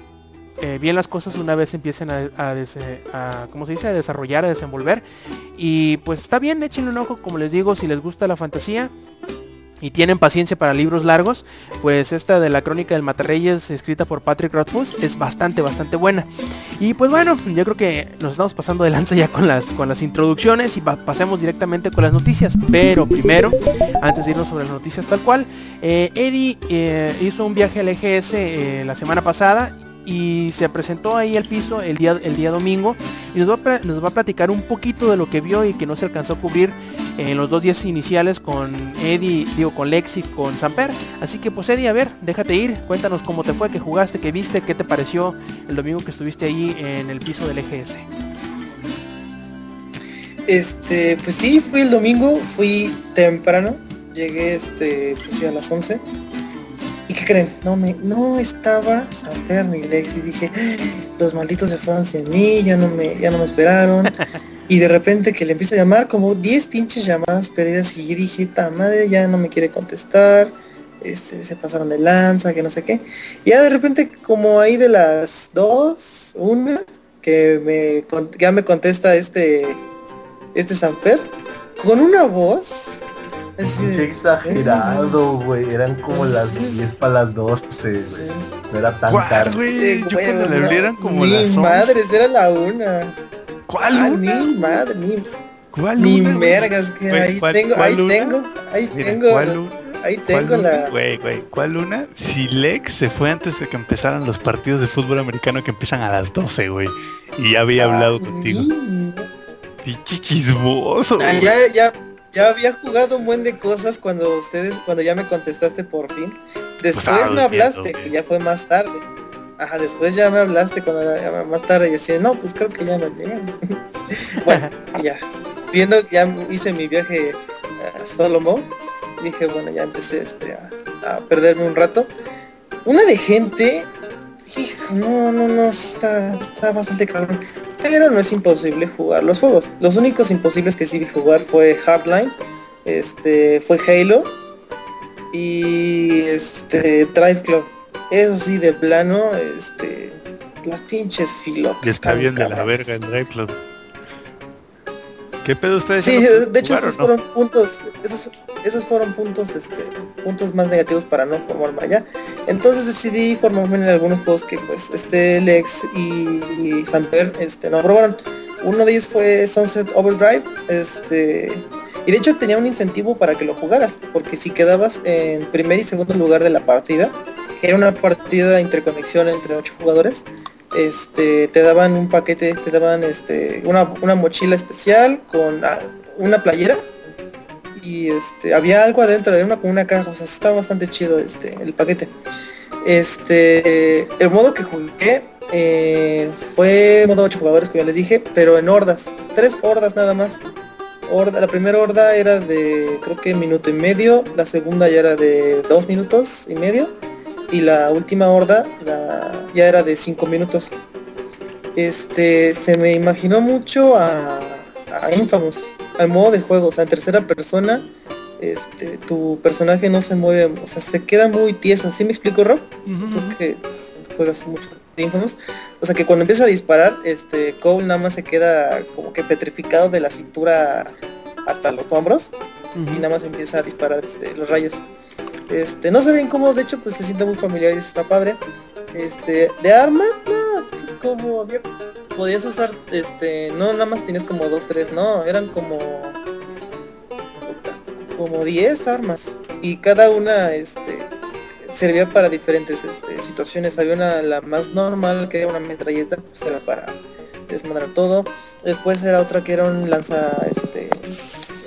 eh, bien las cosas una vez empiecen a, a, des- a- ¿cómo se dice? a desarrollar, a desenvolver. Y pues está bien, échenle un ojo, como les digo, si les gusta la fantasía y tienen paciencia para libros largos, pues esta de la crónica del Matarreyes escrita por Patrick Rothfuss es bastante, bastante buena. Y pues bueno, yo creo que nos estamos pasando de lanza ya con las, con las introducciones y pa- pasemos directamente con las noticias. Pero primero, antes de irnos sobre las noticias tal cual, eh, Eddie eh, hizo un viaje al EGS la semana pasada y se presentó ahí al piso el día, el día domingo y nos va, a, platicar un poquito de lo que vio y que no se alcanzó a cubrir en los dos días iniciales con Eddie, digo con Lexi, con Samper. Así que pues Eddie, a ver, déjate ir, cuéntanos cómo te fue, qué jugaste, qué viste, qué te pareció el domingo que estuviste ahí en el piso del EGS. Este, pues sí, fui el domingo, fui temprano, llegué este, pues sí, a las 11. ¿Y qué creen? No me, no estaba Samper ni Lexi, dije, los malditos se fueron sin mí, ya no me, ya no me esperaron. y de repente que le empiezo a llamar como 10 pinches llamadas perdidas y dije, ta madre, ya no me quiere contestar. Este, se pasaron de lanza, que no sé qué. Y ya de repente como ahí de las dos, una, que me ya me contesta este este Samper con una voz Pinche exagerado, güey. Eran como las 10 para las 12, güey. No era tan ¿Cuál, tarde. güey? Yo güey, cuando le abrieran como ni las 11. madres, era la una. ¿Cuál Ah, una? ni madre, ni, ¿Cuál ni una, mergas que Güey, ahí ¿cuál- tengo, cuál ahí tengo, ahí Mira, tengo, ¿cuál ahí ¿Cuál tengo la. Güey, güey, ¿cuál una? Si Lex se fue antes de que empezaran los partidos de fútbol americano que empiezan a las 12, güey. Y ya había hablado contigo. Pinche chismoso. Ah, güey. ya, ya, ya había jugado un buen de cosas cuando ustedes, cuando ya me contestaste por fin. Después estaba me hablaste, que ya fue más tarde. Ajá, después ya me hablaste cuando era más tarde y decía, no, pues creo que ya no llegan. bueno, ya. Viendo, ya hice mi viaje a Solomon. Dije, bueno, ya empecé este, a, a perderme un rato. Una de gente, hijo, no, no, no, está, está bastante cabrón. Pero no es imposible jugar los juegos. Los únicos imposibles que sí vi jugar fue Hardline, este, fue Halo y este Drive Club. Eso sí, de plano, este, las pinches filotas. Y está bien de la verga el Drive Club. ¿Qué pedo ustedes? Sí, de hecho esos no? fueron puntos, esos, esos fueron puntos, este, puntos más negativos para no formarme allá. Entonces decidí formarme en algunos juegos que pues este Lex y, y Samper este no probaron. Uno de ellos fue Sunset Overdrive, este y de hecho tenía un incentivo para que lo jugaras, porque si quedabas en primer y segundo lugar de la partida, que era una partida de interconexión entre ocho jugadores, este te daban un paquete, te daban este una, una mochila especial con ah, una playera y este había algo adentro, era una una caja, o sea, estaba bastante chido este el paquete. Este el modo que jugué eh, fue modo 8 jugadores como ya les dije, pero en hordas, tres hordas nada más. La primera horda era de creo que minuto y medio, la segunda ya era de dos minutos y medio y la última horda ya era de 5 minutos. Este, se me imaginó mucho a Infamous, al modo de juego, o sea, en tercera persona, este, tu personaje no se mueve, o sea, se queda muy tieso. ¿Sí me explico, Rob? Tú que juegas mucho de Infamous. O sea, que cuando empieza a disparar, este, Cole nada más se queda como que petrificado de la cintura hasta los hombros y nada más empieza a disparar este, los rayos. Este, no sé bien cómo, de hecho, pues se siente muy familiar y eso está padre. Este, de armas, no, como había, podías usar, este, no nada más tienes como dos, tres, no, eran como, como 10 armas y cada una, este, servía para diferentes este, situaciones. Había una, la más normal, que era una metralleta, pues era para desmadrar todo. Después era otra que era un lanza, este,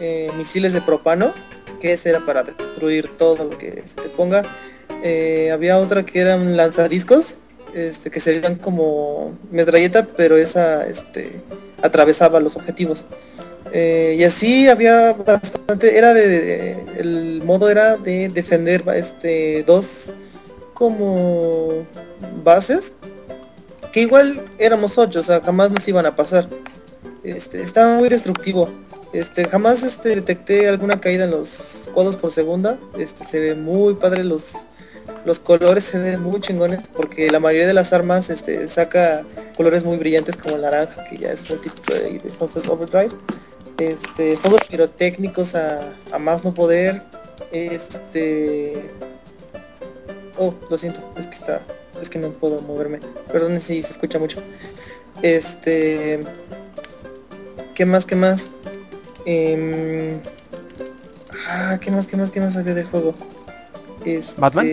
eh, misiles de propano, que era para destruir todo lo que se te ponga. Eh, había otra que era un lanzadiscos, este, que serían como metralleta, pero esa este, atravesaba los objetivos. Eh, y así había bastante, era de, el modo era de defender este dos como bases que igual éramos ocho, o sea, jamás nos iban a pasar. Este, estaba muy destructivo. Este, jamás este, detecté alguna caída en los cuadros por segunda. Este, se ve muy padre los los colores se ven muy chingones porque la mayoría de las armas este, saca colores muy brillantes como el naranja que ya es un tipo de, de Sunset Overdrive. Este juegos pirotécnicos a, a más no poder. Este oh lo siento es que está es que no puedo moverme. Perdón si se escucha mucho. Este qué más qué más Em, ah qué más qué más qué más había del juego este, ¿Batman?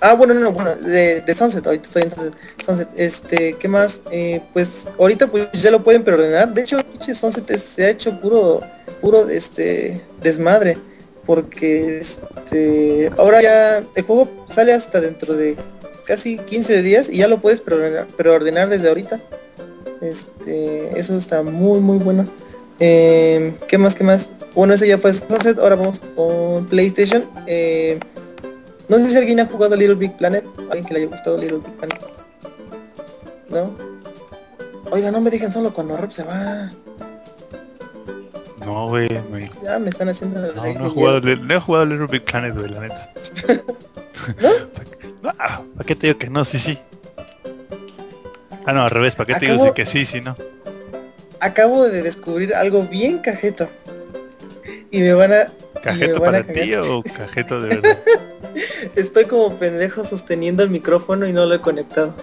Ah, bueno, no, no, bueno, de, de Sunset, ahorita estoy en Sunset, Sunset. Este, ¿qué más? Eh, pues ahorita pues ya lo pueden preordenar. De hecho, Sunset se ha hecho puro, puro este desmadre. Porque este ahora ya el juego sale hasta dentro de casi 15 días y ya lo puedes preordenar, preordenar desde ahorita. Este, eso está muy muy bueno. Eh, ¿Qué más? ¿Qué más? Bueno, ese ya fue Sunset. Ahora vamos con PlayStation. Eh, no sé si alguien ha jugado Little Big Planet. Alguien que le haya gustado Little Big Planet. ¿No? Oiga, no me dejen solo cuando Rob se va. No, güey, güey. Ya me están haciendo la No, no he jugado, no he jugado Little Big Planet, güey, la neta. ¿No? Ah, ¿Para qué te digo que no? Sí, sí. Ah, no, al revés, ¿para qué te digo Acabo- que sí, sí, no? Acabo de descubrir algo bien cajeto. Y me van a... ¿Cajeto van a para ti o cajeto de verdad? Estoy como pendejo sosteniendo el micrófono y no lo he conectado.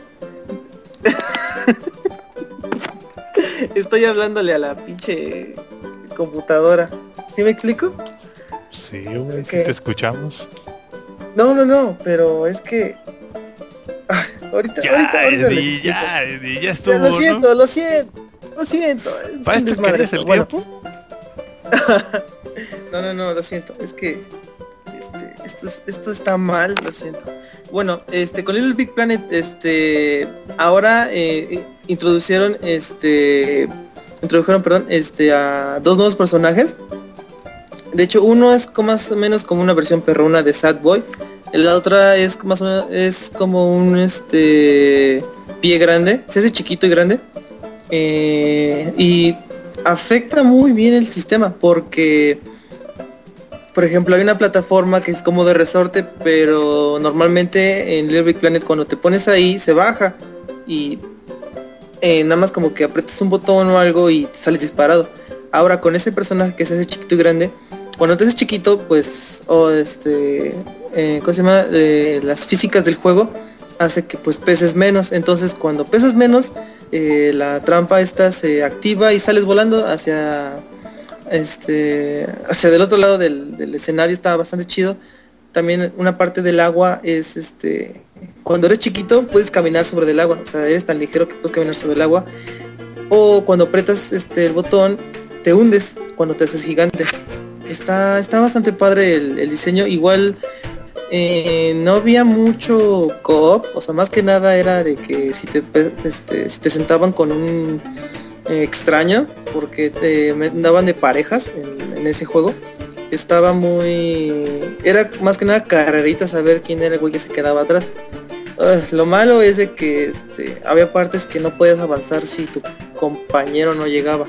Estoy hablándole a la pinche computadora. ¿Sí me explico? Sí, güey, sí Ok. te escuchamos. No, no, no, pero es que... Ah, ahorita, Ya, ahorita, ahorita Eddie, ya, Eddie, ya Ya, estuvo, lo ¿no? siento, lo siento, lo siento. es ¿Para esto esto. el Bueno, tiempo? No, no, no, lo siento. Es que este, esto, es- esto está mal, lo siento. Bueno, este, con Little Big Planet, este, ahora eh, introducieron, este, introdujeron, perdón, este, a dos nuevos personajes. De hecho, uno es más o menos como una versión perrona de Sackboy. La otra es más o menos, es como un, este, pie grande. Se hace chiquito y grande. Eh, y afecta muy bien el sistema porque por ejemplo hay una plataforma que es como de resorte pero normalmente en Little Big Planet cuando te pones ahí se baja y eh, nada más como que aprietas un botón o algo y te sales disparado ahora con ese personaje que se hace chiquito y grande cuando te haces chiquito pues o este eh, ¿cómo se llama? Eh, las físicas del juego hace que pues peses menos entonces cuando pesas menos la trampa esta se activa y sales volando hacia este hacia del otro lado del, del escenario está bastante chido. También una parte del agua es este cuando eres chiquito puedes caminar sobre el agua o sea eres tan ligero que puedes caminar sobre el agua. O cuando apretas este el botón te hundes cuando te haces gigante. Está está bastante padre el, el diseño. Igual eh, no había mucho co-op, o sea, más que nada era de que si te, este, si te sentaban con un eh, extraño, porque te me- daban de parejas en, ese juego, estaba muy... Era más que nada carrerita saber quién era el güey que se quedaba atrás. Ah, lo malo es de que este, había partes que no podías avanzar si tu compañero no llegaba.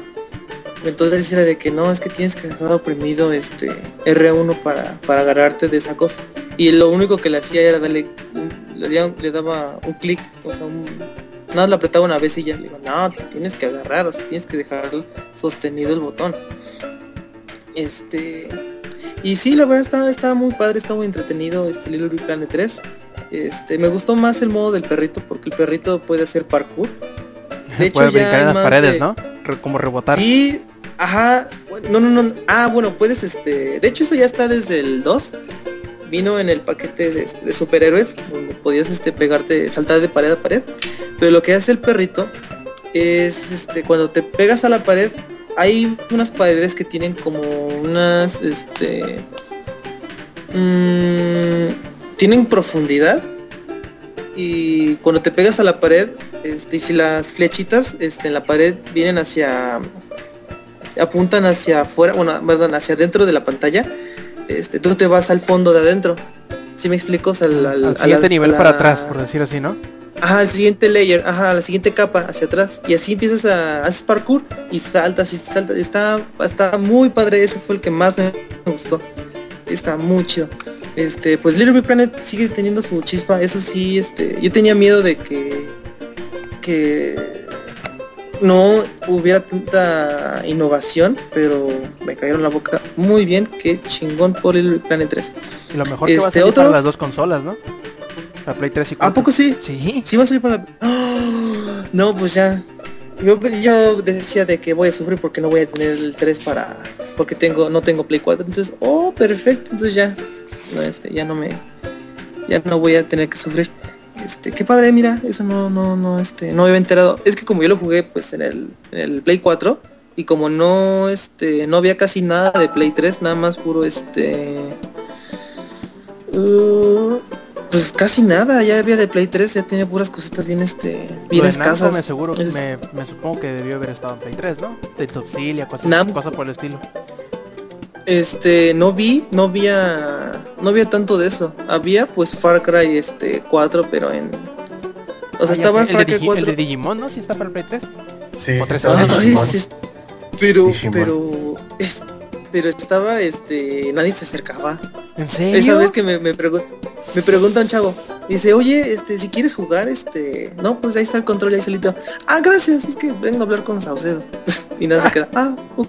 Entonces era de que no, es que tienes que estar oprimido este R1 para, para agarrarte de esa cosa. Y lo único que le hacía era darle, le, daba- le daba un clic, o sea, un, nada, le apretaba una vez y ya le digo, no, te tienes que agarrar, o sea, tienes que dejar sostenido el botón. Este, y sí, la verdad está, está muy padre, está muy entretenido este Little Big Planet 3. Este, me gustó más el modo del perrito porque el perrito puede hacer parkour. De hecho, Puede ya brincar en las paredes, de- ¿no? Como rebotar. Sí, ajá. No, no, no. Ah, bueno, puedes este. De hecho, eso ya está desde el 2. Vino en el paquete de, de superhéroes, donde podías este pegarte, saltar de pared a pared. Pero lo que hace el perrito es este cuando te pegas a la pared, hay unas paredes que tienen como unas este mm, tienen profundidad y cuando te pegas a la pared este, y si las flechitas este, en la pared vienen hacia apuntan hacia afuera bueno perdón hacia adentro de la pantalla este tú te vas al fondo de adentro si me explico O sea, al, al- Al a siguiente las- nivel a para atrás, por decir así, ¿no? Ajá, el siguiente layer, ajá, la siguiente capa hacia atrás. Y así empiezas a haces parkour y saltas y saltas. Está, está muy padre, ese fue el que más me gustó. Está muy chido. Este, pues Little Big Planet sigue teniendo su chispa, eso sí, este, yo tenía miedo de que que no hubiera tanta innovación, pero me cayeron la boca muy bien, qué chingón por Big Planet 3. Y lo mejor que va a Este, salir para otro- las dos consolas, ¿no? La Play 3 y ¿A 4. poco sí? Sí. Sí va a salir para... ¡Ah! No, pues ya. Yo, yo decía de que voy a sufrir porque no voy a tener el 3 para... Porque tengo no tengo Play 4. Entonces, oh, perfecto. Entonces ya. No, este, ya no me... Ya no voy a tener que sufrir. Este, qué padre, mira. Eso no, no, no, este, no me había enterado. Es que como yo lo jugué pues en el, en el Play 4. Y como no, este, no había casi nada de Play 3, nada más puro este... uh, pues casi nada, ya había de Play 3, ya tenía puras cositas bien este bien escasas. me seguro, Es- me, me supongo que debió haber estado en Play 3, ¿no? De Subsilia, cosas, cosas por el estilo. Este, no vi, no había no había tanto de eso. Había pues Far Cry este 4, pero en O sea, Ah, estaba sé, el Far Cry Digi- 4. el de Digimon, ¿no? Sí está para el Play 3. Sí, O sí, tres estaba horas. Ay, Digimon. sí, pero, Digimon. pero, es- pero estaba, este, nadie se acercaba. ¿En serio? Esa vez que me, me, pregun- me pregunta un chavo, dice, oye, este, si quieres jugar, este, no, pues ahí está el control ahí solito. Ah, gracias, es que vengo a hablar con Saucedo. y nada se queda, ah, ok.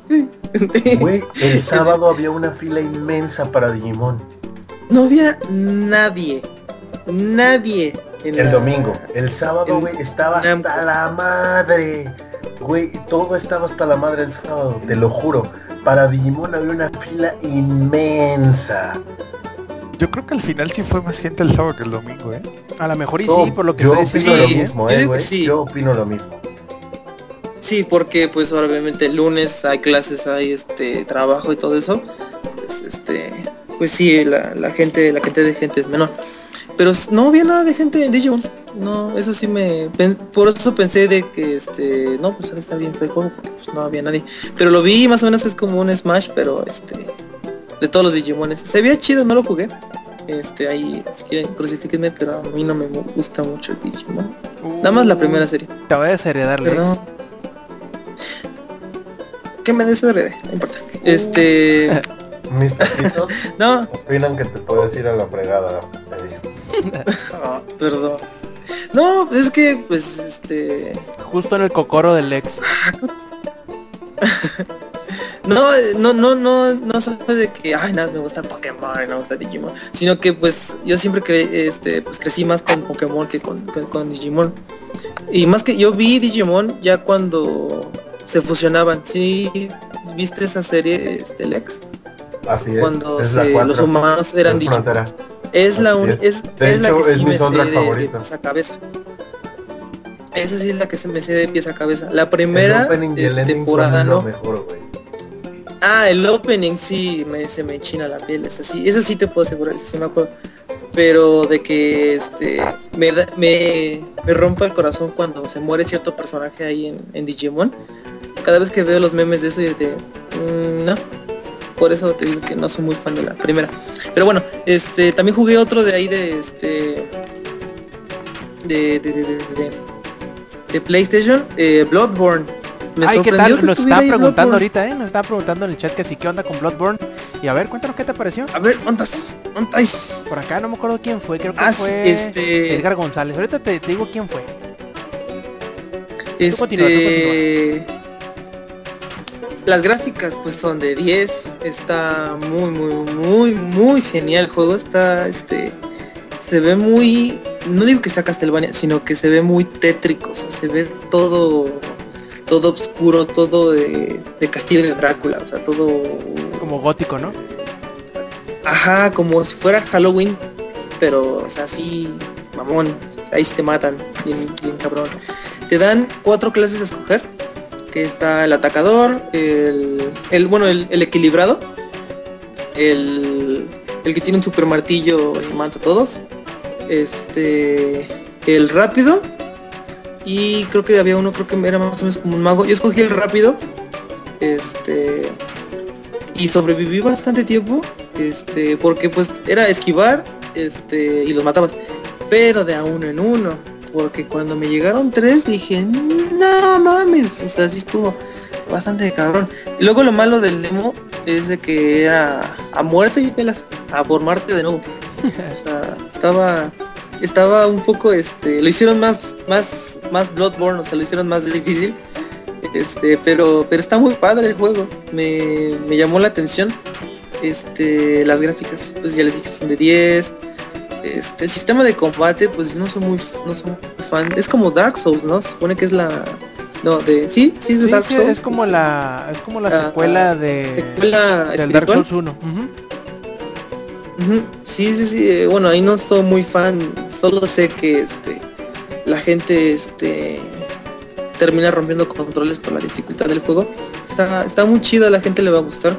Güey, el sábado había una fila inmensa para Digimon. no había nadie, nadie. En El la- domingo. El sábado, güey, estaba Namco. hasta la madre. Güey, todo estaba hasta la madre el sábado, te lo juro. Para Digimon había una fila inmensa. Yo creo que al final sí fue más gente el sábado que el domingo, ¿eh? A lo mejor y sí, por lo que yo opino diciendo lo mismo, eh, güey. sí. Yo opino lo mismo. Sí, porque pues obviamente el lunes hay clases, hay este trabajo y todo eso. Pues este, pues sí, la, la gente, la gente de gente es menor. Pero no había nada de gente en Digimon. No, eso sí me por eso pensé de que este, no, pues está bien fue el juego, porque pues no había nadie. Pero lo vi más o menos es como un Smash, pero este de todos los Digimones. Se veía chido, no lo jugué. Este, ahí si quieren crucifíquenme, pero a mí no me gusta mucho el Digimon. Nada más la primera serie. Te voy a desheredar. Perdón. ¿Qué me desheredé? No importa. Este. Mis taquitos No. opinan que te puedes ir a la fregada. Ah, perdón. No, es que, pues, este. Justo en el cocoro del Lex. No, no, no, no, no soy de que, ay, nada, me gusta Pokémon, y me gusta Digimon. Sino que, pues, yo siempre cre este, pues, crecí más con Pokémon que con, con- con Digimon. Y más que yo vi Digimon ya cuando se fusionaban. Sí, ¿viste esa serie, este, Lex? Así es. Cuando es la se- los humanos eran Digimon. Es la Así es. es, De es la que es sí mi me sé soundtrack de, de favorito. pies a cabeza. Esa sí es la que se me sé de pies a cabeza. La primera ending temporada no. mejor. Ah, el opening sí me, se me china la piel, es así. Eso sí te puedo asegurar, eso sí me acuerdo. Pero de que este me, da- me, me rompa el corazón cuando se muere cierto personaje ahí en, en Digimon. Cada vez que veo los memes de eso y de mm, no. Por eso te digo que no soy muy fan de la primera. Pero bueno, este también jugué otro de ahí de este de de, de, de, de- PlayStation, eh, Bloodborne. Me Ay, ¿qué tal? que Nos está preguntando ahorita, ¿eh? Nos está preguntando en el chat que sí, ¿qué onda con Bloodborne? Y a ver, cuéntanos qué te pareció. A ver, ¿ontas? ¿ontas? Por acá no me acuerdo quién fue, creo que Ah, fue este- Edgar González. Ahorita te, te digo quién fue. Tú continúa, tú Este... Las gráficas pues son de 10. Está muy, muy, muy, muy genial el juego. Está, este... Se ve muy... No digo que sea Castlevania, sino que se ve muy tétrico. O sea, se ve todo... Todo oscuro, todo de, de Castillo de Drácula. O sea, todo... Como gótico, ¿no? Ajá, como si fuera Halloween, pero, o sea, así, mamón, ahí sí te matan, bien, bien cabrón. Te dan cuatro clases a escoger, está el atacador, el, el bueno, el, el equilibrado, el, el que tiene un super martillo y mata a todos, este, el rápido, y creo que había uno, creo que era más o menos como un mago. Yo escogí el rápido, este, y sobreviví bastante tiempo este porque pues era esquivar este y los matabas pero de a uno en uno porque cuando me llegaron tres dije no mames o sea sí estuvo bastante cabrón y luego lo malo del demo es de que era a muerte y pelas a formarte de nuevo o sea estaba estaba un poco este lo hicieron más más más Bloodborne o sea lo hicieron más difícil este, pero, pero está muy padre el juego. Me, me llamó la atención. Este, las gráficas, pues ya les dije, son de 10. Este, el sistema de combate, pues no soy muy, no soy muy fan. Es como Dark Souls, ¿no? Se supone que es la. No, de. Sí, sí es Sí, Dark sí, Souls. es como la es como la Ah, secuela de secuela del Dark. Souls 1. Ujú. Ujú, Sí, sí, sí. eh, Bueno, ahí no soy muy fan. Solo sé que este la gente este termina rompiendo controles por la dificultad del juego. Está, está muy chido, a la gente le va a gustar.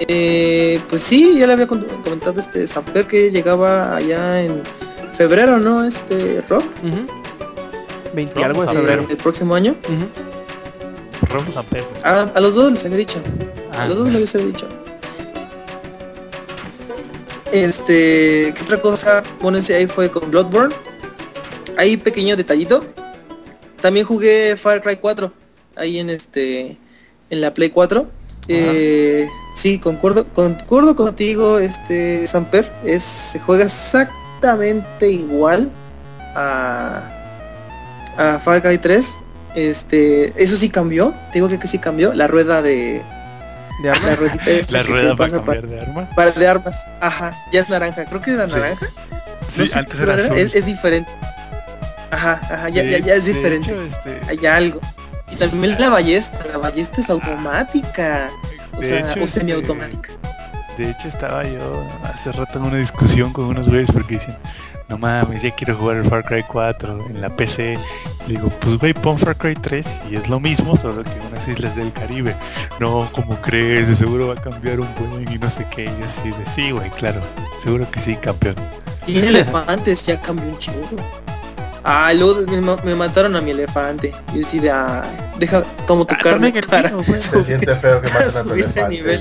Eh, pues sí, ya le había comentado este Samper que llegaba allá en febrero, ¿no? Este Rob, Ujú. 20 y Vamos algo de febrero. el próximo año. A ver. Ah, a los dos les había dicho. A Ah. los dos les había dicho. Este, ¿qué otra cosa? Bueno, ese ahí fue con Bloodborne. ahí pequeño detallito. También jugué Far Cry 4 ahí en este en la Play 4. Eh, sí, concuerdo, concuerdo contigo, este Samper, es se juega exactamente igual a, a Far Cry 3. Este, eso sí cambió, te digo que, que sí cambió, la rueda de ¿De armas? la ruedita rueda para pasa cambiar de arma. para de armas. Ajá, ya es naranja. Creo que era naranja. Sí, No sé antes qué era color azul. Es, es diferente. Ajá, ajá, ya, De- ya, ya es diferente. hecho, este, Hay algo. Y también la ballesta, la ballesta es automática. O De sea, hecho, o este, semiautomática. De hecho estaba yo hace rato en una discusión con unos güeyes porque dicen, no mames, ya quiero jugar el Far Cry 4 en la PC. Le digo, pues güey, pon Far Cry 3 y es lo mismo, solo que en unas islas del Caribe. No, como crees? De seguro va a cambiar un buen y no sé qué. Y así de, sí, güey, claro, seguro que sí, campeón. Tiene elefantes, ya cambió un chingo. Ah, luego me, me mataron a mi elefante. Y así de, ah, deja, tomo tu Ah, carne para. Se siente feo que maten a tu elefante, güey.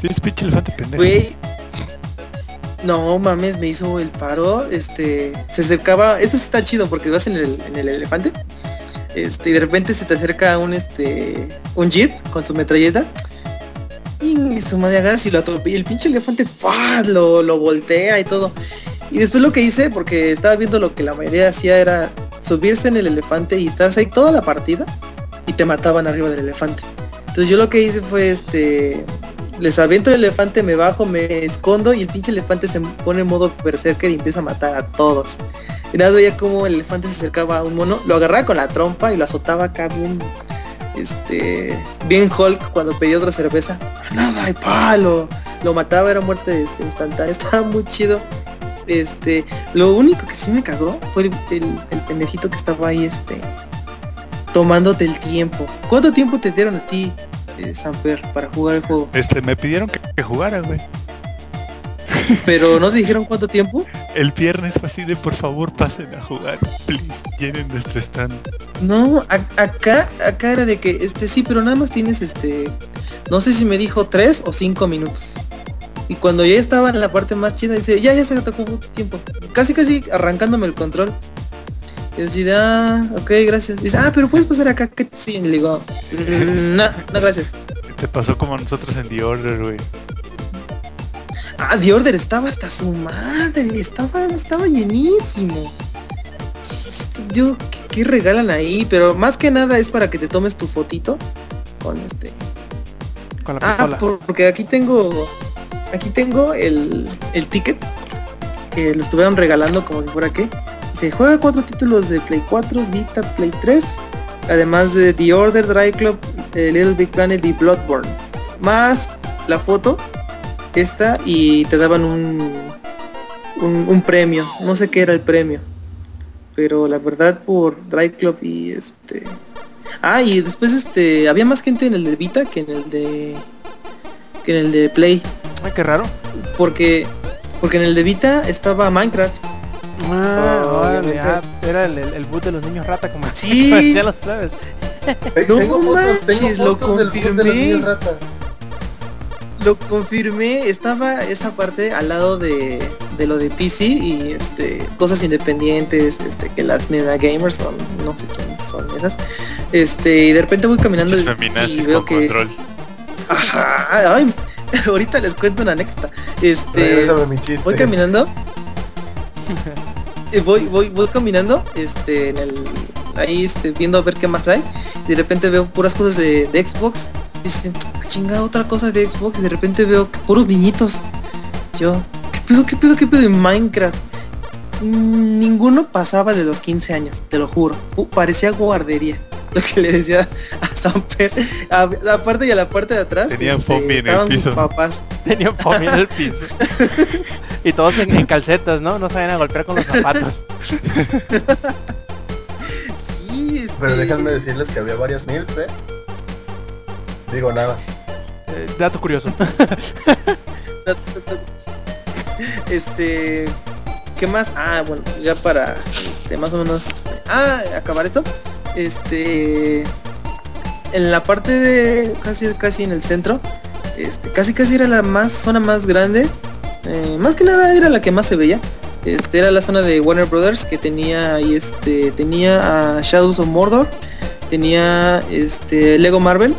Sí, es pinche elefante pendejo. Güey. No mames, me hizo el paro. Este. Se acercaba. Esto está chido porque vas en el, en el elefante. Este, y de repente se te acerca un este. un jeep con su metralleta. Y su madre agarras y lo atropella. Y el pinche elefante ¡fua! Lo, lo voltea y todo. Y después lo que hice, porque estaba viendo lo que la mayoría hacía era subirse en el elefante y estarse ahí toda la partida y te mataban arriba del elefante. Entonces yo lo que hice fue este les aviento el elefante, me bajo, me escondo y el pinche elefante se pone en modo berserker y empieza a matar a todos. Y nada, veía como el elefante se acercaba a un mono, lo agarraba con la trompa y lo azotaba acá bien, este, bien Hulk cuando pedía otra cerveza. Nada, y palo, lo mataba, era muerte este, instantánea, estaba muy chido. Este, lo único que sí me cagó fue el, el- el pendejito que estaba ahí, este, tomándote el tiempo. ¿Cuánto tiempo te dieron a ti, eh, Samper, para jugar el juego? Este, me pidieron que, que jugara, güey. Pero no te dijeron cuánto tiempo. El viernes fue así de por favor pasen a jugar. Please, llenen nuestro stand. No, acá, acá era de que, este, sí, pero nada más tienes, este, no sé si me dijo tres o cinco minutos. Y cuando ya estaba en la parte más chida, dice, ya, ya se tu tiempo. Casi, casi arrancándome el control. Y así ah, ok, gracias. Dice, ah, pero puedes pasar acá, que sí. Le digo, "Mm, no, no, gracias. Te pasó como a nosotros en The Order, güey. Ah, The Order estaba hasta su madre, estaba, estaba llenísimo. Yo, ¿qué, qué regalan ahí? Pero más que nada es para que te tomes tu fotito con este. Con la Ah, pistola. por- porque aquí tengo, aquí tengo el, el ticket que lo estuvieron regalando como si fuera que. Se juega cuatro títulos de Play 4, Vita, Play 3, además de The Order, Dry Club, Little Big Planet y Bloodborne. Más la foto, esta, y te daban un, un, un premio. No sé qué era el premio. Pero la verdad por Dry Club y este... Ah, y después este había más gente en el de Vita que en el de que en el de Play, Ay, qué raro. porque porque en el de Vita estaba Minecraft. Ah, Oh, ah, era el, el, el boot de los niños rata como Sí. decían los plebes. No tengo fotos, tengo lo fotos del club de los confirmé. niños rata. Lo confirmé, estaba esa parte al lado de, de lo de PC y este cosas independientes, este que las Mega Gamers son, no sé quién son esas. Este, y de repente voy caminando y, y veo con que control. Ajá, ay, ahorita les cuento una anécdota. Este, Regrésame mi chiste. voy caminando. voy, voy, voy caminando, este, en el, ahí, este, viendo a ver qué más hay. Y de repente veo puras cosas de, de Xbox. Y dicen, "Ah, chinga, otra cosa de Xbox. Y de repente veo que puros niñitos. Yo, ¿qué pedo, qué pedo, qué pedo en Minecraft? Mm, Ninguno pasaba de los 15 años, te lo juro. Uh, parecía guardería. Lo que le decía a Samper. A, aparte y a la parte de atrás. Tenían este, en el estaban sus piso. papás. Tenían pomí en el piso. y todos en, en calcetas, ¿no? No sabían a golpear con los zapatos. Sí, este, Pero déjenme decirles que había varias mil, ¿eh? Digo nada. Eh, dato curioso. Este, ¿qué más? Ah, bueno, ya para, este, más o menos, ah, acabar esto. Este, en la parte de, casi, casi en el centro, este, casi, casi era la más, zona más grande. eh, más que nada era la que más se veía. Este era la zona de Warner Brothers que tenía ahí este tenía a Shadows of Mordor, tenía este Lego Marvel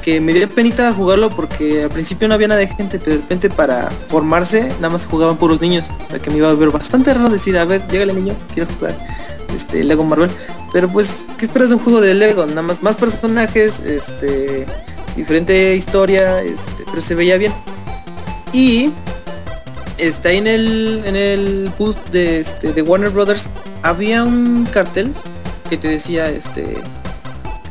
que me dio penita jugarlo porque al principio no había nada de gente, pero de repente para formarse nada más jugaban puros niños, o sea que me iba a ver bastante raro decir, a ver, llega el niño, quiero jugar este Lego Marvel, pero pues, ¿qué esperas de un juego de Lego? Nada más más personajes, este diferente historia, este, pero se veía bien. Y está en el en el booth de este de Warner Brothers había un cartel que te decía este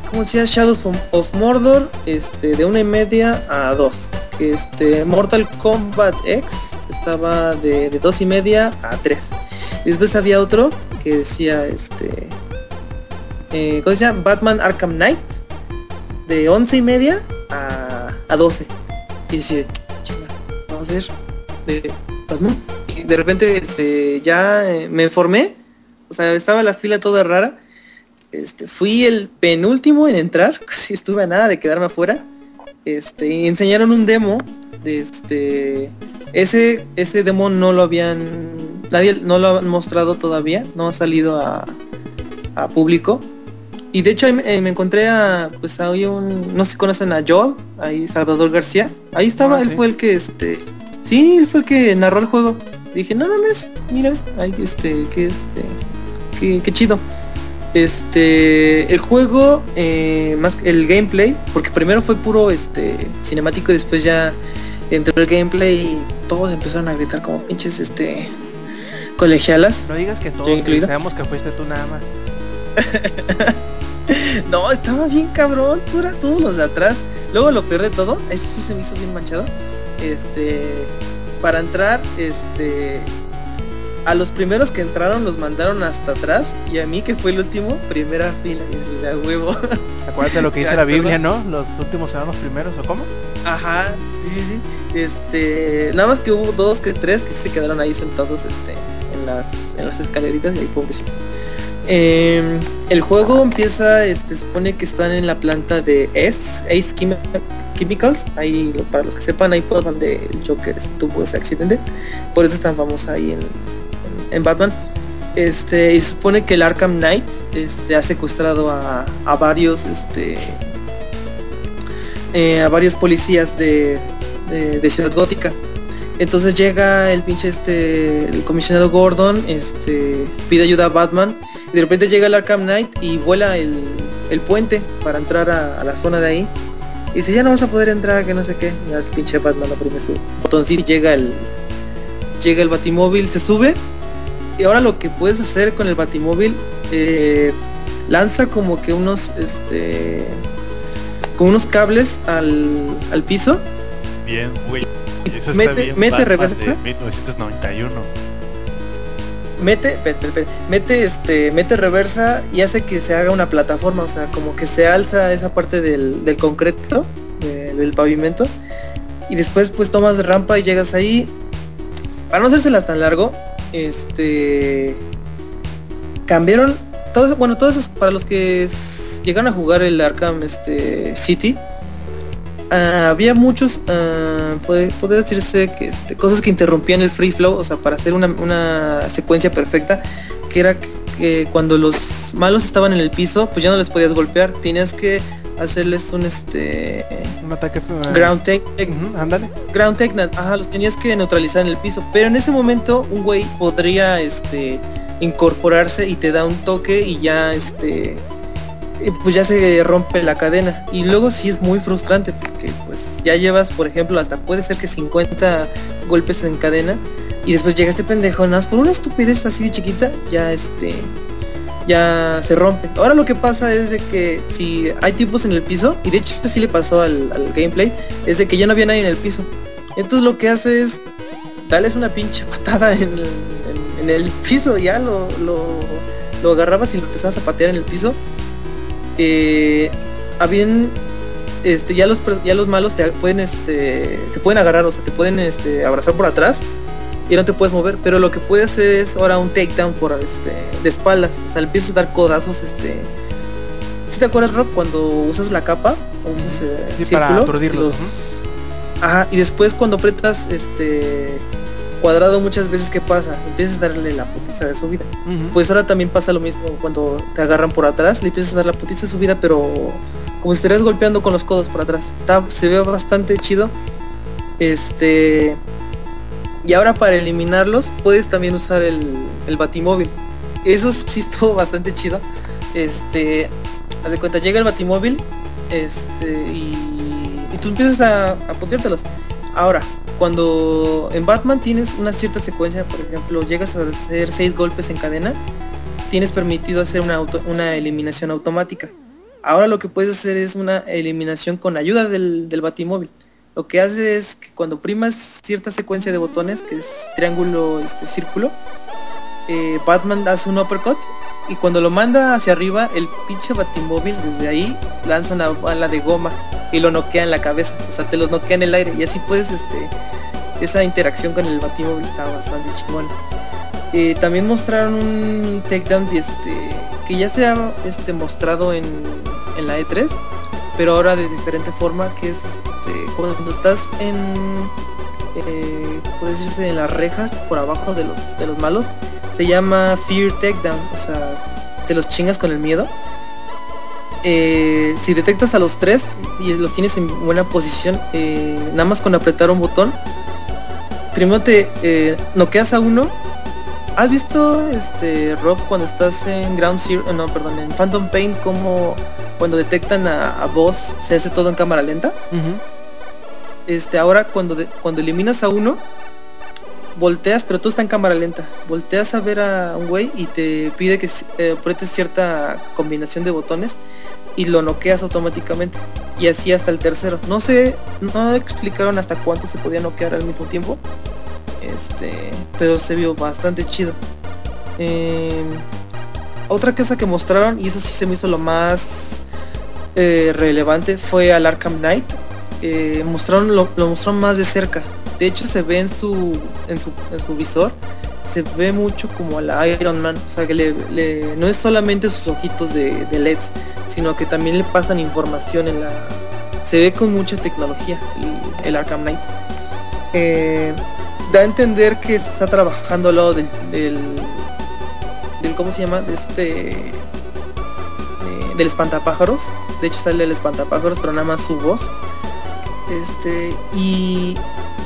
como decía Shadow of, Mordor este de una y media a dos que este Mortal Kombat X estaba de, de dos y media a tres después había otro que decía este eh, ¿cómo se llama? Batman Arkham Knight de once y media a, a 12 y vamos a ver de Batman de repente este ya eh, me formé o sea estaba la fila toda rara este, fui el penúltimo en entrar, casi estuve a nada de quedarme afuera. Este, enseñaron un demo de este ese ese demo no lo habían nadie no lo han mostrado todavía, no ha salido a público. Y de hecho ahí eh, me encontré a pues ahí un no sé si conocen a Joel, ahí Salvador García. Ahí estaba, Ah, él sí. fue el que este sí, él fue el que narró el juego. Dije, "No mames, mira, ahí este que este qué, qué chido." Este, el juego, eh, más el gameplay, porque primero fue puro este cinemático y después ya entró el gameplay y todos empezaron a gritar como pinches este colegialas. No digas que todos, ¿Yo que sabemos que fuiste tú nada más. No, estaba bien cabrón, pura, todos los de atrás. Luego lo peor de todo, este sí se me hizo bien manchado. Este, para entrar, este, a los primeros que entraron los mandaron hasta atrás y a mí que fue el último, primera fila. Y así, de a huevo. Acuérdate lo que dice la Biblia. ¿no? Los últimos serán los primeros, ¿o cómo? Ajá, sí, sí, sí. Este, nada más que hubo dos que tres que se quedaron ahí sentados este, en, las, en las escaleritas y ahí pobrecitos. Em, el juego empieza, este, supone que están en la planta de Ace, Ace Chemi- Chemicals. Ahí, para los que sepan, ahí fue donde el Joker tuvo ese accidente. Por eso es tan famosa ahí en, en- Batman. Este, y supone que el Arkham Knight este, ha secuestrado a, a varios este, eh, a varios policías de, de- de Ciudad Gótica. Entonces llega el pinche este, el comisionado Gordon, este, pide ayuda a Batman. Y de repente llega el Arkham Knight y vuela el, el puente para entrar a, a la zona de ahí. Y dice, ya no vas a poder entrar, que no sé qué. Y hace pinche Batman oprime su botoncito y llega el, llega el batimóvil, se sube. Y ahora lo que puedes hacer con el batimóvil, eh, lanza como que unos, este, con unos cables al, al piso Bien, güey. Eso está Mete- bien mete reversa. de 1991. Mete mete este mete reversa y hace que se haga una plataforma o sea como que se alza esa parte del, del concreto de- del pavimento y después pues tomas rampa y llegas ahí. Para no hacérselas tan largo este cambiaron todos bueno todos esos para los que llegaron a jugar el Arkham este City ah, había muchos ah, puede, puede decirse que este, cosas que interrumpían el free flow o sea para hacer una, una secuencia perfecta que era que cuando los malos estaban en el piso pues ya no les podías golpear tenías que hacerles un este Un ataque fue. ground take ándale. Ground Tech, ajá, los tenías que neutralizar en el piso. Pero en ese momento un güey podría este incorporarse y te da un toque y ya este eh, pues ya se rompe la cadena. Y luego sí es muy frustrante porque pues ya llevas, por ejemplo, hasta puede ser que 50 golpes en cadena y después llega este pendejo, nada más por una estupidez así de chiquita, ya este ya se rompe. Ahora lo que pasa es de que si hay tipos en el piso, y de hecho sí le pasó al, gameplay, es de que ya no había nadie en el piso. Entonces lo que hace es darles una pinche patada en el, en- en el piso, ya lo, lo, lo agarrabas y lo empezabas a patear en el piso. Eh, habían este ya los ya los malos te pueden este te pueden agarrar, o sea, te pueden este abrazar por atrás y no te puedes mover, pero lo que puedes hacer es ahora un takedown por este de espaldas, o sea, le empiezas a dar codazos este si te acuerdas Rob cuando usas la capa o usas eh, Sí, para círculo, aturdirlos, los- Ajá, y después cuando apretas este cuadrado muchas veces ¿qué pasa? Empiezas a darle la putiza de su vida. Pues ahora también pasa lo mismo cuando te agarran por atrás, le empiezas a dar la putiza de su vida, pero como si estuvieras golpeando con los codos por atrás. Está, se ve bastante chido. Este. Y ahora para eliminarlos puedes también usar el, el batimóvil. Eso sí estuvo bastante chido. Este. Haz de cuenta, llega el batimóvil. Este. Y, y tú empiezas a, a puteártelos. Ahora, cuando en Batman tienes una cierta secuencia, por ejemplo, llegas a hacer seis golpes en cadena, tienes permitido hacer una, eliminación automática. Ahora lo que puedes hacer es una eliminación con ayuda del, del batimóvil. Lo que hace es que cuando primas cierta secuencia de botones, que es triángulo, este círculo, eh, Batman hace un uppercut y cuando lo manda hacia arriba, el pinche batimóvil desde ahí lanza una bala de goma y lo noquea en la cabeza. O sea, te los noquea en el aire y así puedes, este, esa interacción con el batimóvil está bastante chingón. Eh, también mostraron un takedown este, que ya se ha este, mostrado en, en la E3, pero ahora de diferente forma, que es este, cuando estás en, eh, puede decirse en las rejas por abajo de los, de los malos, se llama Fear Takedown, o sea, te los chingas con el miedo. Eh, si detectas a los tres y los tienes en buena posición, eh, nada más con apretar un botón, primero te eh, noqueas a uno. ¿Has visto este Rob cuando estás en Ground Zero, no, perdón, en Phantom Pain como cuando detectan a, a boss se hace todo en cámara lenta? Este, ahora cuando de- cuando eliminas a uno, volteas, pero tú está en cámara lenta. Volteas a ver a un güey y te pide que eh, apretes cierta combinación de botones y lo noqueas automáticamente. Y así hasta el tercero. No sé, no explicaron hasta cuánto se podía noquear al mismo tiempo. Este, pero se vio bastante chido. Em, otra cosa que mostraron, y eso sí se me hizo lo más eh, relevante, fue al Arkham Knight. Eh, mostraron lo, lo mostraron más de cerca. De hecho se ve en su en su, en su visor, se ve mucho como a la Iron Man. O sea que le, no es solamente sus ojitos de, de LEDs, sino que también le pasan información en la. Se ve con mucha tecnología el, Arkham Knight. Eh, da a entender que está trabajando al lado del, del, ¿cómo se llama? Este eh, del espantapájaros. De hecho sale el espantapájaros, pero nada más su voz. Este, y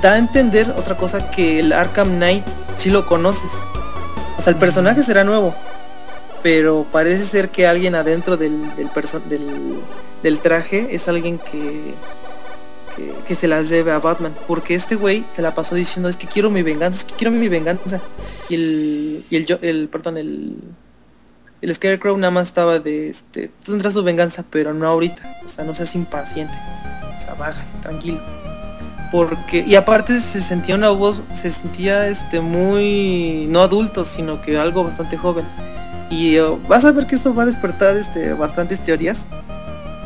da a entender otra cosa que el Arkham Knight si lo conoces. O sea, el personaje será nuevo, pero parece ser que alguien adentro del, del, del, traje es alguien que, que, se las debe a Batman. Porque este güey se la pasó diciendo es que quiero mi venganza, es que quiero mi venganza. Y el, y el, el perdón, el, el Scarecrow nada más estaba de este, tú tendrás tu venganza, pero no ahorita. O sea, no seas impaciente. O sea, baja, tranquilo. Porque, y aparte se sentía una voz, se sentía este muy no adulto, sino que algo bastante joven. Y eh, vas a ver que esto va a despertar este bastantes teorías.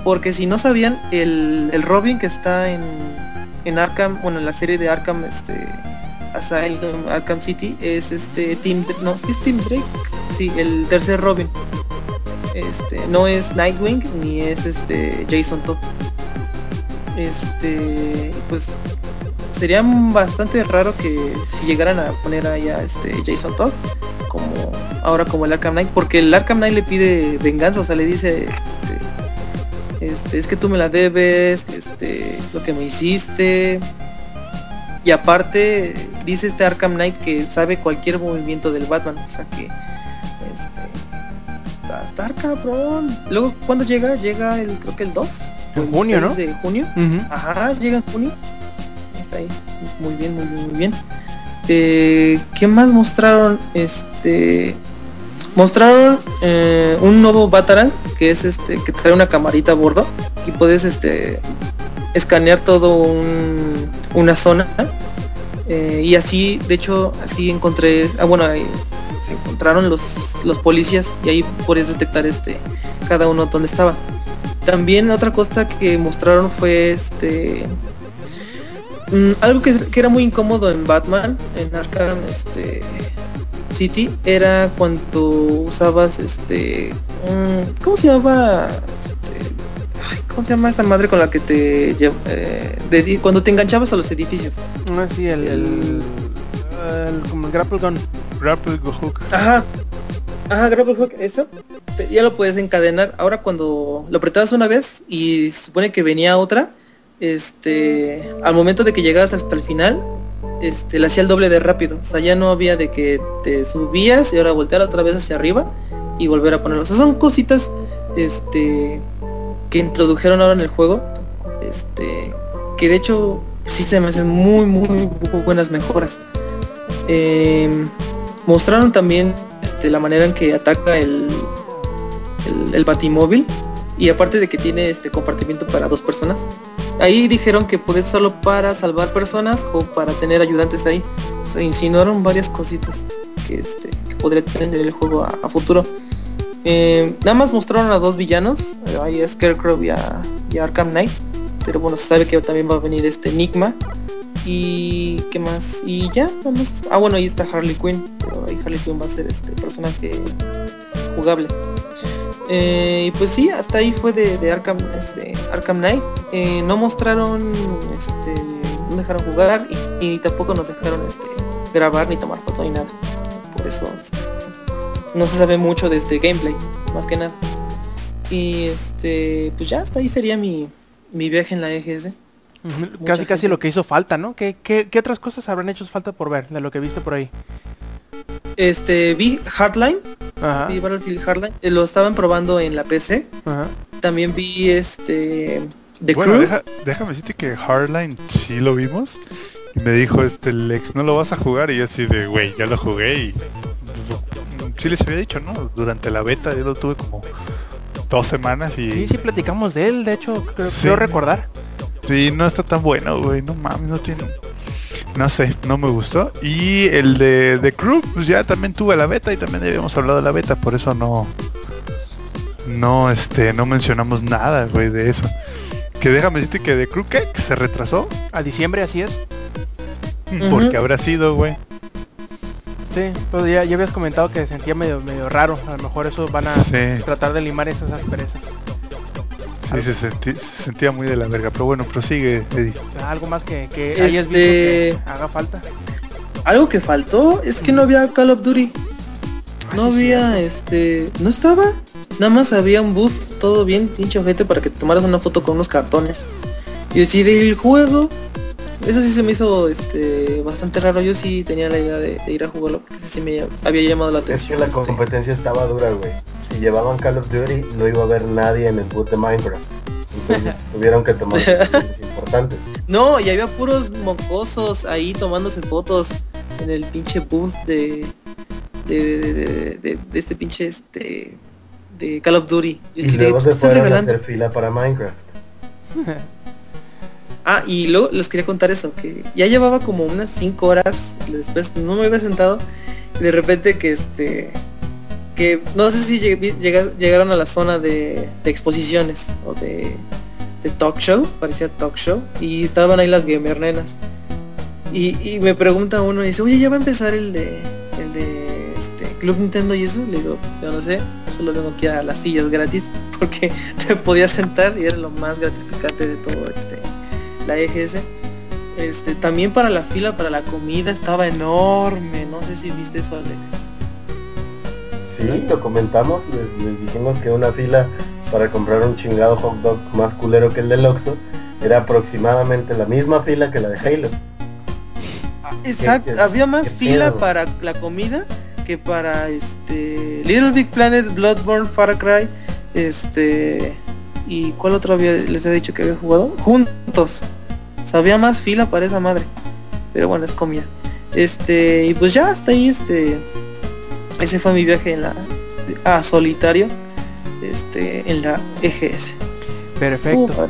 Porque si no sabían, el, el Robin que está en, en Arkham, bueno en la serie de Arkham este Asylum, Arkham City, es este Tim no, sí es Tim Drake, sí, el tercer Robin. Este, no es Nightwing ni es este Jason Todd. Este, pues sería bastante raro que si llegaran a poner ahí a este Jason Todd como ahora como el Arkham Knight, porque el Arkham Knight le pide venganza, o sea, le dice este, este es que tú me la debes, este, lo que me hiciste. Y aparte dice este Arkham Knight que sabe cualquier movimiento del Batman, o sea que este está, está cabrón. Luego cuando llega, llega el creo que el 2 En o el junio, 6 ¿no? De junio. Ajá, llega en junio. Ahí. Muy bien, muy bien, muy bien. Eh, ¿Qué más mostraron? Este. Mostraron eh, un nuevo Batarang que es este que trae una camarita a bordo y puedes este escanear todo un- una zona eh, y así de hecho así encontré ah bueno ahí se encontraron los los policías y ahí puedes detectar este cada uno donde estaba también otra cosa que mostraron fue este mm, algo que, que era muy incómodo en Batman, en Arkham este, City, era cuando usabas este. mm, ¿Cómo se llama? Este, ay, ¿Cómo se llama esta madre con la que te eh, de- cuando te enganchabas a los edificios? Ah, sí, el, el, el, como el grapple gun. Grapple Hook. Ajá. Ajá, Grapple Hook, eso. Ya lo puedes encadenar. Ahora cuando lo apretabas una vez y se supone que venía otra, este, al momento de que llegabas hasta el final, este, le hacía el doble de rápido. O sea, ya no había de que te subías y ahora voltear otra vez hacia arriba y volver a ponerlo. O sea, son cositas, este, que introdujeron ahora en el juego, este, que de hecho sí se me hacen muy, muy, buenas mejoras. Em, mostraron también este, la manera en que ataca el, el, el batimóvil y aparte de que tiene este compartimiento para dos personas. Ahí dijeron que puede solo para salvar personas o para tener ayudantes ahí. O sea, insinuaron varias cositas que, este, que podría tener el juego a, a futuro. Eh, nada más mostraron a dos villanos, eh, ahí a Scarecrow y a, y a Arkham Knight. Pero bueno, se sabe que también va a venir este Enigma. Y qué más, y ya, nada más. Ah bueno, ahí está Harley Quinn, pero ahí Harley Quinn va a ser este personaje este, jugable. Eh, y pues sí, hasta ahí fue de, de Arkham, este, Arkham Knight. Eh, no mostraron, este, no dejaron jugar y, y tampoco nos dejaron este, grabar ni tomar foto ni nada. Por eso este, no se sabe mucho de este gameplay, más que nada. Y este, pues ya hasta ahí sería mi, mi viaje en la EGS. Casi casi lo que hizo falta, ¿no? ¿Qué, qué, qué otras cosas habrán hecho falta por ver de lo que viste por ahí? Este, vi Hardline, Ajá, vi Battlefield Hardline, eh, lo estaban probando en la PC. ajá. También vi este The bueno, Crew. deja- déjame decirte que Hardline sí lo vimos. Y me dijo este Lex, no lo vas a jugar. Y yo así de, güey, ya lo jugué y... Sí les había dicho, ¿no? Durante la beta yo lo tuve como dos semanas y... Sí, sí platicamos de él, de hecho, creo, Sí. creo recordar. Sí, no está tan bueno, güey. No mames, no tiene. No sé, no me gustó. Y el de The Crew, pues ya también tuve la beta y también habíamos hablado de la beta, por eso no. No, este, no mencionamos nada, güey, de eso. Que déjame decirte que The Crew ¿qué? que se retrasó. A diciembre así es. Porque habrá sido, güey. Sí, pero ya, ya habías comentado que sentía medio, medio raro. A lo mejor eso van a Sí, tratar de limar esas asperezas. Sí se, senti- se sentía muy de la verga. Pero bueno, prosigue, Eddie. Algo más que, que Este- hayas visto que haga falta. Algo que faltó es que no había Call of Duty. Ah, No sí, había este. No estaba. Nada más había un booth todo bien, pinche ojete, para que tomaras una foto con unos cartones. Y así del juego. Eso sí se me hizo este bastante raro. Yo sí tenía la idea de, de ir a jugarlo porque ese sí me había llamado la Es que atención. la este. competencia estaba dura, güey. Si llevaban Call of Duty, no iba a haber nadie en el boot de Minecraft. Entonces tuvieron que tomar decisiones importantes. No, y había puros mocosos ahí tomándose fotos en el pinche booth de de, de, de- este pinche este de Call of Duty. Y de, luego ¿qué se fueron a hacer fila para Minecraft. Ah, y luego les quería contar eso, que ya llevaba como unas 5 horas, después no me había sentado, de repente que este, que no sé si lleg- llega- llegaron a la zona de, exposiciones o de, talk show, parecía talk show, y estaban ahí las gamer nenas. Y, me pregunta uno y dice, oye, ya va a empezar el de, el de este, Club Nintendo y eso. Le digo, yo no sé, solo vengo aquí a las sillas gratis porque te podías sentar y era lo más gratificante de todo este la EGS. Este, también para la fila, para la comida estaba enorme. No sé si viste eso, Alex. Sí, lo comentamos, les, les dijimos que una fila para comprar un chingado hot dog más culero que el del Oxxo era aproximadamente la misma fila que la de Halo. Exacto, qué- había más fila pedo? para la comida que para este Little Big Planet, Bloodborne, Far Cry, este y cuál otro había les he dicho que había jugado juntos. Había más fila para esa madre. Pero bueno, es comida. Este, y pues ya hasta ahí este ese fue mi viaje en la a solitario este en la EGS. Perfecto.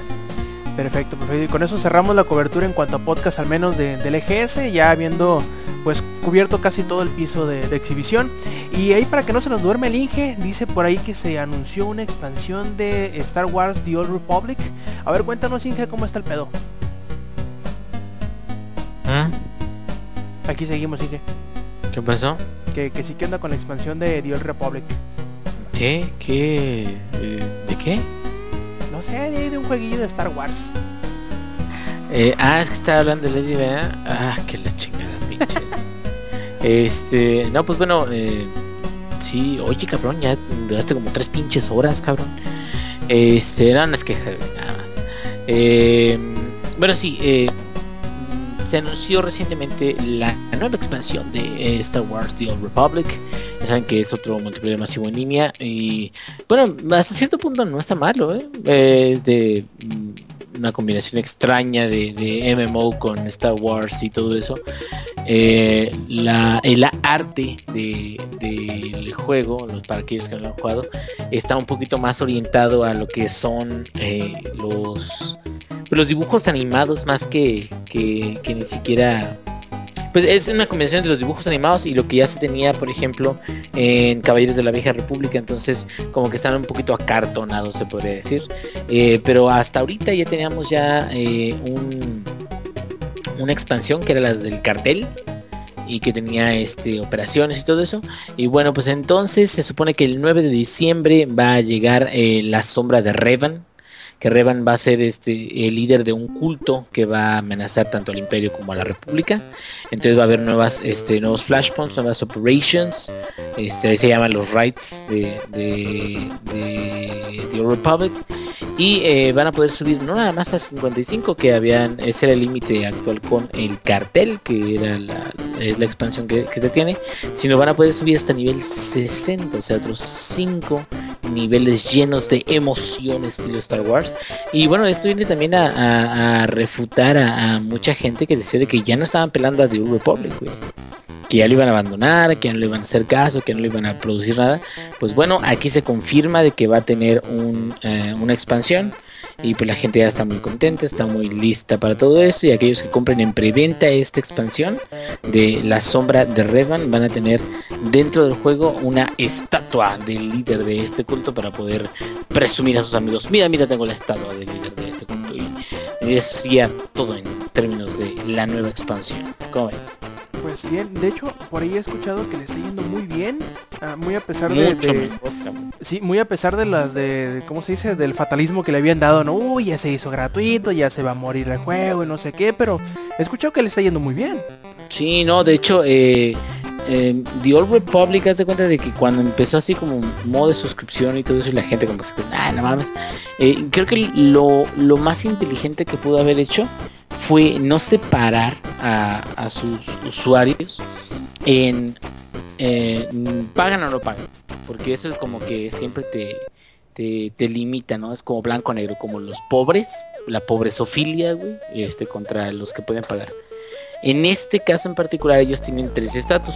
Perfecto, perfecto. Y con eso cerramos la cobertura en cuanto a podcast, al menos de, del EGS, ya habiendo pues cubierto casi todo el piso de, de exhibición. Y ahí para que no se nos duerme el Inge, dice por ahí que se anunció una expansión de Star Wars The Old Republic. A ver, cuéntanos Inge cómo está el pedo. ¿Ah? Aquí seguimos Inge. ¿Qué pasó? Que, que sí que onda con la expansión de The Old Republic. ¿Qué? ¿Qué? Eh, ¿De qué? No sé, de, de un jueguillo de Star Wars. Eh, ah, es que estaba hablando de Lady, ¿verdad? Ah, que la chingada, pinche. Este, no, pues bueno, eh, sí, oye cabrón, ya duraste como tres pinches horas, cabrón. Este, no, no es que nada más. Eh, bueno, sí, eh, se anunció recientemente la nueva expansión de eh, Star Wars The Old Republic. Ya saben que es otro multiplayer masivo en línea. Y bueno, hasta cierto punto no está malo, ¿eh? Eh, de mm, una combinación extraña de, de MMO con Star Wars y todo eso. La, el arte de- del juego, para aquellos que no lo han jugado, está un poquito más orientado a lo que son los los dibujos animados más que, que, ni siquiera pues es una combinación de los dibujos animados y lo que ya se tenía por ejemplo en Caballeros de la Vieja República. Entonces como que están un poquito acartonados se podría decir. Eh, pero hasta ahorita ya teníamos ya eh, un, una expansión que era las del cartel y que tenía este operaciones y todo eso. Y bueno pues entonces se supone que el 9 de diciembre va a llegar eh, la sombra de Revan que Revan va a ser este el líder de un culto que va a amenazar tanto al imperio como a la república. Entonces va a haber nuevas este nuevos flashpoints nuevas operations. Este se llaman los rights de de, Republic. Y eh, van a poder subir no nada más a 55 que habían ese era el límite actual con el cartel que era la, expansión que, que se tiene sino van a poder subir hasta nivel 60 o sea otros 5 niveles llenos de emociones estilo Star Wars. Y bueno esto viene también a, refutar a, mucha gente que decía de que ya no estaban pelando a The Republic que ya lo iban a abandonar que ya no le iban a hacer caso que no le iban a producir nada. Pues bueno aquí se confirma de que va a tener un, eh, una expansión y pues la gente ya está muy contenta, está muy lista para todo eso y aquellos que compren en preventa esta expansión de la sombra de Revan van a tener dentro del juego una estatua del líder de este culto para poder presumir a sus amigos, mira, mira, tengo la estatua del líder de este culto y es ya todo en términos de la nueva expansión. ¿Cómo ven? Pues bien, de hecho, por ahí he escuchado que le está yendo muy bien, ah, muy a pesar de, Mucho de-. Sí, muy a pesar de las de, ¿cómo se dice? Del fatalismo que le habían dado, no, uy, ya se hizo gratuito, ya se va a morir el juego y no sé qué, pero he escuchado que le está yendo muy bien. Sí, no, de hecho, eh, eh, The Old Republic, haz de cuenta de que cuando empezó así como modo de suscripción y todo eso, y la gente como que se ah, no mames. eh, creo que lo, lo más inteligente que pudo haber hecho fue no separar a sus usuarios en eh, pagan o no pagan. Porque eso es como que siempre te, te, te limita, ¿no? Es como blanco negro, como los pobres, la pobresofilia, güey, este, contra los que pueden pagar. En este caso en particular ellos tienen tres estatus,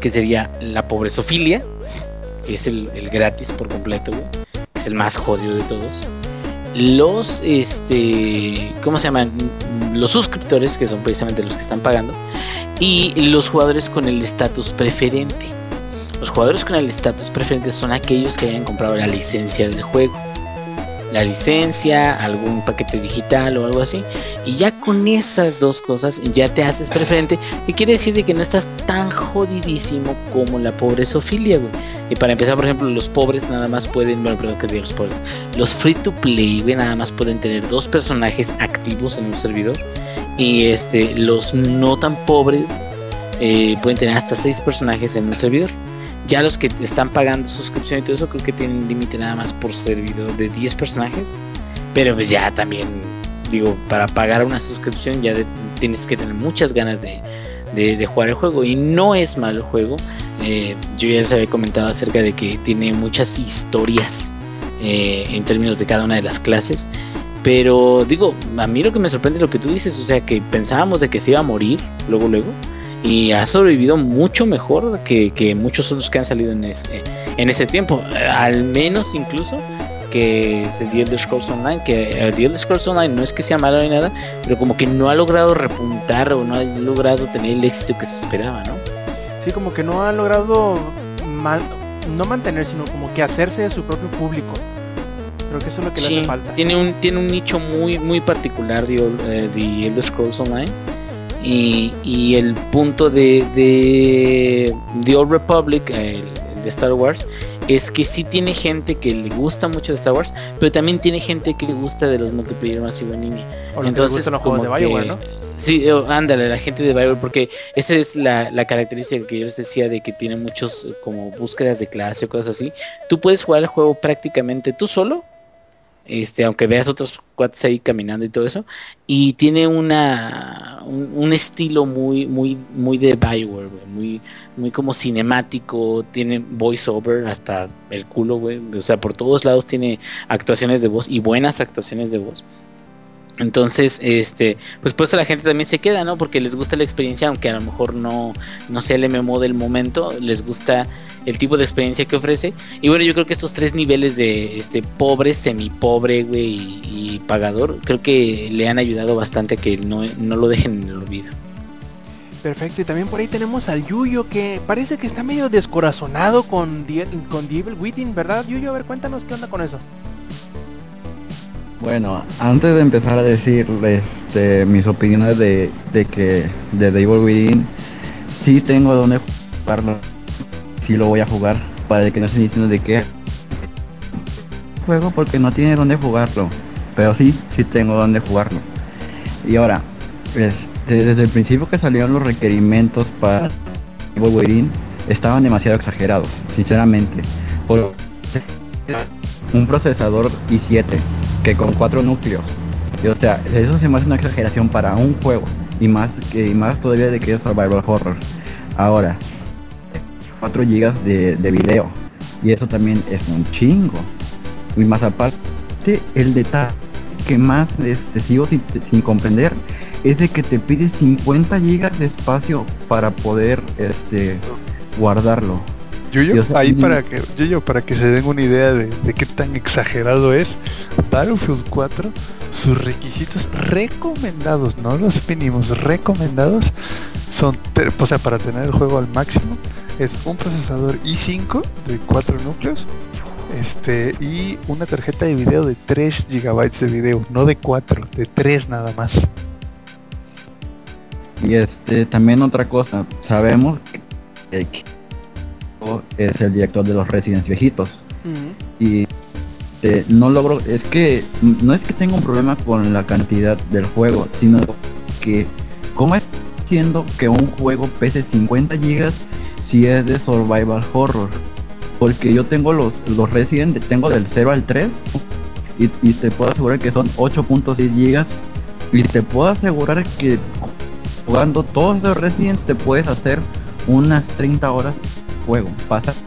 que sería la pobresofilia, que es el, el gratis por completo, güey, es el más jodido de todos. Los, este, ¿cómo se llaman? Los suscriptores, que son precisamente los que están pagando, y los jugadores con el estatus preferente. Los jugadores con el estatus preferente son aquellos que hayan comprado la licencia del juego. La licencia, algún paquete digital o algo así. Y ya con esas dos cosas ya te haces preferente. Que quiere decir de que no estás tan jodidísimo como la pobrezofilia, güey. Y para empezar, por ejemplo, los pobres nada más pueden, bueno, perdón que diga los pobres. Los free to play, güey, nada más pueden tener dos personajes activos en un servidor. Y este, los no tan pobres eh, pueden tener hasta seis personajes en un servidor. Ya los que están pagando suscripción y todo eso creo que tienen límite nada más por servidor de 10 personajes. Pero pues ya también, digo, para pagar una suscripción ya tienes que tener muchas ganas de, de- de jugar el juego. Y no es malo el juego. Eh, yo ya les había comentado acerca de que tiene muchas historias eh, en términos de cada una de las clases. Pero digo, a mí lo que me sorprende es lo que tú dices, o sea que pensábamos de que se iba a morir luego luego y ha sobrevivido mucho mejor que, que muchos otros que han salido en este, en este tiempo, eh, al menos incluso que es el The Elder Online, que el The Elder Online no es que sea malo ni nada, pero como que no ha logrado repuntar o no ha logrado tener el éxito que se esperaba, ¿no? Sí, como que no ha logrado mal, no mantener, sino como que hacerse de su propio público. Creo que eso es lo que le Sí, hace falta. Tiene un, tiene un nicho muy, muy particular de, eh, de Elder Scrolls Online. Y, y el punto de, de The Old Republic, el, el de Star Wars, es que sí tiene gente que le gusta mucho de Star Wars, pero también tiene gente que le gusta de los multiplayer masivo en línea. O lo que les gustan los juegos de como Bioware, que- ¿no? Sí, eh, ándale, la gente de Bioware, porque esa es la, la característica que yo les decía de que tiene muchos eh, como búsquedas de clase o cosas así. Tú puedes jugar el juego prácticamente tú solo, este, aunque veas otros cuates ahí caminando y todo eso, y tiene una un, estilo muy, muy, muy de Bioware, muy, muy como cinemático, tiene voiceover hasta el culo, güey. O sea, por todos lados tiene actuaciones de voz y buenas actuaciones de voz. Entonces, este, pues por eso la gente también se queda, ¿no? Porque les gusta la experiencia, aunque a lo mejor no, no sea el MMO del momento, les gusta el tipo de experiencia que ofrece. Y bueno, yo creo que estos tres niveles de este pobre, semipobre, güey, y, pagador, creo que le han ayudado bastante a que no, no lo dejen en el olvido. Perfecto, y también por ahí tenemos al Yuyo que parece que está medio descorazonado con The, con The Evil Within, ¿verdad Yuyo? A ver, cuéntanos qué onda con eso. Bueno, antes de empezar a decir este, mis opiniones de, de que de The Evil Within, sí tengo donde jugarlo, sí lo voy a jugar, para que no estén diciendo de qué juego porque no tiene donde jugarlo, pero sí, sí tengo donde jugarlo. Y ahora, este, desde el principio que salieron los requerimientos para Evil Within, estaban demasiado exagerados, sinceramente. Por un procesador i7 que con cuatro núcleos. Y, o sea, eso se me hace una exageración para un juego. Y más que y más todavía de que es survival horror. Ahora, 4 gigas de, de video. Y eso también es un chingo. Y más aparte, el detalle que más este, sigo sin, comprender es de que te pide 50 gigas de espacio para poder este guardarlo. Yuyo, ahí para que, Yuyo, para que se den una idea de, de qué tan exagerado es, Battlefield 4, sus requisitos recomendados, no los mínimos, recomendados, son, o sea, para tener el juego al máximo, es un procesador i5 de 4 núcleos, este, y una tarjeta de video de 3 GB de video, no de 4, de 3 nada más. Y este también otra cosa, sabemos que, que es el director de los Residents viejitos. y eh, no logro es que no es que tenga un problema con la cantidad del juego sino que cómo es siendo que un juego pese 50 gigas si es de survival horror porque yo tengo los los Resident tengo del 0 al 3 y, y te puedo asegurar que son 8.6 gigas y te puedo asegurar que jugando todos los Residents te puedes hacer unas 30 horas juego. Pasas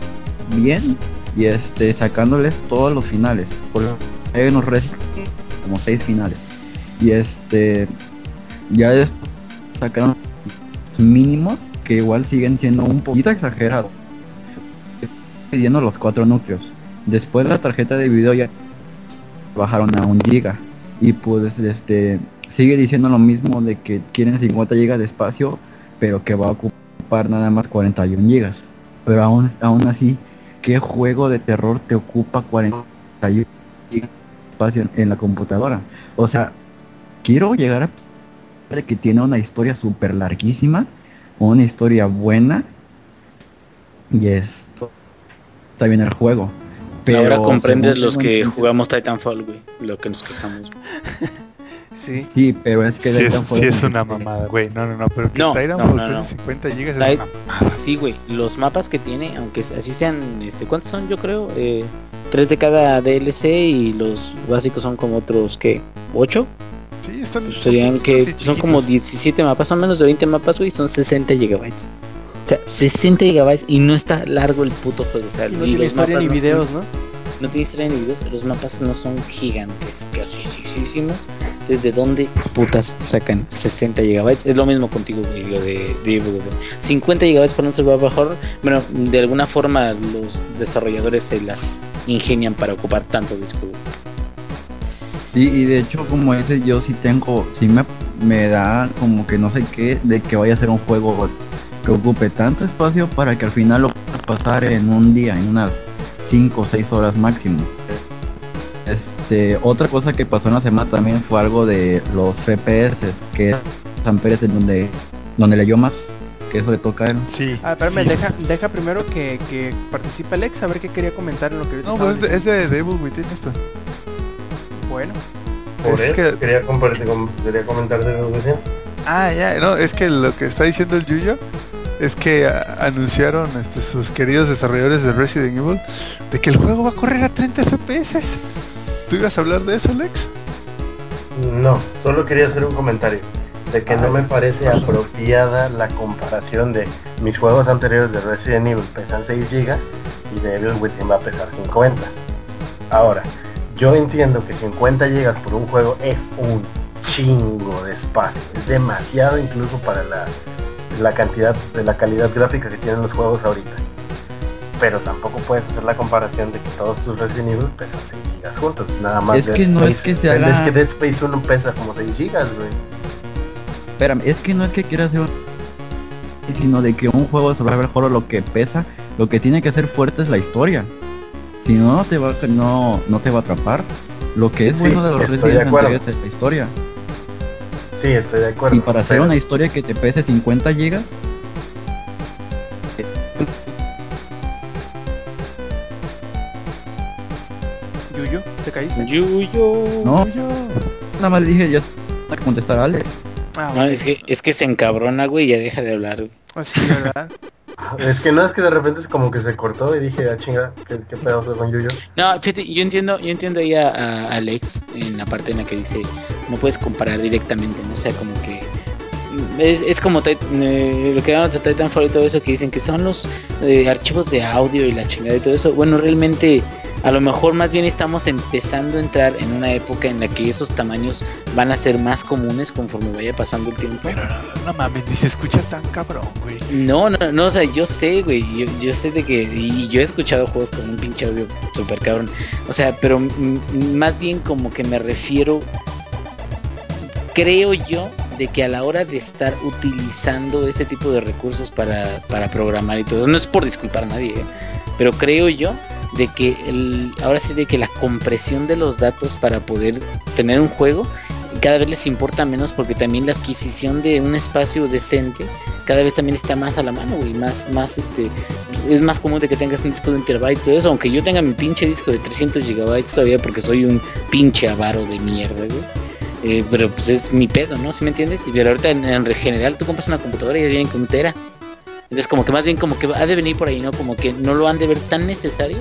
bien y este sacándoles todos los finales. Porque hay unos Resident como seis finales. Y este ya después sacaron mínimos que igual siguen siendo un poquito exagerados. Pidiendo los cuatro núcleos. Después la tarjeta de video ya bajaron a un giga. Y pues este sigue diciendo lo mismo de que quieren 50 gigas de espacio pero que va a ocupar nada más 41 gigas pero aún, aún así ¿qué juego de terror te ocupa 41 gigas de espacio en, la computadora? O sea, quiero llegar a que tiene una historia súper larguísima, una historia buena, y esto está bien el juego. Ahora comprendes los que jugamos Titanfall, güey, lo que nos quejamos. Sí. Sí, pero es que Sí es, sí una mamada, güey, no, no, no, pero que No, Titanfall no, no, no. pese 50 GB es una mamada. Sí, güey, los mapas que tiene, aunque así sean, este, ¿cuántos son? Yo creo, eh, tres de cada DLC y los básicos son como otros, ¿qué? ¿Ocho? Sí, están Pues serían que son como chiquitos. 17 mapas, son menos de 20 mapas, güey, son 60 gigabytes. O sea, 60 gigabytes y no está largo el puto juego. O sea, Y no tiene historia ni no son- videos, ¿no? no tiene historia ni videos, los mapas no son gigantes, casi hicimos. ¿Desde dónde putas sacan 60 gigabytes? Es lo mismo contigo, lo de, de Evil Within. 50 gigabytes para un survival horror. Bueno, de alguna forma los desarrolladores se las ingenian para ocupar tanto disco. Y, de hecho, como ese, yo sí tengo, sí me, da como que no sé qué, de que vaya a ser un juego que ocupe tanto espacio para que al final lo puedas pasar en un día, en unas 5 o 6 horas máximo. Este, otra cosa que pasó en la semana también fue algo de los FPS, que San Pérez en donde, donde leyó más, que eso le toca a él. Sí. Ah, espérame, sí. deja, deja primero que, que participe Alex a ver qué quería comentar en lo que ahorita No, pues es de, Devil Within esto. Bueno, Por Es que- quería, compartir, com- quería comentar de Within. Ah, ya, no, es que lo que está diciendo el Yuyo es que a- anunciaron este, sus queridos desarrolladores de Resident Evil de que el juego va a correr a 30 FPS. ¿Tú ibas a hablar de eso, Lex? No, solo quería hacer un comentario de que no me parece apropiada la comparación de mis juegos anteriores de Resident Evil pesan 6 GB y de Evil Within va a pesar 50. Ahora, yo entiendo que 50 GB por un juego es un chingo de espacio, es demasiado incluso para la, la cantidad de la calidad gráfica que tienen los juegos ahorita. Pero tampoco puedes hacer la comparación de que todos tus Resident Evil pesan 6 GB juntos, nada más Es Dead que no es que se haga- es que Dead Space 1 pesa como 6 GB, güey. Espérame, es que no es que quiera hacer un... sino de que un juego de survival horror lo que pesa, lo que tiene que ser fuerte es la historia. Si no, no te va, a- no, no te va a atrapar. Lo que es Sí, bueno de los Resident de Evil es la historia. Sí, estoy de acuerdo. Y para hacer pero- una historia que te pese 50 gigas, ¿te caíste? No, yo nada más le dije, tengo que contestar a Ale. Ah, No, es que, es que se encabrona, güey, y ya deja de hablar. güey. Ah, ¿verdad? Es que no es que de repente es como que se cortó y dije, ah chinga, ¿qué, qué pedazo con Yuyo? No, fíjate, yo entiendo, yo entiendo ahí a, a Alex en la parte en la que dice no puedes comparar directamente, ¿no? O sea, como que es, es como eh, lo que llaman de Titanfall y todo eso que dicen que son los eh, archivos de audio y la chingada y todo eso. Bueno, realmente a lo mejor más bien estamos empezando a entrar en una época en la que esos tamaños van a ser más comunes conforme vaya pasando el tiempo. Pero no, no mames, ni se escucha tan cabrón, güey. No, no, no, o sea, yo sé, güey, yo, yo sé de que, y yo he escuchado juegos con un pinche audio super cabrón, o sea, pero más bien como que me refiero, creo yo, de que a la hora de estar utilizando ese tipo de recursos para, para programar y todo, no es por disculpar a nadie, ¿eh? pero creo yo de que el, ahora sí de que la compresión de los datos para poder tener un juego cada vez les importa menos porque también la adquisición de un espacio decente cada vez también está más a la mano, güey, más, más este, pues, es más común de que tengas un disco de un terabyte y todo eso, aunque yo tenga mi pinche disco de 300 gigabytes todavía porque soy un pinche avaro de mierda, güey. Eh, pero pues es mi pedo, ¿no? ¿Sí me entiendes? Y ahorita en, en general tú compras una computadora y ya vienen con un tera. Entonces como que más bien como que ha de venir por ahí, ¿no? Como que no lo han de ver tan necesario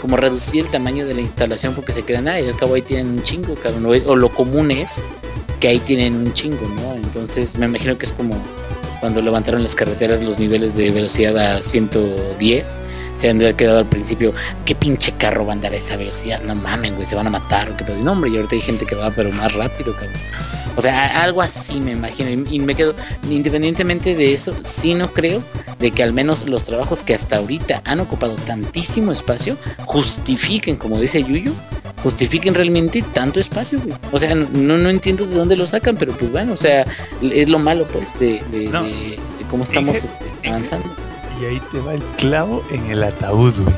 como reducir el tamaño de la instalación porque se crean, ah, y al cabo ahí tienen un chingo, cabrón. O, lo común es que ahí tienen un chingo, ¿no? Entonces me imagino que es como cuando levantaron las carreteras los niveles de velocidad a 110. Se han quedado al principio, ¿qué pinche carro va a andar a esa velocidad? No mamen, güey, se van a matar o qué pedo. No, hombre, y ahorita hay gente que va pero más rápido, cabrón. O sea, algo así me imagino. Y, me quedo, independientemente de eso, sí no creo de que al menos los trabajos que hasta ahorita han ocupado tantísimo espacio justifiquen, como dice Yuyu, justifiquen realmente tanto espacio, güey. O sea, no, no entiendo de dónde lo sacan, pero pues bueno, o sea, es lo malo pues de, de- No. de- de cómo estamos este, avanzando. Y ahí te va el clavo en el ataúd, güey.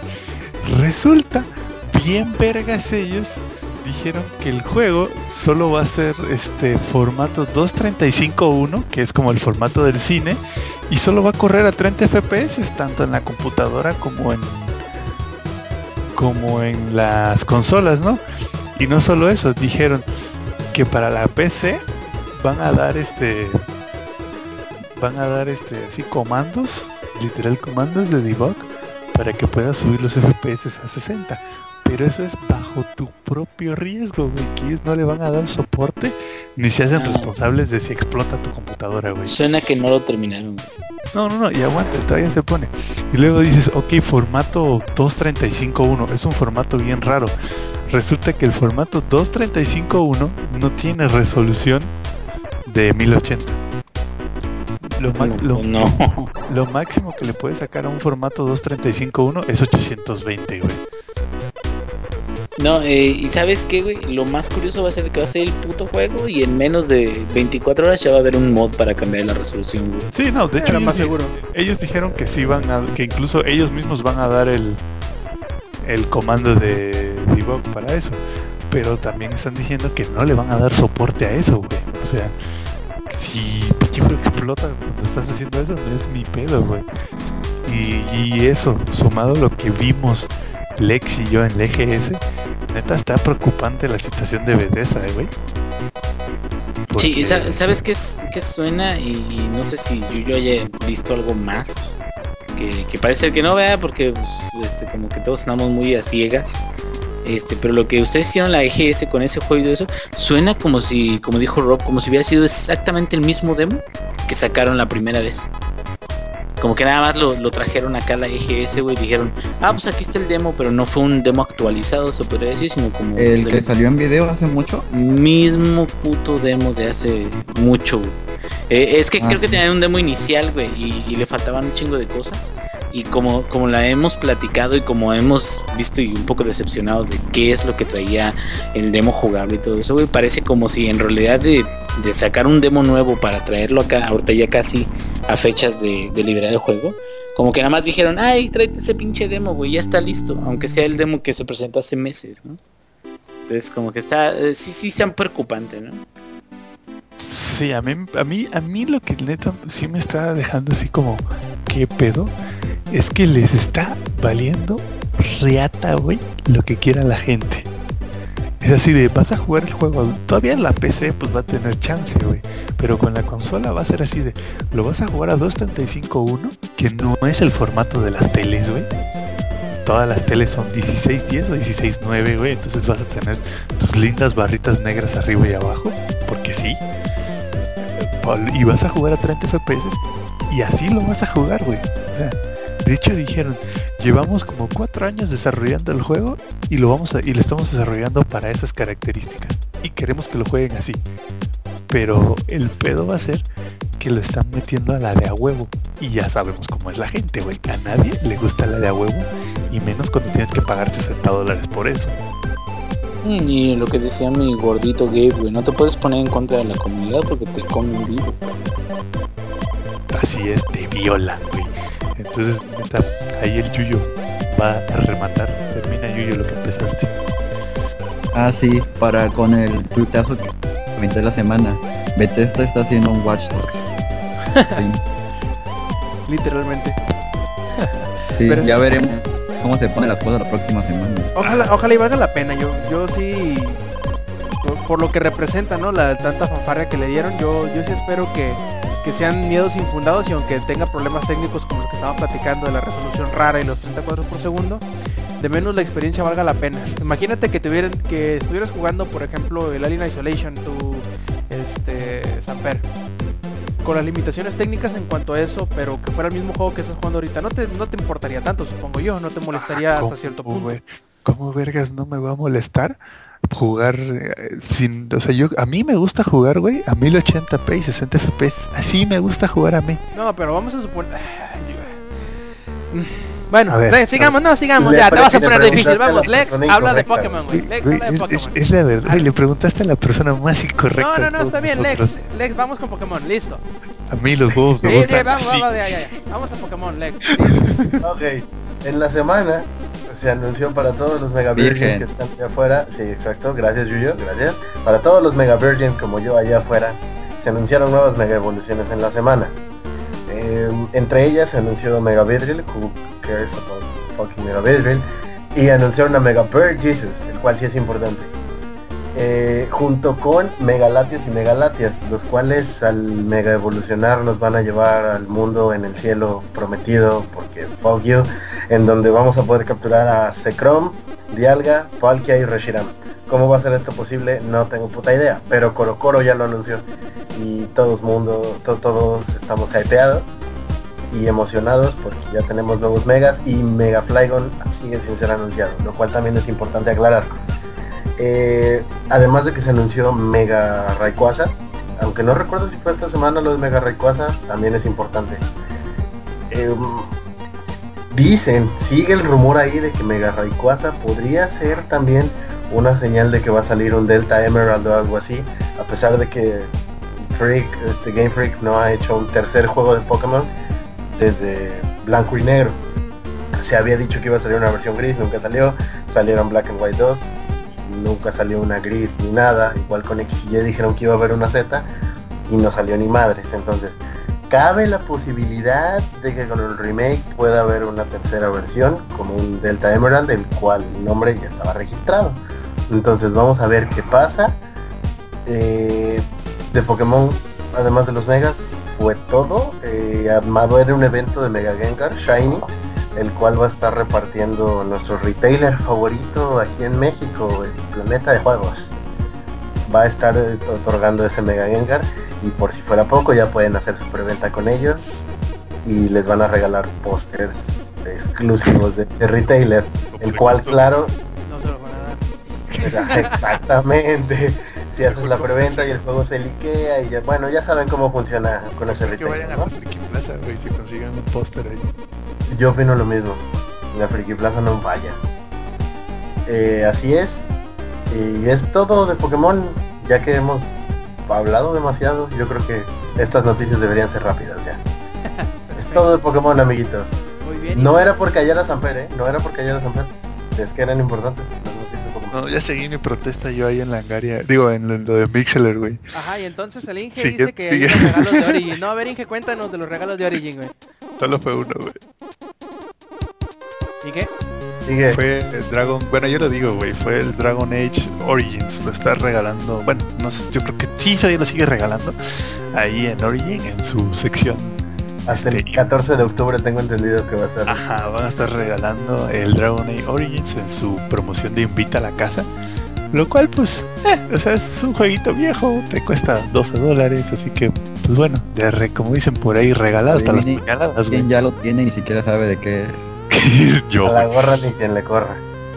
Resulta, bien vergas ellos, dijeron que el juego solo va a ser este formato 235.1, que es como el formato del cine, y solo va a correr a 30 FPS, tanto en la computadora como en como en las consolas, ¿no? Y no solo eso, dijeron que para la PC van a dar este van a dar este así comandos, literal comandos de debug para que puedas subir los FPS a 60. Pero eso es bajo tu propio riesgo, güey, que ellos no le van a dar soporte ni se hacen responsables de si explota tu computadora, güey. Suena que no lo terminaron. güey. No, no, no, y aguanta, todavía se pone. Y luego dices, ok, formato 235.1, es un formato bien raro. Resulta que el formato 235.1 no tiene resolución de 1080. Lo, lo- no. lo máximo que le puedes sacar a un formato 235.1 es 820, güey. No, eh, y sabes qué, güey, lo más curioso va a ser que va a ser el puto juego y en menos de 24 horas ya va a haber un mod para cambiar la resolución, güey. Sí, no, de hecho Era más seguro. ellos dijeron que sí van a, que incluso ellos mismos van a dar el, el comando de debug para eso. Pero también están diciendo que no le van a dar soporte a eso, güey. O sea, si juego explota cuando estás haciendo eso, no es mi pedo, güey. Y, y eso, sumado a lo que vimos Lex y yo en el EGS, neta está preocupante la situación de Bethesda, eh, güey. Sí, porque- ¿sabes qué, es, qué suena? Y, y no sé si yo, yo haya visto algo más. Que, que parece que no vea porque pues, este, como que todos andamos muy a ciegas. Este, pero lo que ustedes hicieron la EGS con ese juego y todo eso, suena como si, como dijo Rob, como si hubiera sido exactamente el mismo demo que sacaron la primera vez. Como que nada más lo, lo trajeron acá a la EGS, güey, dijeron, ah, pues aquí está el demo, pero no fue un demo actualizado, se podría decir, sino como El pues, que salió en video hace mucho. mismo puto demo de hace mucho, güey. Eh, es que Ah, creo que tenían un demo inicial, güey, y, y le faltaban un chingo de cosas. Y como, como la hemos platicado y como hemos visto y un poco decepcionados de qué es lo que traía el demo jugable y todo eso, güey, parece como si en realidad de, de sacar un demo nuevo para traerlo acá, ahorita ya casi a fechas de, de liberar el juego, como que nada más dijeron, ay, tráete ese pinche demo, güey, ya está listo, aunque sea el demo que se presentó hace meses, ¿no? Entonces como que está, eh, sí, sí, sean preocupante, ¿no? Sí, a mí, a mí, a mí lo que neta sí me está dejando así como, ¿qué pedo? Es que les está valiendo reata, güey, lo que quiera la gente. Es así de, vas a jugar el juego, todavía en la PC pues va a tener chance, güey. Pero con la consola va a ser así de, lo vas a jugar a 235.1, que no es el formato de las teles, güey. Todas las teles son 16.10 o 16.9, güey. Entonces vas a tener tus lindas barritas negras arriba y abajo, porque sí. Y vas a jugar a 30 FPS y así lo vas a jugar, güey. O sea, de hecho dijeron, llevamos como cuatro años desarrollando el juego y lo vamos a, y lo estamos desarrollando para esas características. Y queremos que lo jueguen así. Pero el pedo va a ser que lo están metiendo a la de a huevo. Y ya sabemos cómo es la gente, güey. A nadie le gusta la de a huevo. Y menos cuando tienes que pagar 60 dólares por eso. Mm, Y lo que decía mi gordito Gabe, güey, no te puedes poner en contra de la comunidad porque te comen vivo. Así es, te viola, güey. Entonces, neta, ahí el Yuyo va a rematar. Termina Yuyo lo que empezaste. Ah, sí, para con el tuitazo que comenté la semana. Bethesda está haciendo un Watch Dogs. Sí, Literalmente. sí, Pero- ya veremos cómo se ponen las cosas la próxima semana. Ojalá, ojalá y valga la pena. Yo, yo sí, por, por lo que representa, ¿no? La tanta fanfarria que le dieron, yo, yo sí espero que, que sean miedos infundados y aunque tenga problemas técnicos como lo que estaba platicando de la resolución rara y los 30 cuadros por segundo, de menos la experiencia valga la pena. Imagínate que tuvieran, que estuvieras jugando, por ejemplo, el Alien Isolation, tu este Samper. Con las limitaciones técnicas en cuanto a eso, pero que fuera el mismo juego que estás jugando ahorita, no te, no te importaría tanto, supongo yo, no te molestaría hasta ¿Cómo, cierto punto. ¿Cómo vergas no me va a molestar jugar eh, sin... O sea, yo a mí me gusta jugar, güey, a 1080p y 60 FPS. Así me gusta jugar a mí. No, pero vamos a suponer. Bueno, A ver, sigamos, no, sigamos, ya, te vas a poner difícil, vamos, Lex, habla de Pokémon, güey, Lex, habla de es, Pokémon, es- la verdad, güey, le preguntaste a la persona más incorrecta. No, no, no, está bien, Lex, nosotros. Lex, vamos con Pokémon, listo. A mí los huevos me Sí, sí, gustan vamos, así. vamos, ya, ya, ya. Vamos a Pokémon, Lex. Ok, en la semana se anunció para todos los Mega Virgins Virgen. que están allá afuera, sí, exacto, gracias Yuyo, gracias. Para todos los Mega Virgins como yo allá afuera, se anunciaron nuevas Mega Evoluciones en la semana. Eh, entre ellas se anunció Mega Virgil, who cares about fucking Mega Virgil, y anunciaron a Mega Bird Jesus, el cual sí es importante. Eh, junto con Megalatios y Megalatias, los cuales al mega evolucionar nos van a llevar al mundo en el cielo prometido, porque fuck you, en donde vamos a poder capturar a Zekrom, Dialga, Palkia y Reshiram. ¿Cómo va a ser esto posible? No tengo puta idea, pero Coro Coro ya lo anunció y todos mundo, to- todos estamos hypeados y emocionados porque ya tenemos nuevos megas y Mega Flygon sigue sin ser anunciado, lo cual también es importante aclarar. Eh, además de que se anunció Mega Rayquaza, aunque no recuerdo si fue esta semana lo de Mega Rayquaza, también es importante. Em, dicen, sigue el rumor ahí de que Mega Rayquaza podría ser también una señal de que va a salir un Delta Emerald o algo así, a pesar de que Freak, este Game Freak no ha hecho un tercer juego de Pokémon desde blanco y negro. Se había dicho que iba a salir una versión gris, nunca salió. Salieron Black and White 2, nunca salió una gris ni nada. Igual con X y Y dijeron que iba a haber una Z y no salió ni madres. Entonces, cabe la posibilidad de que con el remake pueda haber una tercera versión, como un Delta Emerald, el cual el nombre ya estaba registrado. Entonces vamos a ver qué pasa. Eh, de Pokémon, además de los megas, fue todo. Eh, va a haber un evento de Mega Gengar Shiny, el cual va a estar repartiendo nuestro retailer favorito aquí en México, el Planeta de Juegos. Va a estar eh, otorgando ese Mega Gengar y por si fuera poco ya pueden hacer su preventa con ellos y les van a regalar pósters exclusivos de, de retailer, el cual claro No se lo van a dar. Exactamente. Si haces la preventa y el juego se liquea y ya, bueno, ya saben cómo funciona con ese Que vayan retail. a la Friki Plaza, güey, si consigan un póster ahí. Yo opino lo mismo. La Friki Plaza no falla. Eh, así es. Y es todo de Pokémon. Ya que hemos hablado demasiado, yo creo que estas noticias deberían ser rápidas ya. es todo de Pokémon, amiguitos. Muy bien. y- No era por callar a Samper, ¿eh? No era por callar a Samper. Es que eran importantes las noticias de Pokémon. No, ya seguí mi protesta yo ahí en la Angaria. Digo, en lo, en lo de Mixeler, güey. Ajá, y entonces el Inge Sigue- dice que hay unos regalos de Origin. No, a ver Inge, cuéntanos de los regalos de Origin, güey. Solo fue uno, güey. ¿Y qué? Sigue. Fue el Dragon, bueno yo lo digo, güey, fue el Dragon Age Origins, lo está regalando, bueno, no sé, yo creo que sí, todavía lo sigue regalando ahí en Origin, en su sección. Hasta el Este, 14 de octubre tengo entendido que va a ser. Ajá, van a estar regalando el Dragon Age Origins en su promoción de Invita a la Casa. Lo cual, pues, eh, o sea, es un jueguito viejo, te cuesta 12 dólares, así que, pues bueno, de re- como dicen por ahí, regalado hasta las puñaladas, Quien güey. ya lo tiene ni siquiera sabe de qué. Yo, a la gorra ni quien le corra.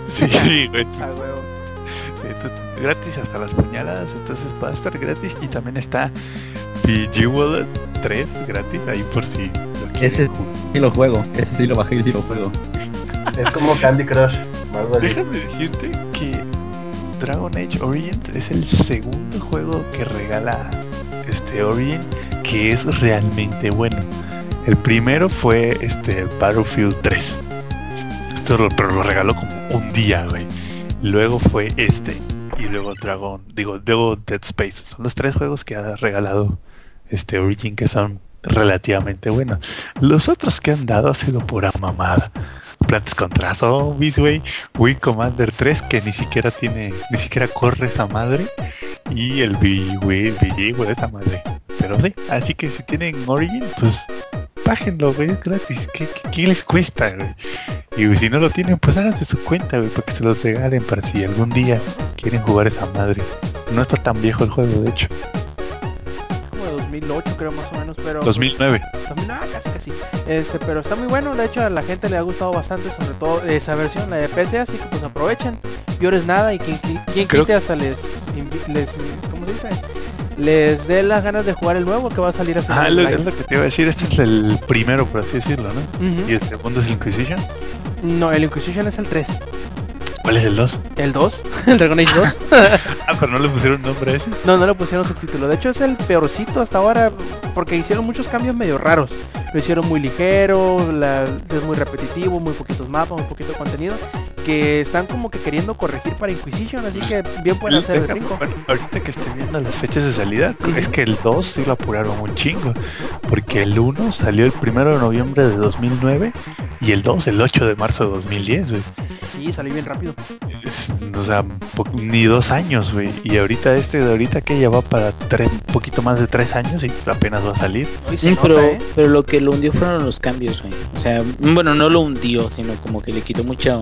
Sí, güey. Ah, entonces, gratis hasta las puñaladas, entonces va a estar gratis y también está Bejeweled 3 gratis ahí por si lo Ese quieren sí lo juego, ese sí lo bajé y sí lo juego. Es como Candy Crush. Déjame decirte que Dragon Age Origins es el segundo juego que regala este Origin que es realmente bueno. El primero fue este Battlefield 3. Esto lo, pero lo regaló como un día, güey. Luego fue este y luego Dragon, digo, luego Dead Space. Son los tres juegos que ha regalado este Origin que son relativamente buenos. Los otros que han dado ha sido pura mamada. Plantas contra Zombies, güey. Wii Commander 3 que ni siquiera tiene, ni siquiera corre esa madre. Y el VG, güey, esa madre. Pero sí, así que si tienen Origin, pues bájenlo, güey, es gratis. ¿Qué, les cuesta? Y si no lo tienen, pues háganse su cuenta, güey, para que se los regalen para si algún día quieren jugar esa madre. No está tan viejo el juego, de hecho. Como de 2008 creo más o menos, pero... 2009. También, ah, casi casi. Este, pero está muy bueno, de hecho a la gente le ha gustado bastante, sobre todo esa versión, la de PC, así que pues aprovechen. Peores nada y quien, quien Creo- quite hasta les, les, ¿cómo se dice? Les dé las ganas de jugar el nuevo que va a salir a Ah, finales lo, es que te iba a decir. Este es el primero, por así decirlo, ¿no? Y el segundo es Inquisition. No, el Inquisition es el 3. ¿Cuál es el 2? ¿El 2? ¿El Dragon Age 2? Ah, pero no le pusieron nombre a ese. No, no le pusieron subtítulo. De hecho es el peorcito hasta ahora porque hicieron muchos cambios medio raros. Lo hicieron muy ligero, la- es muy repetitivo, muy poquitos mapas, muy poquito contenido. Que están como que queriendo corregir para Inquisition, así que bien pueden hacer el brinco. bueno, ahorita que estoy viendo las fechas de salida, es que el 2 sí lo apuraron un chingo. Porque el 1 salió el 1 de noviembre de 2009 y el 2 el 8 de marzo de 2010, güey. Sí, salió bien rápido. Es- o sea, ni dos años, güey. Y ahorita este de ahorita que ya va para tres, un poquito más de tres años y apenas va a salir. Sí, nota, pero, ¿eh? pero lo que lo hundió fueron los cambios, güey. O sea, bueno, no lo hundió, sino como que le quitó mucha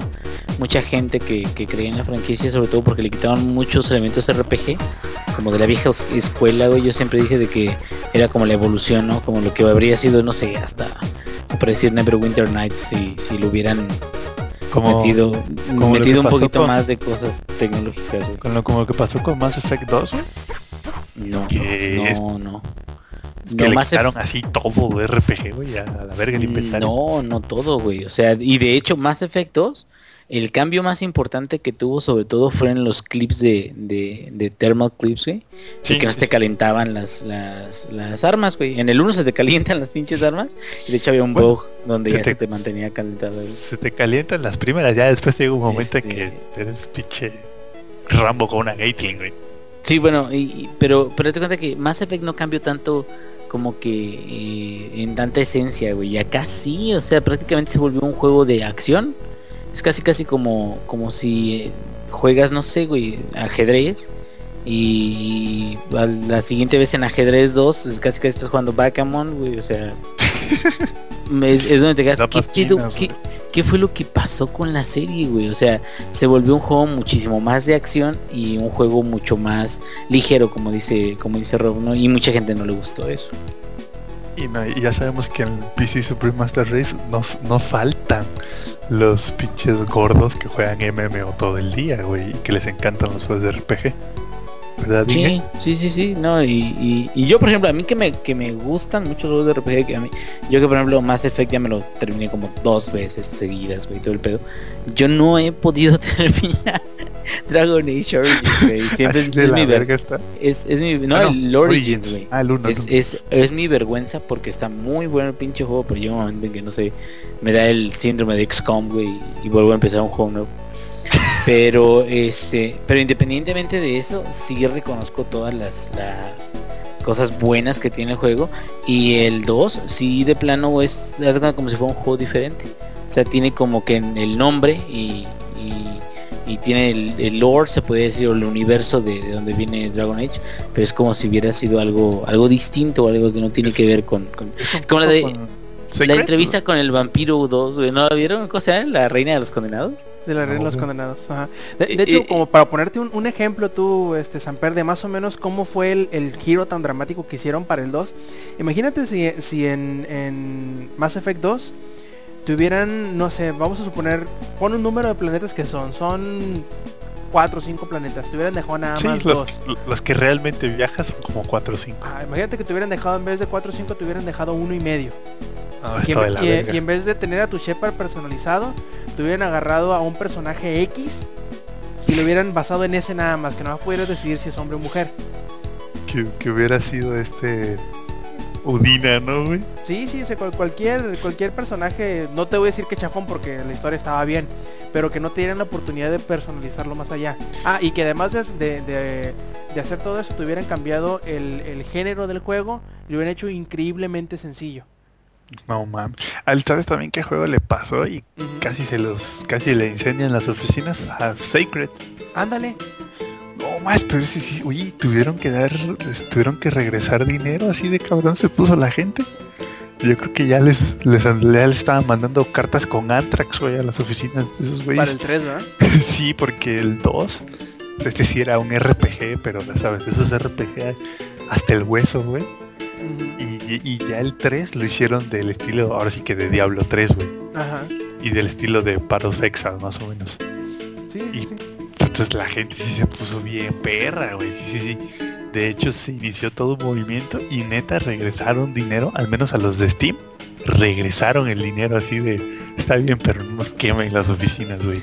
mucha gente que, que creía en la franquicia, sobre todo porque le quitaban muchos elementos RPG, como de la vieja escuela, güey. Yo siempre dije de que era como la evolución, ¿no? Como lo que habría sido, no sé, hasta se puede decir Neverwinter Nights si, si lo hubieran Como, metido, como lo que metido un pasó poquito con- más de cosas tecnológicas, güey. con lo, como lo que pasó con Mass Effect 2, güey. No, no, no. Es que No, le Mass quitaron así todo de RPG, güey, a la verga el inventario. No, no todo, güey. O sea, y de hecho, más efectos, el cambio más importante que tuvo sobre todo fue en los clips de, de, de thermal clips, güey. Sí, que no se te calentaban las, las, las armas, güey. En el uno se te calientan las pinches armas. Y de hecho había un Bueno, bug donde ya te- se te mantenía calentado. güey. Se te calientan las primeras, ya después llega un momento en Este- que eres pinche Rambo con una Gatling, güey. Sí, bueno, y, y- pero pero te cuenta que Mass Effect no cambió tanto como que eh, en tanta esencia, güey. Y acá sí, o sea, prácticamente se volvió un juego de acción. Es casi casi como como si juegas, no sé, güey, ajedrez Y a la siguiente vez en ajedrez 2 es casi que estás jugando backgammon, güey, o sea... es, donde te quedas, ¿qué, chinas, ¿Qué- fue lo que pasó con la serie, güey? O sea, se volvió un juego muchísimo más de acción y un juego mucho más ligero, como dice, como dice Rob, ¿no? Y mucha gente no le gustó eso. Y, no, y ya sabemos que en PC Supreme Master Race nos, no faltan los pinches gordos que juegan MMO todo el día, güey, y que les encantan los juegos de RPG. ¿Verdad, Inge? Sí, sí, sí, sí, no, y, y, y yo por ejemplo, a mí que me, que me gustan mucho los juegos de RPG, que a mí, yo que por ejemplo Mass Effect ya me lo terminé como dos veces seguidas, güey, todo el pedo. Yo no he podido terminar Dragon Age Origins, güey. Siempre es, mi ver- verga está. es, es mi, no, Ah, no, el Origins, güey. Ah, el uno, el Es, uno. es, es mi vergüenza porque está muy bueno el pinche juego, pero llega un momento en que no sé, me da el síndrome de XCOM, güey, y vuelvo a empezar un juego nuevo. Pero este, pero independientemente de eso, sí reconozco todas las, las cosas buenas que tiene el juego. Y el 2 sí de plano es como si fuera un juego diferente. O sea, tiene como que el nombre y, y, y tiene el, el lore, se puede decir, o el universo de, de donde viene Dragon Age, pero es como si hubiera sido algo, algo distinto, algo que no tiene que ver con, con- como la de- con la entrevista con el vampiro 2, güey, ¿no la vieron? ¿Cómo se? La reina de los condenados. De la reina de los condenados. ajá. De, de Eh, hecho, eh, como para ponerte un, un ejemplo tú, este Samper, de más o menos cómo fue el, el giro tan dramático que hicieron para el 2. Imagínate si, si en, en Mass Effect 2 tuvieran, no sé, vamos a suponer, pon un número de planetas que son, son 4 o 5 planetas, te hubieran dejado nada Sí, más los, dos. los que realmente viajas son como 4 o 5. Ah, imagínate que te hubieran dejado en vez de 4 o 5 te hubieran dejado uno y medio. No, Y en, y- en vez de tener a tu Shepard personalizado, te hubieran agarrado a un personaje X y lo hubieran basado en ese nada más, que no poder decidir si es hombre o mujer. que, que hubiera sido este Udina, ¿no, güey? Sí, sí, cualquier, cualquier personaje, no te voy a decir que chafón porque la historia estaba bien, pero que no te dieran la oportunidad de personalizarlo más allá. Ah, y que además de, de- de- hacer todo eso, te hubieran cambiado el, el género del juego y lo hubieran hecho increíblemente sencillo. No mames. Al sabes también qué juego le pasó y casi se los casi le incendian las oficinas a Sacred. Ándale. No más, pero sí, sí, oye, tuvieron que dar, tuvieron que regresar dinero, así de cabrón se puso la gente. Yo creo que ya les, les, ya les estaban mandando cartas con Antrax, güey, a las oficinas de esos Para el güeyes. 3, ¿verdad? sí, porque el 2, este sí era un RPG, pero ya sabes, esos RPG hasta el hueso, güey. Y, y- y ya el 3 lo hicieron del estilo, ahora sí que de Diablo 3, güey. Ajá. Y del estilo de of Exile, más o menos. Sí, Y- sí, sí. Entonces la gente sí se puso bien perra, güey. Sí, sí, sí. De hecho se inició todo un movimiento y neta regresaron dinero, al menos a los de Steam. Regresaron el dinero así de, está bien, pero no nos quemen las oficinas, güey.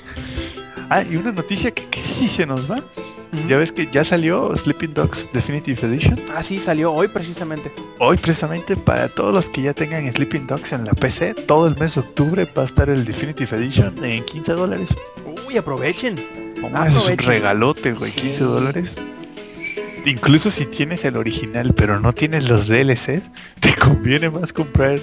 Ah, y una noticia que, que sí se nos va. Ya ves que ya salió Sleeping Dogs Definitive Edition. Ah, sí, salió hoy precisamente. Hoy precisamente para todos los que ya tengan Sleeping Dogs en la PC, todo el mes de octubre va a estar el Definitive Edition en 15 dólares. Uy, aprovechen. No es un regalote, güey, Sí. 15 dólares. Incluso si tienes el original, pero no tienes los DLCs, te conviene más comprar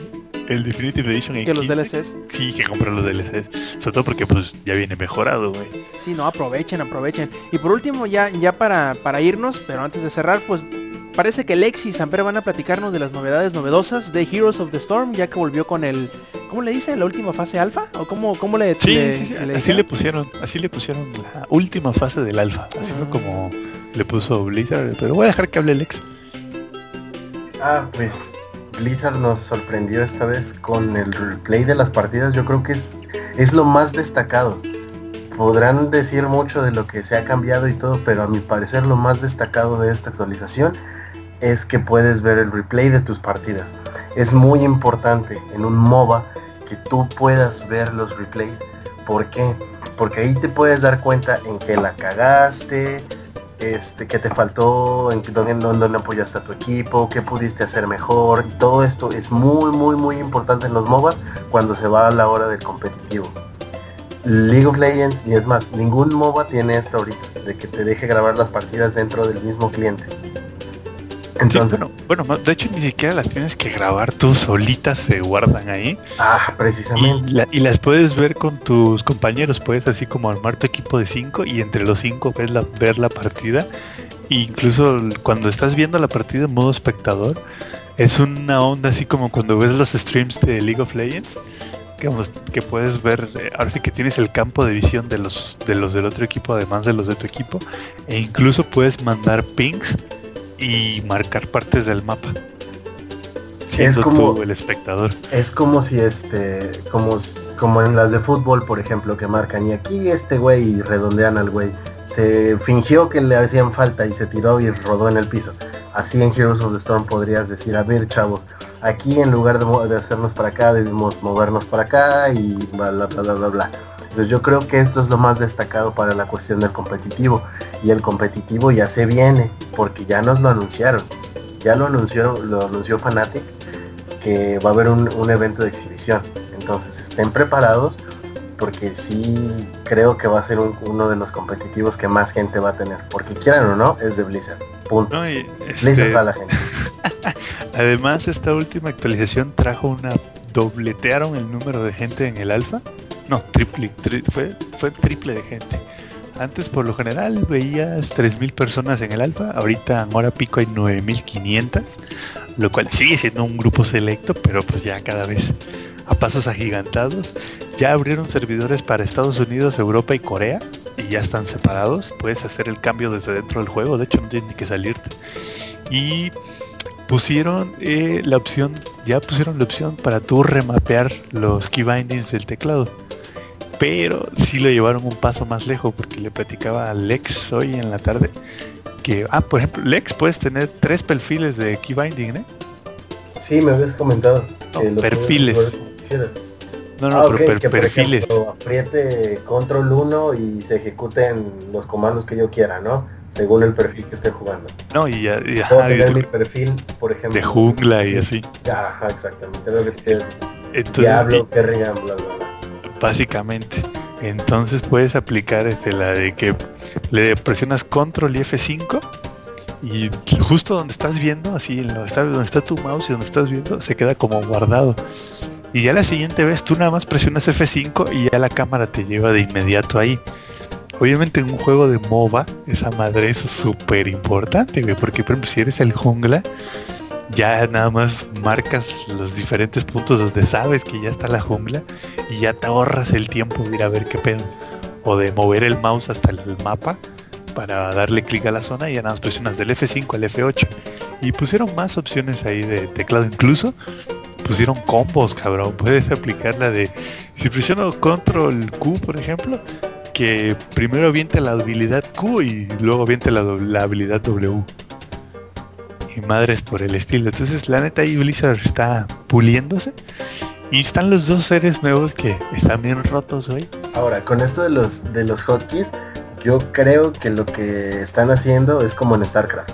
el Definitive Edition en Que los 15. DLCs. Sí, que comprar los DLCs. Sobre todo porque pues ya viene mejorado, güey. Sí, no, aprovechen, aprovechen. Y por último, ya, ya para, para irnos, pero antes de cerrar, pues parece que Lex y Samper van a platicarnos de las novedades novedosas de Heroes of the Storm, ya que volvió con el, ¿cómo le dice? ¿La última fase alfa? ¿O cómo, cómo le, Sí, le- sí, sí, le Así le pusieron, así le pusieron la última fase del alfa. Así fue Ah. como le puso Blizzard. Pero voy a dejar que hable Lex. Ah, pues Blizzard nos sorprendió esta vez con el replay de las partidas. Yo creo que es, es lo más destacado. Podrán decir mucho de lo que se ha cambiado y todo, pero a mi parecer lo más destacado de esta actualización es que puedes ver el replay de tus partidas. Es muy importante en un MOBA que tú puedas ver los replays. ¿Por qué? Porque ahí te puedes dar cuenta en que la cagaste, este, que te faltó, en dónde, dónde no apoyaste a tu equipo, qué pudiste hacer mejor. Todo esto es muy, muy, muy importante en los MOBA cuando se va a la hora del competitivo. League of Legends, y es más, ningún MOBA tiene esto ahorita, de que te deje grabar las partidas dentro del mismo cliente. Sí, Entonces, bueno, bueno, no, de hecho ni siquiera las tienes que grabar tú solitas, se guardan ahí. ah, Y, precisamente. la- y las puedes ver con tus compañeros, puedes así como armar tu equipo de 5 y entre los 5 ver la, ver la partida incluso cuando estás viendo la partida en modo espectador, es una onda así como cuando ves los streams de League of Legends, que, que puedes ver, eh, ahora sí que tienes el campo de visión de los, de los del otro equipo, además de los de tu equipo, e incluso puedes mandar pings y marcar partes del mapa. Siendo como- tú el espectador. Es como si este, como, como en las de fútbol, por ejemplo, que marcan y aquí este güey y redondean al güey. Se fingió que le hacían falta y se tiró y rodó en el piso. Así en Heroes of the Storm podrías decir, a ver chavo, aquí en lugar de, de hacernos para acá debimos movernos para acá y bla bla bla bla bla bla. Entonces yo creo que esto es lo más destacado para la cuestión del competitivo. Y el competitivo ya se viene, porque ya nos lo anunciaron. Ya lo anunció, lo anunció Fnatic que va a haber un, un evento de exhibición. Entonces estén preparados porque sí creo que va a ser un- uno de los competitivos que más gente va a tener. Porque quieran o no, es de Blizzard. Punto. No, y, Blizzard este, para la gente. Además, esta última actualización trajo una. dobletearon el número de gente en el alfa. No, triple, tri- fue, fue triple de gente. Antes, por lo general, veías 3.000 personas en el alfa. Ahorita, en hora pico, hay 9.500. Lo cual sigue siendo un grupo selecto, pero pues ya cada vez a pasos agigantados. Ya abrieron servidores para Estados Unidos, Europa y Corea. Y ya están separados. Puedes hacer el cambio desde dentro del juego. De hecho, no tienes ni que salirte. Y pusieron eh, la opción, ya pusieron la opción para tú remapear los key bindings del teclado. Pero sí lo llevaron un paso más lejos porque le platicaba a Lex hoy en la tarde que, ah, por ejemplo, Lex puedes tener tres perfiles de key binding, ¿eh? Sí, me habías comentado. No, perfiles. No, no, Ah, pero per- perfiles. ejemplo, apriete control 1 y se ejecuten los comandos que yo quiera, ¿no? Según el perfil que esté jugando. No, y ya, y, Puedo ajá, tener mi perfil, por ejemplo. de jungla y así. Ajá, exactamente. Lo que te. Entonces, Diablo, Kerrigan, bla, bla, bla. Básicamente. Entonces puedes aplicar este, la de que le presionas control y F5 y justo donde estás viendo, así en lo está, donde está tu mouse y donde estás viendo, se queda como guardado. Y ya la siguiente vez tú nada más presionas F5 y ya la cámara te lleva de inmediato ahí. Obviamente en un juego de MOBA, esa madre es súper importante, porque por ejemplo si eres el jungla, ya nada más marcas los diferentes puntos donde sabes que ya está la jungla y ya te ahorras el tiempo de ir a ver qué pedo. O de mover el mouse hasta el mapa para darle clic a la zona y ya nada más presionas del F5 al F8. Y pusieron más opciones ahí de teclado, incluso pusieron combos, cabrón. Puedes aplicar la de, si presiono control Q, por ejemplo, que primero aviente la habilidad Q y luego aviente la, la habilidad W. Y madres por el estilo. Entonces la neta ahí Blizzard está puliéndose. Y están los dos seres nuevos que están bien rotos hoy. Ahora, con esto de los de los hotkeys, yo creo que lo que están haciendo es como en StarCraft.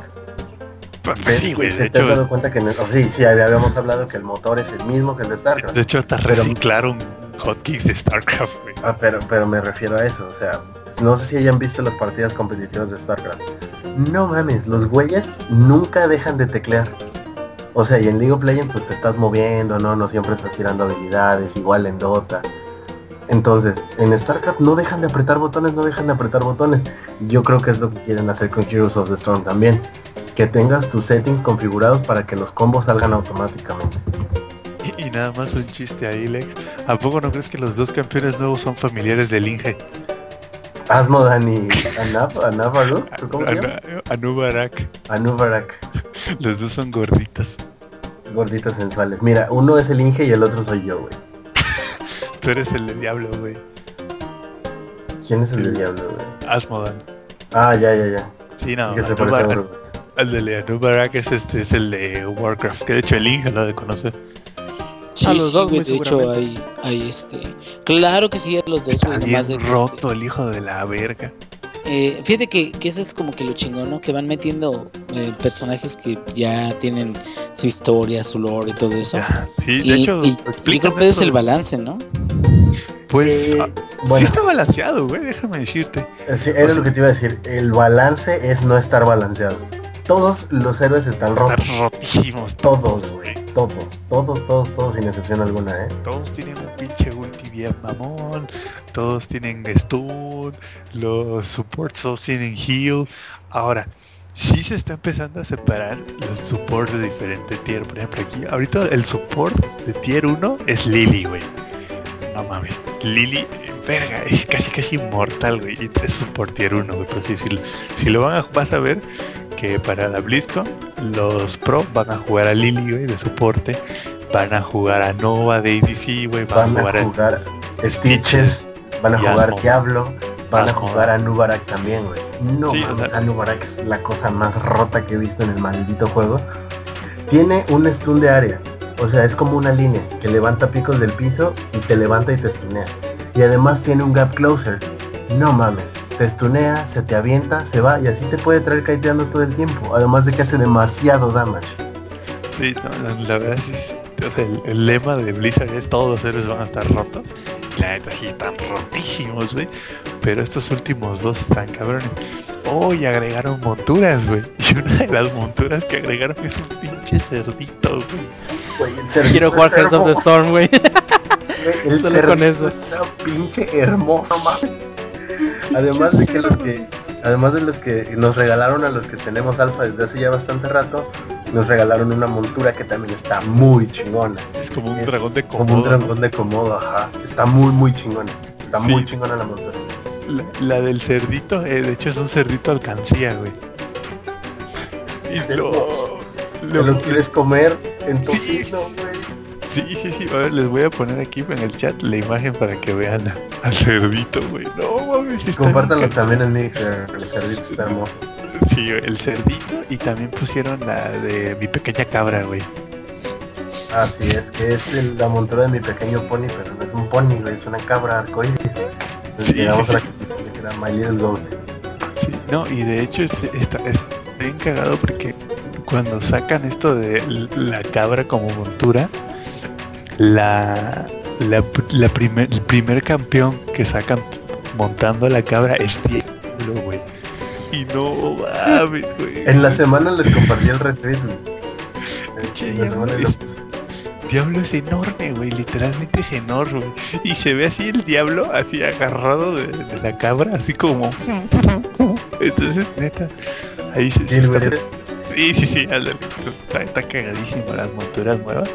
Pues sí, güey. ¿Se De te has dado cuenta que en el- oh, sí, sí, había- habíamos hablado que el motor es el mismo que el de StarCraft? de hecho hasta Pero- reciclaron hotkeys de StarCraft, güey. Ah, pero, pero me refiero a eso, o sea, no sé si hayan visto las partidas competitivas de StarCraft. No mames, los güeyes nunca dejan de teclear. O sea, y en League of Legends pues te estás moviendo, ¿no? No siempre estás tirando habilidades, igual en Dota. Entonces, en StarCraft no dejan de apretar botones, no dejan de apretar botones. Yo creo que es lo que quieren hacer con Heroes of the Storm también. Que tengas tus settings configurados para que los combos salgan automáticamente. Y, y nada más un chiste ahí, Lex. ¿A poco no crees que los dos campeones nuevos son familiares del Inge? Asmodan y Anavaru, ¿cómo se llama? Anu- Anubarak. Anubarak. Los dos son gorditos. Gorditas sensuales. Mira, uno es el Inge y el otro soy yo, güey. Tú eres el de diablo, güey. ¿Quién es el del diablo, güey? Asmodan. Ah, ya, ya, ya. Sí, no. que se parece a el de Anubarak es este, es el de Warcraft. Que de hecho el Inge lo ha de conocer. Sí, A los sí, dos, güey, de hecho hay, hay este. Claro que sí, a los dos, Está güey, bien nomás de roto el hijo de la verga. Eh, fíjate que, que eso es como que lo chingón, ¿no? Que van metiendo eh, personajes que ya tienen su historia, su lore y todo eso. Ya, Sí, de Y, hecho, y- yo creo que es el balance, ¿no? Pues Eh, ah, sí está balanceado, güey, déjame decirte. eh, sí, era lo que te iba a decir. El balance es no estar balanceado. Todos los héroes están Están rotos. rotísimos Todos, güey. Todos, todos, todos, todos, sin excepción alguna, ¿eh? Todos tienen un pinche ulti bien mamón. Todos tienen stun. Los supports todos tienen heal. Ahora, sí se está empezando a separar los supports de diferente tier. Por ejemplo, aquí, ahorita el support de tier 1 es Lily, güey. No mames. Lily, verga, es casi casi inmortal, güey. y Es support tier 1, güey, por así decirlo. Si lo van a, vas a ver que para la BlizzCon, los pro van a jugar a Lily, güey, de soporte. Van a jugar a Nova de ADC, güey. Van, Van a jugar a jugar Stitches, van a jugar Asmo. Diablo, van a jugar a Nubarak también, güey. No Sí, o mames, sea- a Nubarak es la cosa más rota que he visto en el maldito juego. Tiene un stun de área. O sea, es como una línea que levanta picos del piso y te levanta y te stunea. Y además tiene un gap closer. No mames. Te stunea, se te avienta, se va y así te puede traer kiteando todo el tiempo. Además de que hace demasiado damage. Sí, no, la, la verdad sí, es- o sea, el, el lema de Blizzard es todos los héroes van a estar rotos. Y la neta sí están rotísimos, güey. Pero estos últimos dos están cabrones. Oh, y agregaron monturas, güey. Y una de las monturas que agregaron es un pinche cerdito, güey. Quiero jugar Hearts of the Storm, güey. El Solo con cerdito eso. Está pinche hermoso, mames. Además de que los que además de los que nos regalaron a los que tenemos alfa desde hace ya bastante rato, nos regalaron una montura que también está muy chingona. Es como un Es dragón de Como un dragón de comodo, ajá. Está muy muy chingona. Está Sí. muy chingona la montura. La, la del cerdito, eh, de hecho es un cerdito alcancía, güey. Y lo, hermoso. ¿Te lo- lo quieres comer en Sí. güey? Sí, sí. A ver, les voy a poner aquí en el chat la imagen para que vean a- al cerdito, güey. No mames, está Compártanlo también en Mixer, el cerdito está hermoso. Sí, el cerdito y también pusieron la de mi pequeña cabra, güey. Así es, que es el- la montura de mi pequeño pony, pero no es un pony, güey, es una cabra arcoíris. Sí, llegamos a la que era My Little Goat. Sí, no, y de hecho está, está bien cagado porque cuando sacan esto de la cabra como montura, la, la, la primer, el primer campeón que sacan montando la cabra es Diablo, güey. Y no mames, güey. En la semana les compartí el retweet, En la semana lo- Diablo es enorme, güey, literalmente es enorme. Y se ve así el diablo, así agarrado de, de la cabra, así como... Entonces, neta, ahí se, se está... Sí, sí, sí. Está, está cagadísimo las monturas nuevas.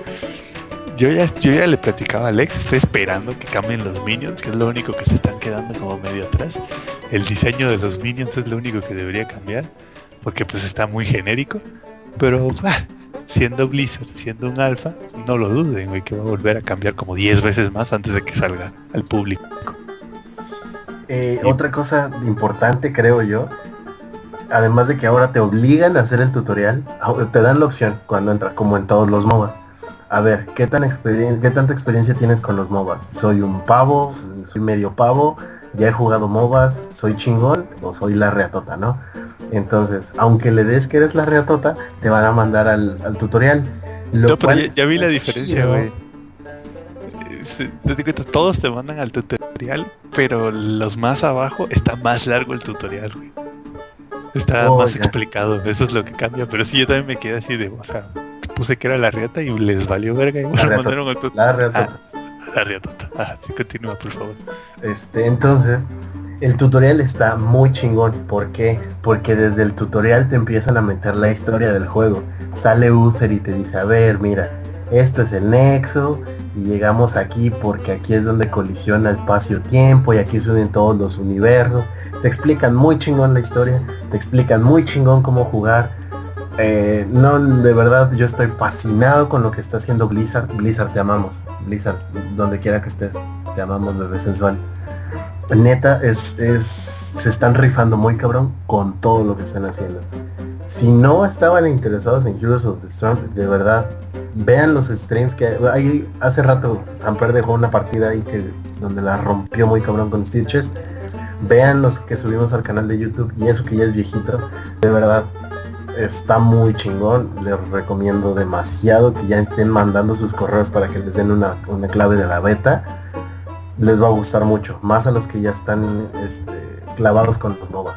Yo ya, yo ya le platicaba a Alex, estoy esperando que cambien los minions, que es lo único que se están quedando como medio atrás. El diseño de los minions es lo único que debería cambiar, porque pues está muy genérico. Pero ah, siendo Blizzard, siendo un alfa, no lo duden, güey, que va a volver a cambiar como 10 veces más antes de que salga al público. Eh, otra cosa importante creo yo, además de que ahora te obligan a hacer el tutorial, te dan la opción cuando entras, como en todos los MOBAs. A ver, ¿qué, tan experien- ¿qué tanta experiencia tienes con los MOBAs? ¿Soy un pavo? ¿Soy medio pavo? ¿Ya he jugado MOBAs? ¿Soy chingón? ¿O soy la reatota, no? Entonces, aunque le des que eres la reatota, te van a mandar al, al tutorial. Lo No, pero ya, ya vi la diferencia, güey. Todos te mandan al tutorial, pero los más abajo está más largo el tutorial, güey. Está Oh, más ya. explicado, eso es lo que cambia, pero sí yo también me quedé así de, o sea, puse que era la riata y les valió verga y me La lo riata, mandaron al La tutorial. reatota. Ah, la riata. Ah, sí, continúa, por favor. Este, entonces, el tutorial está muy chingón. ¿Por qué? Porque desde el tutorial te empiezan a meter la historia del juego. Sale Uther y te dice, a ver, mira, esto es el nexo y llegamos aquí porque aquí es donde colisiona espacio-tiempo y aquí se unen todos los universos. Te explican muy chingón la historia, te explican muy chingón cómo jugar. Eh, no, de verdad, yo estoy fascinado con lo que está haciendo Blizzard. Blizzard, te amamos. Blizzard, donde quiera que estés, te amamos, bebé sensual. Neta, es, es, se están rifando muy cabrón con todo lo que están haciendo. Si no estaban interesados en Heroes of the Storm, de verdad, vean los streams que hay. Hace rato Samper dejó una partida ahí que donde la rompió muy cabrón con Stitches. Vean los que subimos al canal de YouTube y eso que ya es viejito. De verdad, está muy chingón. Les recomiendo demasiado que ya estén mandando sus correos para que les den una, una clave de la beta. Les va a gustar mucho. Más a los que ya están este, clavados con los MOBAs.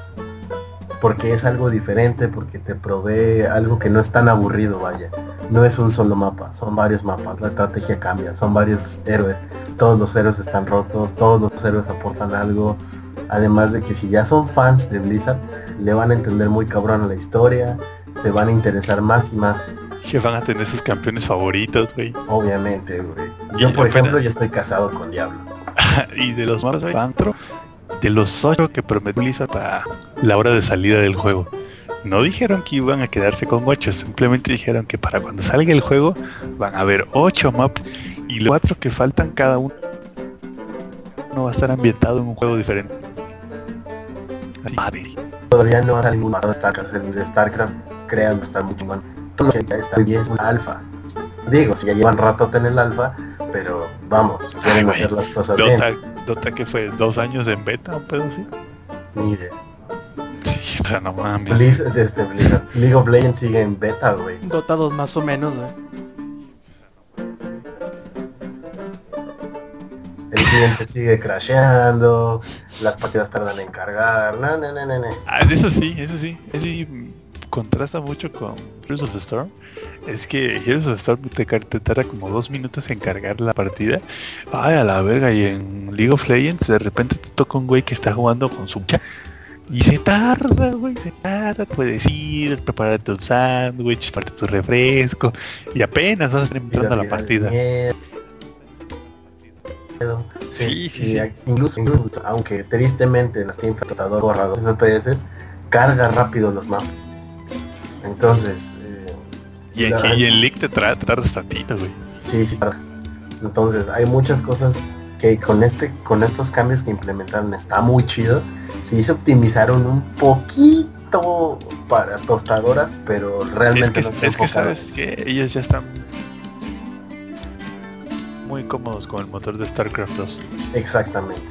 Porque es algo diferente, porque te provee algo que no es tan aburrido, vaya. No es un solo mapa, son varios mapas, la estrategia cambia, son varios héroes. Todos los héroes están rotos, todos los héroes aportan algo. Además de que si ya son fans de Blizzard, le van a entender muy cabrón a la historia, se van a interesar más y más. Que van a tener sus campeones favoritos, güey. Obviamente, güey. Yo, por ejemplo, ya estoy casado con Diablo. y de los más, güey, de los ocho que prometió Blizzard para la hora de salida del juego. No dijeron que iban a quedarse con ocho, simplemente dijeron que para cuando salga el juego van a haber ocho maps y los cuatro que faltan cada uno no va a estar ambientado en un juego diferente. Madre. Todavía no ha salido un mapa de StarCraft. El de StarCraft, créanme, está muy chingón. Todo lo que ya está bien es una alfa. Digo, si ya llevan rato en el alfa, pero vamos, quieren Ay, hacer las cosas bien. Dota, Dota que fue dos años en beta, un pedo así. Ni idea. Sí, o sea, no mames. Blizz- desde Blizzard. League of Legends sigue en beta, güey. Dotados más o menos, güey. El cliente sigue crasheando, las partidas tardan en cargar, no, no, no, no. Ah, eso sí, eso sí. Eso sí contrasta mucho con Heroes of the Storm. Es que Heroes of the Storm te, te tarda como dos minutos en cargar la partida. Ay, a la verga. Y en League of Legends de repente te toca un güey que está jugando con su cha. Y se tarda, güey, se tarda. Puedes ir, prepararte un sándwich, tomarte tu refresco. Y apenas vas a estar empezando la Tira, tira de partida. miedo. Sí, sí, sí. Incluso, incluso, aunque tristemente en las Steam Tratador borrador FPS, carga rápido los mapas. Entonces, eh, Y en, la- y en League te, tra- tardas tantito, güey. Sí, sí. tarda. Entonces hay muchas cosas que con este, con estos cambios que implementaron está muy chido. Sí se optimizaron un poquito para tostadoras, pero Es realmente que, no es que sabes que ellos ya están muy cómodos con el motor de StarCraft 2. Exactamente.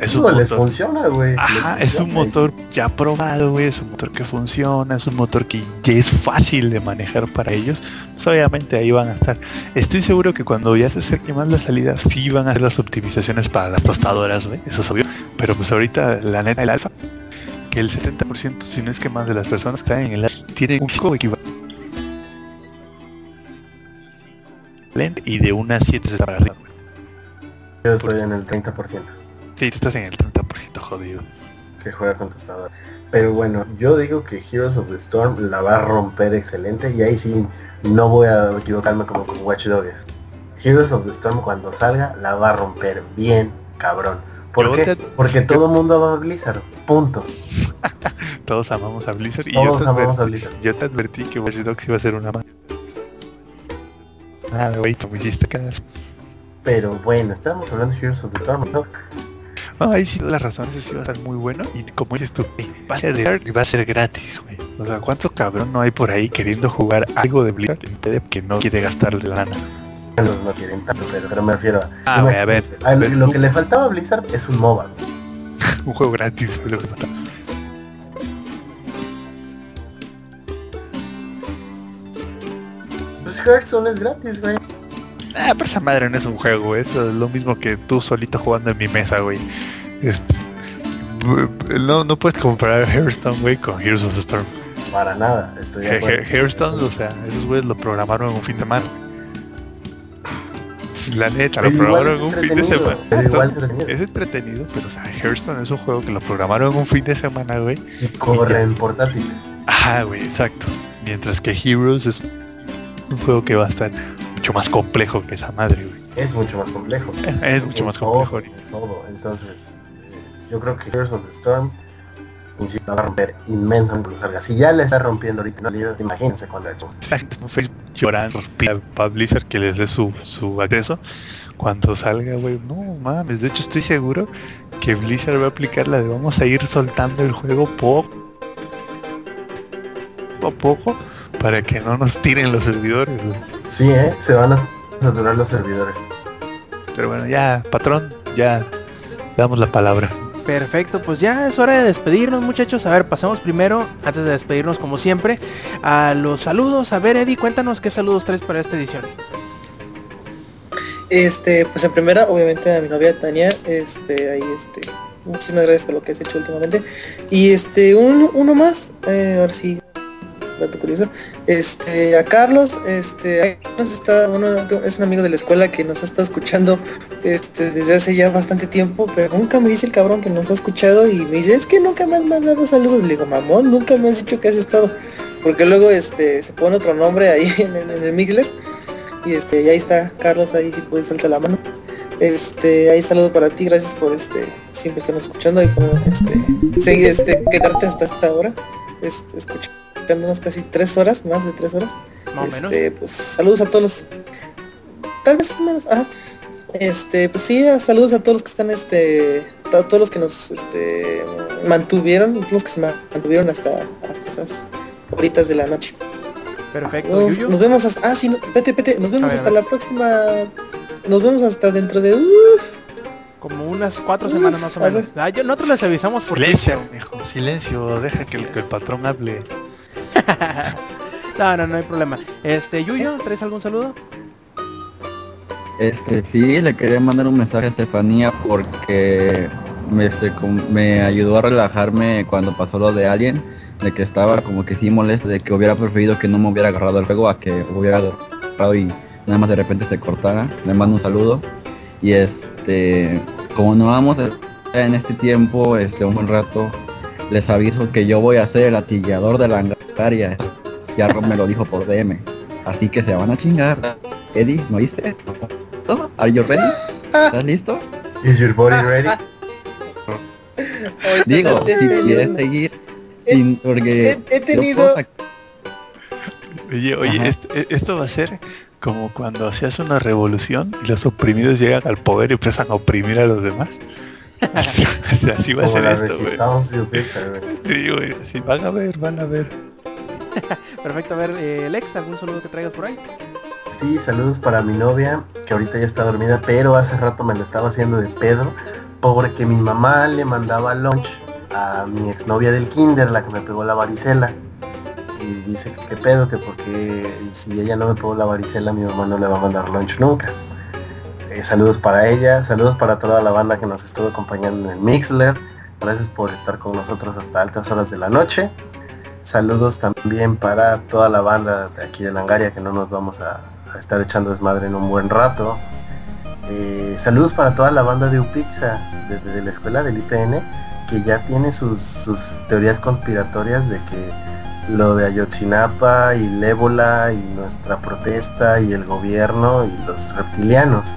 Es un Digo, les motor. funciona, güey. Ajá, Les es un motor ya probado, güey, es un motor que funciona, es un motor que ya es fácil de manejar para ellos, pues obviamente ahí van a estar. Estoy seguro que cuando ya se acerque más la salida, sí van a hacer las optimizaciones para las tostadoras, güey, eso es obvio. Pero pues ahorita, la neta, el alfa, que el 70%, si no es que más de las personas que están en el alfa, tienen un psico y de unas 7 se para arriba. güey. Yo estoy en el 30% Sí, tú estás en el 30% jodido. que juega con tostadora. Pero bueno, yo digo que Heroes of the Storm la va a romper excelente y ahí sí no voy a equivocarme como con Watch Dogs. Heroes of the Storm cuando salga la va a romper bien, cabrón. ¿Por Yo qué? te- Porque todo el mundo ama a Blizzard. Punto. Todos amamos a Blizzard y yo Todos te, amamos a advertí, Blizzard. yo te advertí que Watch Dogs iba a ser una más. Ah, güey, me hiciste caso. Pero bueno, estábamos hablando de Heroes of the Storm, ¿no? No, ahí sí las razones sí va a estar muy bueno y como dices tú, eh, va a ser de y va a ser gratis, güey. O sea, ¿cuánto cabrón no hay por ahí queriendo jugar algo de Blizzard que no quiere gastarle la lana? Los no quieren tanto, pero, pero me refiero a... Ah, güey, a ver, a lo, lo que le faltaba a Blizzard es un MOBA. Un juego gratis, fue lo que faltaba. Pues Hearthstone es gratis, güey. Ah, pero esa madre no es un juego, güey. Eso es lo mismo que tú solito jugando en mi mesa, güey. Este, no, no puedes comparar Hearthstone, güey, con Heroes of the Storm. Para nada, estoy He-. He- Hearthstone, o sea, esos güeyes lo programaron en un fin de semana. La neta, lo programaron en un fin de semana. pero igual es Está- entretenido. Es entretenido, pero o sea, Hearthstone es un juego que lo programaron en un fin de semana, güey. Y corre en portátil. Ajá, güey, exacto. Mientras que Heroes es un juego que va a estar mucho más complejo que esa madre, güey. Es mucho más complejo. Es mucho más complejo. Todo. Entonces, eh, yo creo que Heroes of the Storm, insisto, va a romper inmensamente cuando salga. Si ya le está rompiendo ahorita, no, imagínense cuando ha hecho. Exacto, Facebook llorando para Blizzard que les dé su, su acceso cuando salga, güey. No mames, de hecho estoy seguro que Blizzard va a aplicar la de vamos a ir soltando el juego poco a poco para que no nos tiren los servidores. güey. Sí, ¿eh? Se van a saturar los servidores. Pero bueno, ya, patrón, ya damos la palabra. Perfecto, pues ya es hora de despedirnos muchachos. A ver, pasamos primero, antes de despedirnos como siempre, a los saludos. A ver, Eddie, cuéntanos qué saludos traes para esta edición. Este, pues en primera, obviamente a mi novia Tania, este, ahí este, muchísimas gracias por lo que has hecho últimamente. Y este, un, uno más, eh, ahora sí, dato curioso. Este, a Carlos, este, nos está, bueno, es un amigo de la escuela que nos ha estado escuchando este, desde hace ya bastante tiempo, pero nunca me dice el cabrón que nos ha escuchado y me dice, es que nunca me has mandado saludos. Le digo, mamón, nunca me has dicho que has estado. Porque luego este se pone otro nombre ahí en, el- Mixler. Y este, y ahí está Carlos, ahí si puedes alzar la mano. Este, ahí saludo para ti, gracias por este, siempre estarnos escuchando y por este, seguir este, quedarte hasta esta hora, este, escuchándonos casi tres horas, más de tres horas. Más o menos. Este, pues saludos a todos los, tal vez menos, ajá. Este, pues sí, a- saludos a todos los que están, este, a todos los que nos, este, mantuvieron, todos los que se mantuvieron hasta, hasta esas horitas de la noche. Perfecto, Nos, vemos hasta, ah sí, no, vete, vete, nos vemos ver, hasta la próxima, nos vemos hasta dentro de, uh, Como unas cuatro semanas más o menos. Ah, yo, nosotros les avisamos por Silencio, silencio, deja que el, que el patrón hable. No, no, no hay problema. Este, Yuyo, ¿traes algún saludo? Este, sí, le quería mandar un mensaje a Estefanía porque me, me ayudó a relajarme cuando pasó lo de Alien, de que estaba como que sí molesto, de que hubiera preferido que no me hubiera agarrado el juego a que hubiera agarrado y nada más de repente se cortara. Le mando un saludo. Y este, como no vamos en este tiempo, este, un buen rato, les aviso que yo voy a ser el atillador de la Angaria. Ya Rob me lo dijo por DM. Así que se van a chingar. Eddie, ¿no oíste? ¿Todo? ¿Are you ready? ¿Estás listo? Is your body ready? Digo, si quieres seguir he- sin porque he- tenido- Oye, oye, esto, e- esto va a ser como cuando se hace una revolución y los oprimidos llegan al poder y empiezan a oprimir a los demás. Así, así- así va a Como ser la esto, güey. Sí, güey, así van a ver, van a ver. Perfecto, a ver, eh, Lex, ¿algún saludo que traigas por ahí? Sí, saludos para mi novia, que ahorita ya está dormida, pero hace rato me lo estaba haciendo de pedo, porque mi mamá le mandaba lunch a mi exnovia del kinder, la que me pegó la varicela. Y dice que qué pedo, que porque si ella no me pegó la varicela, mi mamá no le va a mandar lunch nunca. Eh, saludos para ella, saludos para toda la banda que nos estuvo acompañando en el Mixler. Gracias por estar con nosotros hasta altas horas de la noche. Saludos también para toda la banda de aquí de Langaria que no nos vamos a, estar echando desmadre en un buen rato. Eh, saludos para toda la banda de Upixa, de, de la escuela del IPN, que ya tiene sus, sus teorías conspiratorias de que lo de Ayotzinapa y el ébola y nuestra protesta y el gobierno y los reptilianos.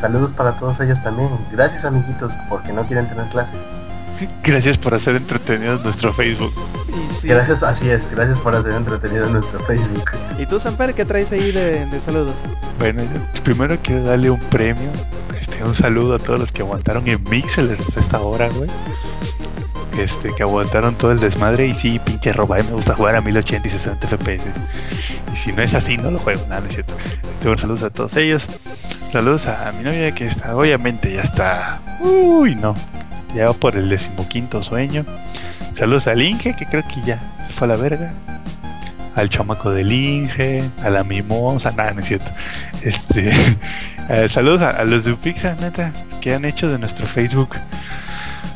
Saludos para todos ellos también. Gracias amiguitos porque no quieren tener clases. Gracias por hacer entretenidos nuestro Facebook. Y, sí. Gracias, así es, gracias por hacer entretenido nuestro Facebook. ¿Y tú, Samper, qué traes ahí de, de saludos? Bueno, yo primero quiero darle un premio, este, un saludo a todos los que aguantaron en Mixler hasta esta hora, güey. Este, que aguantaron todo el desmadre y sí, pinche roba, me gusta jugar a 1080 y 60 FPS. Y si no es así, no lo juego, nada, no es cierto. Este, un saludos a todos ellos. Saludos a mi novia que está, obviamente ya está, uy, no, ya va por el decimoquinto sueño. Saludos al Inge, que creo que ya se fue a la verga. Al chamaco del Inge, a la mimosa, nada, no es cierto. Este, eh, saludos a, a los de Upixa, neta, que han hecho de nuestro Facebook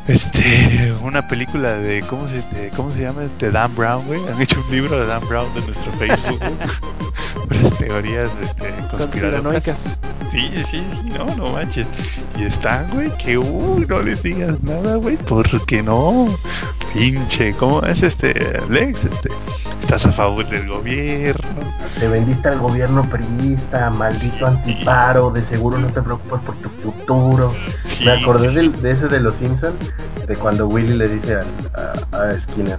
este una película de cómo se de- cómo se llama de Dan Brown, güey. Han hecho un libro de Dan Brown de nuestro Facebook. Puras teorías este, conspiranoicas. Sí, sí, sí, no, no manches. Y están, güey, que uy, no les digas nada, güey, porque no. Pinche, ¿cómo es este Lex? Este, estás a favor del gobierno. Te vendiste al gobierno priista, maldito antiparo, de seguro no te preocupas por tu futuro. Sí, Me acordé de, ese de los Simpsons, de cuando Willy le dice a, a Skinner,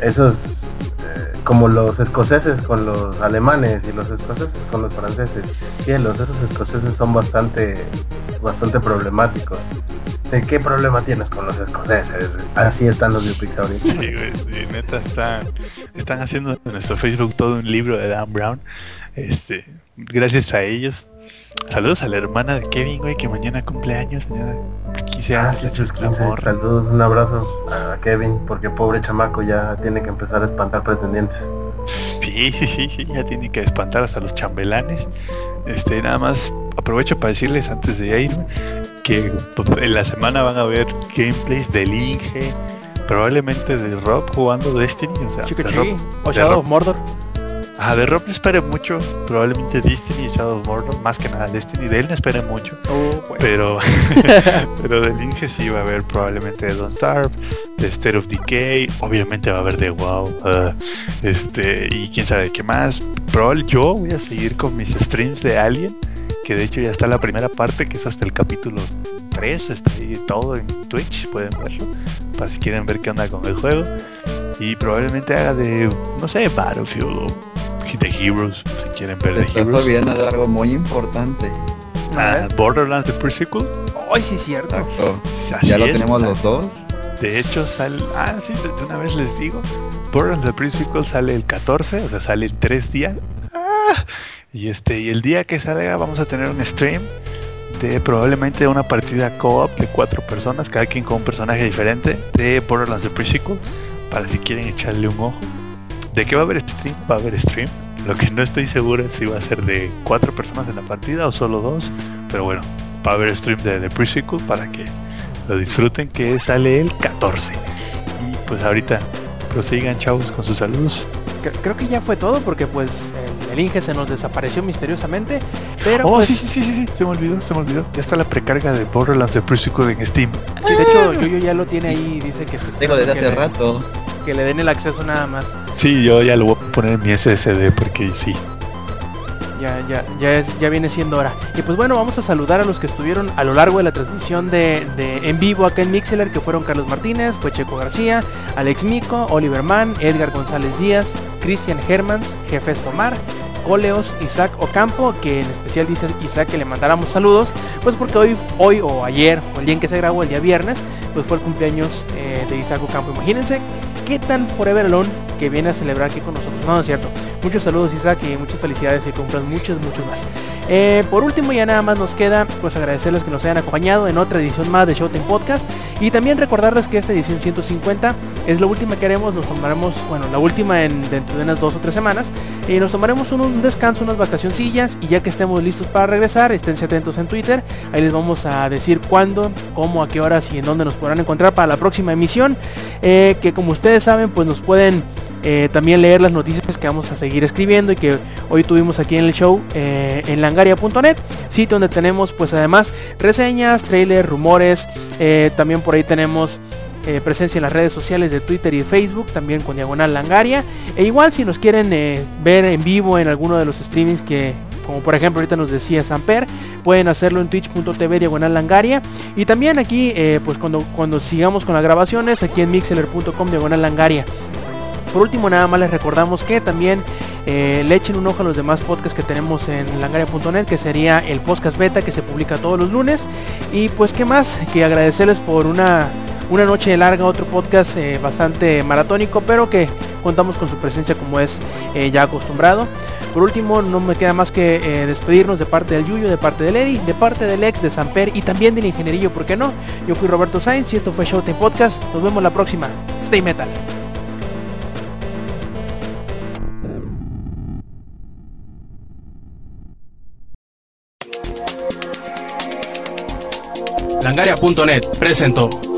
esos como los escoceses con los alemanes y los escoceses con los franceses. Cielos, esos escoceses son bastante, bastante problemáticos. ¿De qué problema tienes con los escoceses? Así están los biopics. Sí, güey, sí, neta, están, están haciendo en nuestro Facebook todo un libro de Dan Brown. Este, gracias a ellos. Saludos a la hermana de Kevin, güey, que mañana cumpleaños, mañana 15 años. Gracias, sus la 15. morra. Saludos, un abrazo a Kevin, porque pobre chamaco ya tiene que empezar a espantar pretendientes. Sí, sí, sí, sí, ya tiene que espantar hasta los chambelanes. Este, nada más aprovecho para decirles antes de irme que pues, en la semana van a ver gameplays del Inge, probablemente de Rob jugando Destiny. O sea, Chico de Rob- o de Shadow Rob- Mordor. Ajá, de Rob no espere mucho. Probablemente Destiny y Shadow of Mordor, más que nada Destiny. De él no espere mucho. Oh, pues. Pero, pero del Inge sí va a haber probablemente de Don't Starve, de State of Decay, obviamente va a haber de WoW, ah, este, y quién sabe qué más. Probable yo voy a seguir con mis streams de Alien, que de hecho ya está la primera parte, que es hasta el capítulo 3, está ahí todo en Twitch, pueden verlo, para si quieren ver qué onda con el juego. Y probablemente haga de, no sé, Battlefield de Heroes, si quieren ver Te de estás Heroes. olvidando de algo muy importante. Ah. Borderlands The Pre-Sequel. Ay, sí, cierto. Exacto. Así Ya lo es, tenemos los dos. De hecho, sale. Ah, sí, de de una vez les digo. Borderlands The Pre-Sequel sale el 14, o sea, sale en tres días. Ah, y este, y el día que salga vamos a tener un stream de probablemente una partida co-op de cuatro personas, cada quien con un personaje diferente de Borderlands The Pre-Sequel, para si quieren echarle un ojo. ¿De qué va a haber stream? Va a haber stream. Lo que no estoy seguro es si va a ser de cuatro personas en la partida o solo dos. Pero bueno, va a haber stream de The Pre-Sequel para que lo disfruten que sale el 14 y pues ahorita prosigan chavos con sus saludos Creo que ya fue todo porque pues el, Inge se nos desapareció misteriosamente. Pero oh pues, sí, sí sí sí sí se me olvidó se me olvidó ya está la precarga de Borderlands de Pre-Sequel en Steam sí, de hecho Yuyo ya lo tiene ahí y dice que está Digo esperando desde hace le- rato. que le den el acceso nada más. sí yo ya lo voy a poner en mi SSD porque sí Ya, ya, ya es, ya viene siendo hora. Y pues bueno, vamos a saludar a los que estuvieron a lo largo de la transmisión de, de en vivo acá en Mixeler, que fueron Carlos Martínez, fue Checo García, Alex Mico, Oliver Mann, Edgar González Díaz, Cristian Hermans, Jefes Tomar, Coleos, Isaac Ocampo, que en especial dice Isaac que le mandáramos saludos, pues porque hoy, hoy o ayer, o el día en que se grabó, el día viernes, pues fue el cumpleaños eh, de Isaac Ocampo. Imagínense qué tan Forever Alone que viene a celebrar aquí con nosotros. No, es cierto. Muchos saludos Isaac y muchas felicidades y cumplan muchos, muchos más. Eh, por último ya nada más nos queda pues agradecerles que nos hayan acompañado en otra edición más de Showtime Podcast y también recordarles que esta edición 150 es la última que haremos, nos tomaremos, bueno, la última en dentro de unas dos o tres semanas y nos tomaremos un, un descanso, unas vacacioncillas y ya que estemos listos para regresar, esténse atentos en Twitter, ahí les vamos a decir cuándo, cómo, a qué horas y en dónde nos podrán encontrar para la próxima emisión, eh, que como ustedes saben pues nos pueden eh, también leer las noticias que vamos a seguir escribiendo y que hoy tuvimos aquí en el show eh, en langaria.net, sitio donde tenemos pues además reseñas, trailers, rumores, eh, también por ahí tenemos presencia en las redes sociales de Twitter y Facebook, también con Diagonal Langaria. E igual si nos quieren ver en vivo en alguno de los streamings que, como por ejemplo ahorita nos decía Samper, pueden hacerlo en twitch.tv Diagonal Langaria. Y también aquí, eh, pues cuando, cuando sigamos con las grabaciones, aquí en mixeler.com Diagonal Langaria. Por último, nada más les recordamos que también eh, le echen un ojo a los demás podcasts que tenemos en langaria.net, que sería el podcast beta que se publica todos los lunes. Y pues, ¿qué más? Que agradecerles por una, una noche larga, otro podcast eh, bastante maratónico, pero que contamos con su presencia como es eh, ya acostumbrado. Por último, no me queda más que eh, despedirnos de parte del Yuyo, de parte del Eddie, de parte del ex, de Samper y también del ingenierillo, ¿por qué no? Yo fui Roberto Sainz y esto fue Showtime Podcast. Nos vemos la próxima. Stay metal. Langaria.net presentó